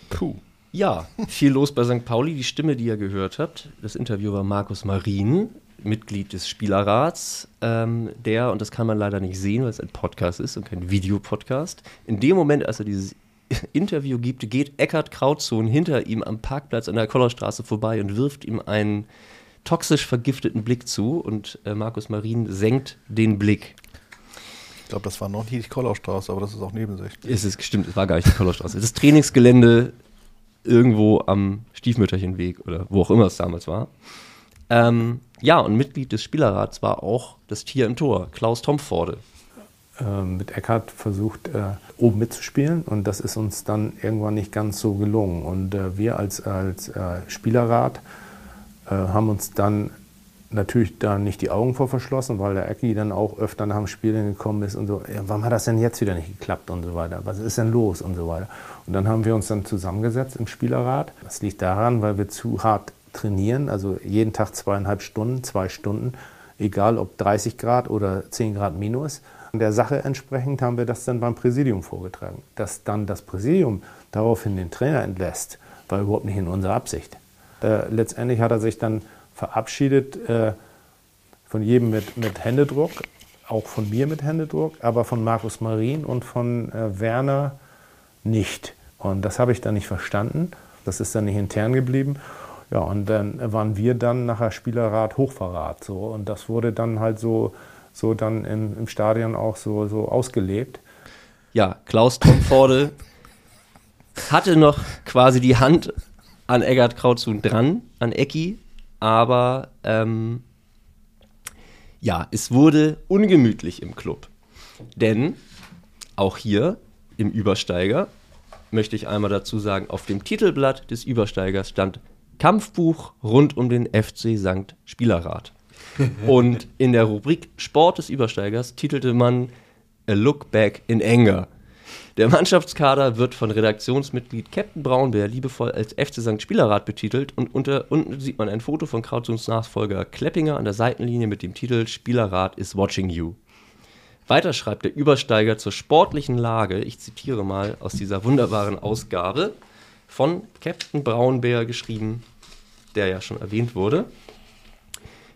S1: Puh. Ja, viel los bei St. Pauli. Die Stimme, die ihr gehört habt, das Interview war Markus Marin, Mitglied des Spielerrats, ähm, der, und das kann man leider nicht sehen, weil es ein Podcast ist und kein Videopodcast, in dem Moment, als er dieses Interview gibt, geht Eckhard Krautzohn hinter ihm am Parkplatz an der Kollerstraße vorbei und wirft ihm einen toxisch vergifteten Blick zu und äh, Markus Marin senkt den Blick.
S3: Ich glaube, das war noch nicht die Kollaustraße, aber das ist auch nebensächlich.
S1: Es ist stimmt, es war gar nicht die Kollerstraße. Das Trainingsgelände irgendwo am Stiefmütterchenweg oder wo auch immer es damals war. Ähm, ja, und Mitglied des Spielerrats war auch das Tier im Tor, Klaus Tomforde.
S14: Äh, mit Eckhardt versucht, äh, oben mitzuspielen und das ist uns dann irgendwann nicht ganz so gelungen. Und äh, wir als, als äh, Spielerrat haben uns dann natürlich da nicht die Augen vor verschlossen, weil der Ecki dann auch öfter nach dem Spiel gekommen ist und so, ja, warum hat das denn jetzt wieder nicht geklappt und so weiter, was ist denn los und so weiter. Und dann haben wir uns dann zusammengesetzt im Spielerrat. Das liegt daran, weil wir zu hart trainieren, also jeden Tag zweieinhalb Stunden, zwei Stunden, egal ob 30 Grad oder 10 Grad minus. Der Sache entsprechend haben wir das dann beim Präsidium vorgetragen. Dass dann das Präsidium daraufhin den Trainer entlässt, war überhaupt nicht in unserer Absicht. Äh, letztendlich hat er sich dann verabschiedet äh, von jedem mit, mit Händedruck, auch von mir mit Händedruck, aber von Markus Marin und von äh, Werner nicht. Und das habe ich dann nicht verstanden. Das ist dann nicht intern geblieben. Ja, und dann waren wir dann nachher Spielerrat Hochverrat. So. Und das wurde dann halt so, so dann im, im Stadion auch so, so ausgelebt.
S1: Ja, Klaus Tomforde hatte noch quasi die Hand an Eggert Krautzun dran, an Ecki, aber ähm, ja, es wurde ungemütlich im Club. Denn auch hier im Übersteiger möchte ich einmal dazu sagen, auf dem Titelblatt des Übersteigers stand Kampfbuch rund um den FC St. Spielerrat. Und in der Rubrik Sport des Übersteigers titelte man A Look Back in Anger. Der Mannschaftskader wird von Redaktionsmitglied Captain Braunbär liebevoll als FC St. Spielerrat betitelt und unter, unten sieht man ein Foto von Krautzuns Nachfolger Kleppinger an der Seitenlinie mit dem Titel Spielerrat is watching you. Weiter schreibt der Übersteiger zur sportlichen Lage, ich zitiere mal aus dieser wunderbaren Ausgabe von Captain Braunbär geschrieben, der ja schon erwähnt wurde.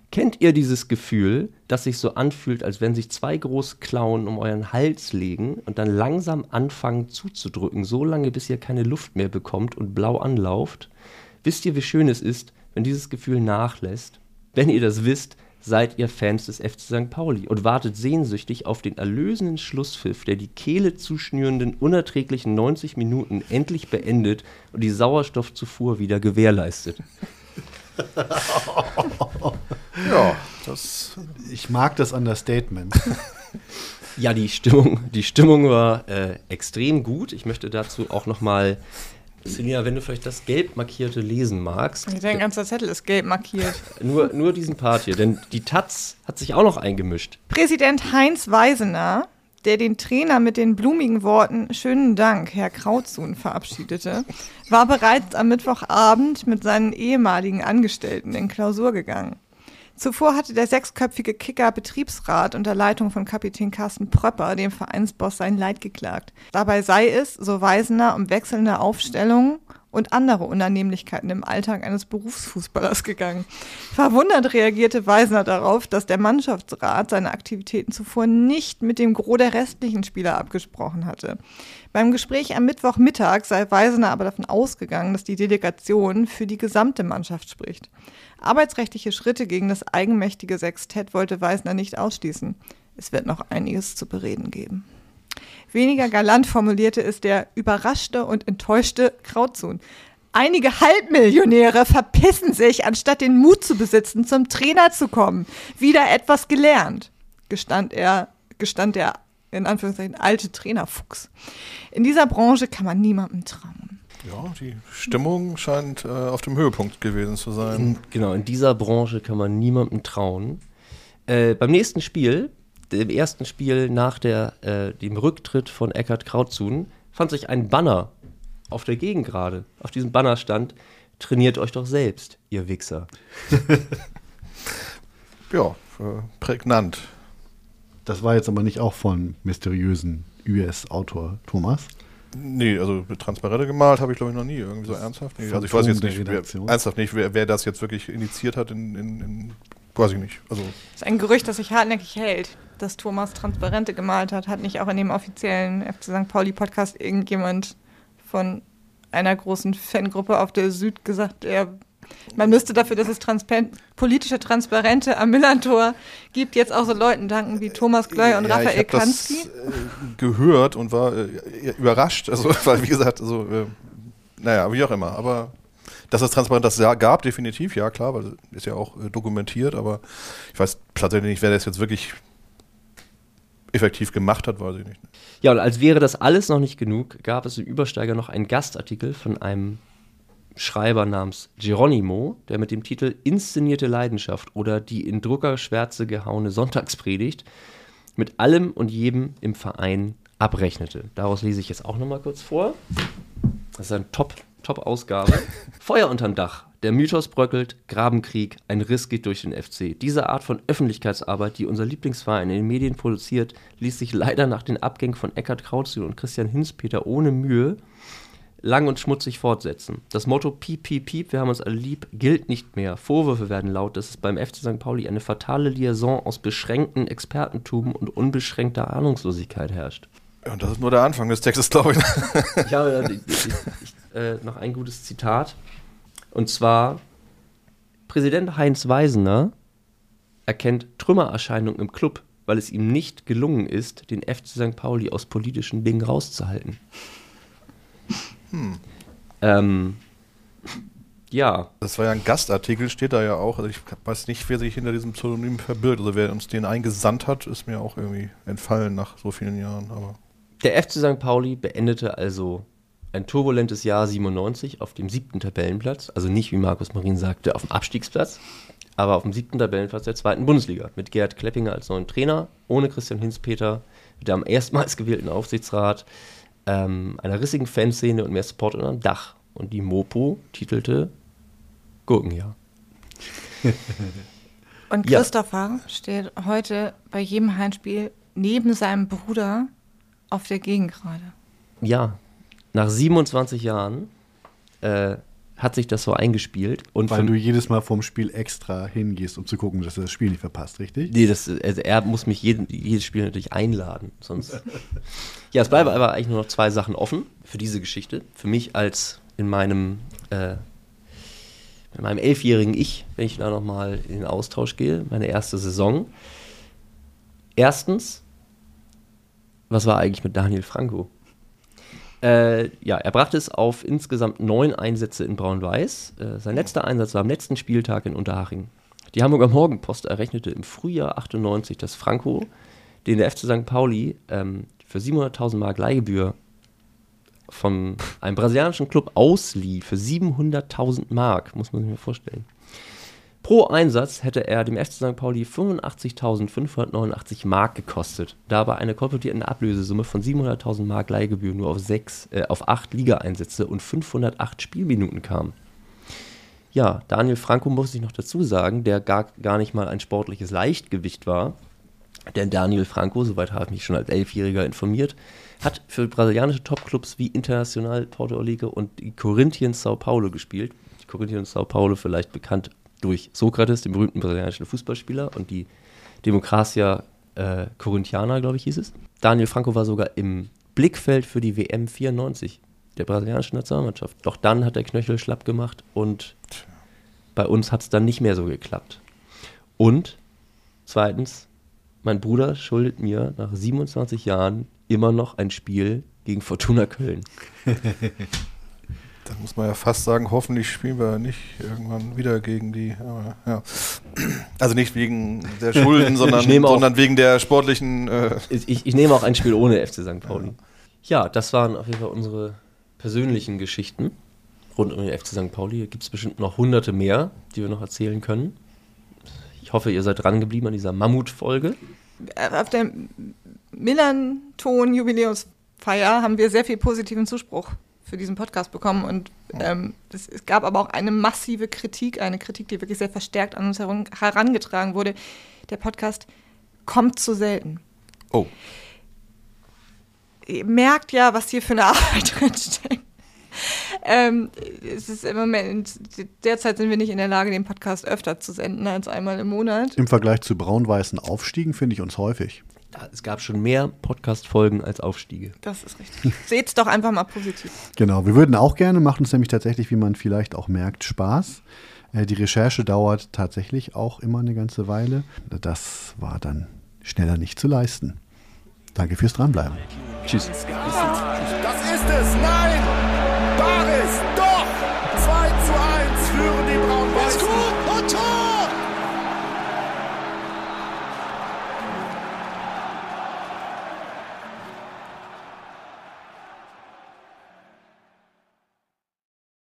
S1: Kennt ihr dieses Gefühl, das sich so anfühlt, als wenn sich zwei große Klauen um euren Hals legen und dann langsam anfangen zuzudrücken, so lange bis ihr keine Luft mehr bekommt und blau anlauft? Wisst ihr, wie schön es ist, wenn dieses Gefühl nachlässt? Wenn ihr das wisst, seid ihr Fans des FC St. Pauli und wartet sehnsüchtig auf den erlösenden Schlusspfiff, der die Kehle zuschnürenden, unerträglichen 90 Minuten endlich beendet und die Sauerstoffzufuhr wieder gewährleistet.
S2: ja, das. Ich mag das Understatement.
S1: ja, die Stimmung, die Stimmung war äh, extrem gut. Ich möchte dazu auch noch mal Selina, wenn du vielleicht das gelb markierte lesen magst.
S4: Dein ganzer Zettel ist gelb markiert.
S1: Nur, nur diesen Part hier, denn die Taz hat sich auch noch eingemischt.
S4: Präsident Heinz Weisener, der den Trainer mit den blumigen Worten Schönen Dank, Herr Krautzun, verabschiedete, war bereits am Mittwochabend mit seinen ehemaligen Angestellten in Klausur gegangen. Zuvor hatte der sechsköpfige Kicker-Betriebsrat unter Leitung von Kapitän Carsten Pröpper dem Vereinsboss sein Leid geklagt. Dabei sei es, so Weisener, um wechselnde Aufstellungen und andere Unannehmlichkeiten im Alltag eines Berufsfußballers gegangen. Verwundert reagierte Weisener darauf, dass der Mannschaftsrat seine Aktivitäten zuvor nicht mit dem Gros der restlichen Spieler abgesprochen hatte. Beim Gespräch am Mittwochmittag sei Weisener aber davon ausgegangen, dass die Delegation für die gesamte Mannschaft spricht. Arbeitsrechtliche Schritte gegen das eigenmächtige Sextett wollte Weisener nicht ausschließen. Es wird noch einiges zu bereden geben. Weniger galant formulierte es der überraschte und enttäuschte Krautzun. Einige Halbmillionäre verpissen sich, anstatt den Mut zu besitzen, zum Trainer zu kommen. Wieder etwas gelernt, gestand er, gestand der in Anführungszeichen alte Trainerfuchs. In dieser Branche kann man niemandem trauen.
S3: Ja, die Stimmung scheint äh, auf dem Höhepunkt gewesen zu sein.
S1: In, genau, in dieser Branche kann man niemandem trauen. Äh, beim nächsten Spiel, dem ersten Spiel nach der, äh, dem Rücktritt von Eckhard Krautzun, fand sich ein Banner auf der Gegend gerade. Auf diesem Banner stand: Trainiert euch doch selbst, ihr Wichser.
S3: ja, äh, prägnant.
S2: Das war jetzt aber nicht auch von mysteriösen US-Autor Thomas.
S3: Nee, also Transparente gemalt habe ich glaube ich noch nie irgendwie so ernsthaft. Nee, also ich weiß jetzt nicht, wer, ernsthaft nicht, wer, wer, das jetzt wirklich initiiert hat in, in, in weiß ich nicht. Also
S4: das ist ein Gerücht, das sich hartnäckig hält, dass Thomas Transparente gemalt hat. Hat nicht auch in dem offiziellen FC St. Pauli Podcast irgendjemand von einer großen Fangruppe auf der Süd gesagt, er man müsste dafür, dass es Transparent, politische Transparente am Millantor gibt, jetzt auch so Leuten danken wie Thomas Glöy und ja, Raphael ich Kansky.
S3: Das, äh, gehört und war äh, überrascht, also weil wie gesagt, also äh, naja, wie auch immer, aber dass es transparent das gab, definitiv, ja klar, weil ist ja auch äh, dokumentiert, aber ich weiß tatsächlich nicht, wer das jetzt wirklich effektiv gemacht hat, weiß ich nicht.
S1: Ja, und als wäre das alles noch nicht genug, gab es im Übersteiger noch einen Gastartikel von einem Schreiber namens Geronimo, der mit dem Titel Inszenierte Leidenschaft oder die in Druckerschwärze gehauene Sonntagspredigt mit allem und jedem im Verein abrechnete. Daraus lese ich jetzt auch nochmal kurz vor. Das ist eine Top, Top-Ausgabe. Feuer unterm Dach. Der Mythos bröckelt, Grabenkrieg, ein Riss geht durch den FC. Diese Art von Öffentlichkeitsarbeit, die unser Lieblingsverein in den Medien produziert, ließ sich leider nach den Abgängen von Eckhard Krautzin und Christian Hinspeter ohne Mühe lang und schmutzig fortsetzen. Das Motto Piep, Piep, Piep, wir haben uns alle lieb, gilt nicht mehr. Vorwürfe werden laut, dass es beim FC St. Pauli eine fatale Liaison aus beschränktem Expertentum und unbeschränkter Ahnungslosigkeit herrscht.
S3: Ja, und das ist nur der Anfang des Textes, glaube ich.
S1: ich habe ich, ich, äh, noch ein gutes Zitat. Und zwar: Präsident Heinz Weisener erkennt Trümmererscheinungen im Club, weil es ihm nicht gelungen ist, den FC St. Pauli aus politischen Dingen rauszuhalten.
S3: Hm.
S1: Ähm, ja.
S3: Das war ja ein Gastartikel, steht da ja auch. Also ich weiß nicht, wer sich hinter diesem Pseudonym verbirgt. Also wer uns den eingesandt hat, ist mir auch irgendwie entfallen nach so vielen Jahren. Aber
S1: Der FC St. Pauli beendete also ein turbulentes Jahr 97 auf dem siebten Tabellenplatz. Also nicht, wie Markus Marin sagte, auf dem Abstiegsplatz, aber auf dem siebten Tabellenplatz der zweiten Bundesliga. Mit Gerd Kleppinger als neuen Trainer, ohne Christian Hinspeter, mit dem erstmals gewählten Aufsichtsrat, ähm, einer rissigen Fanszene und mehr Support unter dem Dach. Und die Mopo titelte Gurkenjahr.
S4: Und
S1: Ja.
S4: Christopher steht heute bei jedem Heimspiel neben seinem Bruder auf der Gegengrade.
S1: Ja, nach 27 Jahren äh, hat sich das so eingespielt. Und
S2: Weil du jedes Mal vorm Spiel extra hingehst, um zu gucken, dass du das Spiel nicht verpasst, richtig?
S1: Nee, das, also er muss mich jeden, jedes Spiel natürlich einladen. Sonst. ja, es bleiben aber eigentlich nur noch zwei Sachen offen für diese Geschichte. Für mich als in meinem, äh, in meinem elfjährigen Ich, wenn ich da nochmal in den Austausch gehe, meine erste Saison. Erstens, was war eigentlich mit Daniel Franco? Äh, ja, er brachte es auf insgesamt neun Einsätze in Braun-Weiß. Äh, sein letzter Einsatz war am letzten Spieltag in Unterhaching. Die Hamburger Morgenpost errechnete im Frühjahr 98, dass Franco, den der FC St. Pauli ähm, für 700.000 Mark Leihgebühr von einem brasilianischen Club auslieh, für 700.000 Mark, muss man sich mal vorstellen. Pro Einsatz hätte er dem FC St. Pauli 85.589 Mark gekostet, da bei einer kolportierten Ablösesumme von 700.000 Mark Leihgebühr nur auf, sechs, äh, auf acht Ligaeinsätze und 508 Spielminuten kam. Ja, Daniel Franco muss ich noch dazu sagen, der gar, gar nicht mal ein sportliches Leichtgewicht war. Denn Daniel Franco, soweit habe ich mich schon als Elfjähriger informiert, hat für brasilianische Topclubs wie Internacional Porto Alegre und die Corinthians Sao Paulo gespielt. Corinthians Sao Paulo vielleicht bekannt durch Sokrates, den berühmten brasilianischen Fußballspieler, und die Demokratia äh, Corinthiana, glaube ich, hieß es. Daniel Franco war sogar im Blickfeld für die WM 94 der brasilianischen Nationalmannschaft. Doch dann hat der Knöchel schlapp gemacht und bei uns hat es dann nicht mehr so geklappt. Und zweitens, mein Bruder schuldet mir nach 27 Jahren immer noch ein Spiel gegen Fortuna Köln.
S3: Da muss man ja fast sagen, hoffentlich spielen wir nicht irgendwann wieder gegen die. Aber, ja. Also nicht wegen der Schulden, sondern,
S1: Ich nehme auch-
S3: sondern wegen der sportlichen. Äh,
S1: Ich, ich, nehme auch ein Spiel ohne FC St. Pauli. Ja, das waren auf jeden Fall unsere persönlichen Geschichten rund um den FC St. Pauli. Hier gibt es bestimmt noch hunderte mehr, die wir noch erzählen können. Ich hoffe, ihr seid dran geblieben an dieser Mammutfolge.
S4: Äh, Auf der Millanton-Jubiläumsfeier haben wir sehr viel positiven Zuspruch für diesen Podcast bekommen und ähm, das, es gab aber auch eine massive Kritik, eine Kritik, die wirklich sehr verstärkt an uns herangetragen wurde. Der Podcast kommt zu selten.
S3: Oh.
S4: Ihr merkt ja, was hier für eine Arbeit drinsteckt. Ähm, es ist im Moment, derzeit sind wir nicht in der Lage, den Podcast öfter zu senden als einmal im Monat.
S2: Im Vergleich zu braun-weißen Aufstiegen finde ich uns häufig.
S1: Es gab schon mehr Podcast-Folgen als Aufstiege.
S4: Das ist richtig. Seht's doch einfach mal positiv.
S2: Genau, wir würden auch gerne, macht uns nämlich tatsächlich, wie man vielleicht auch merkt, Spaß. Äh, Die Recherche dauert tatsächlich auch immer eine ganze Weile. Das war dann schneller nicht zu leisten. Danke fürs Dranbleiben.
S1: Tschüss.
S13: Das ist es! Nein! Baris!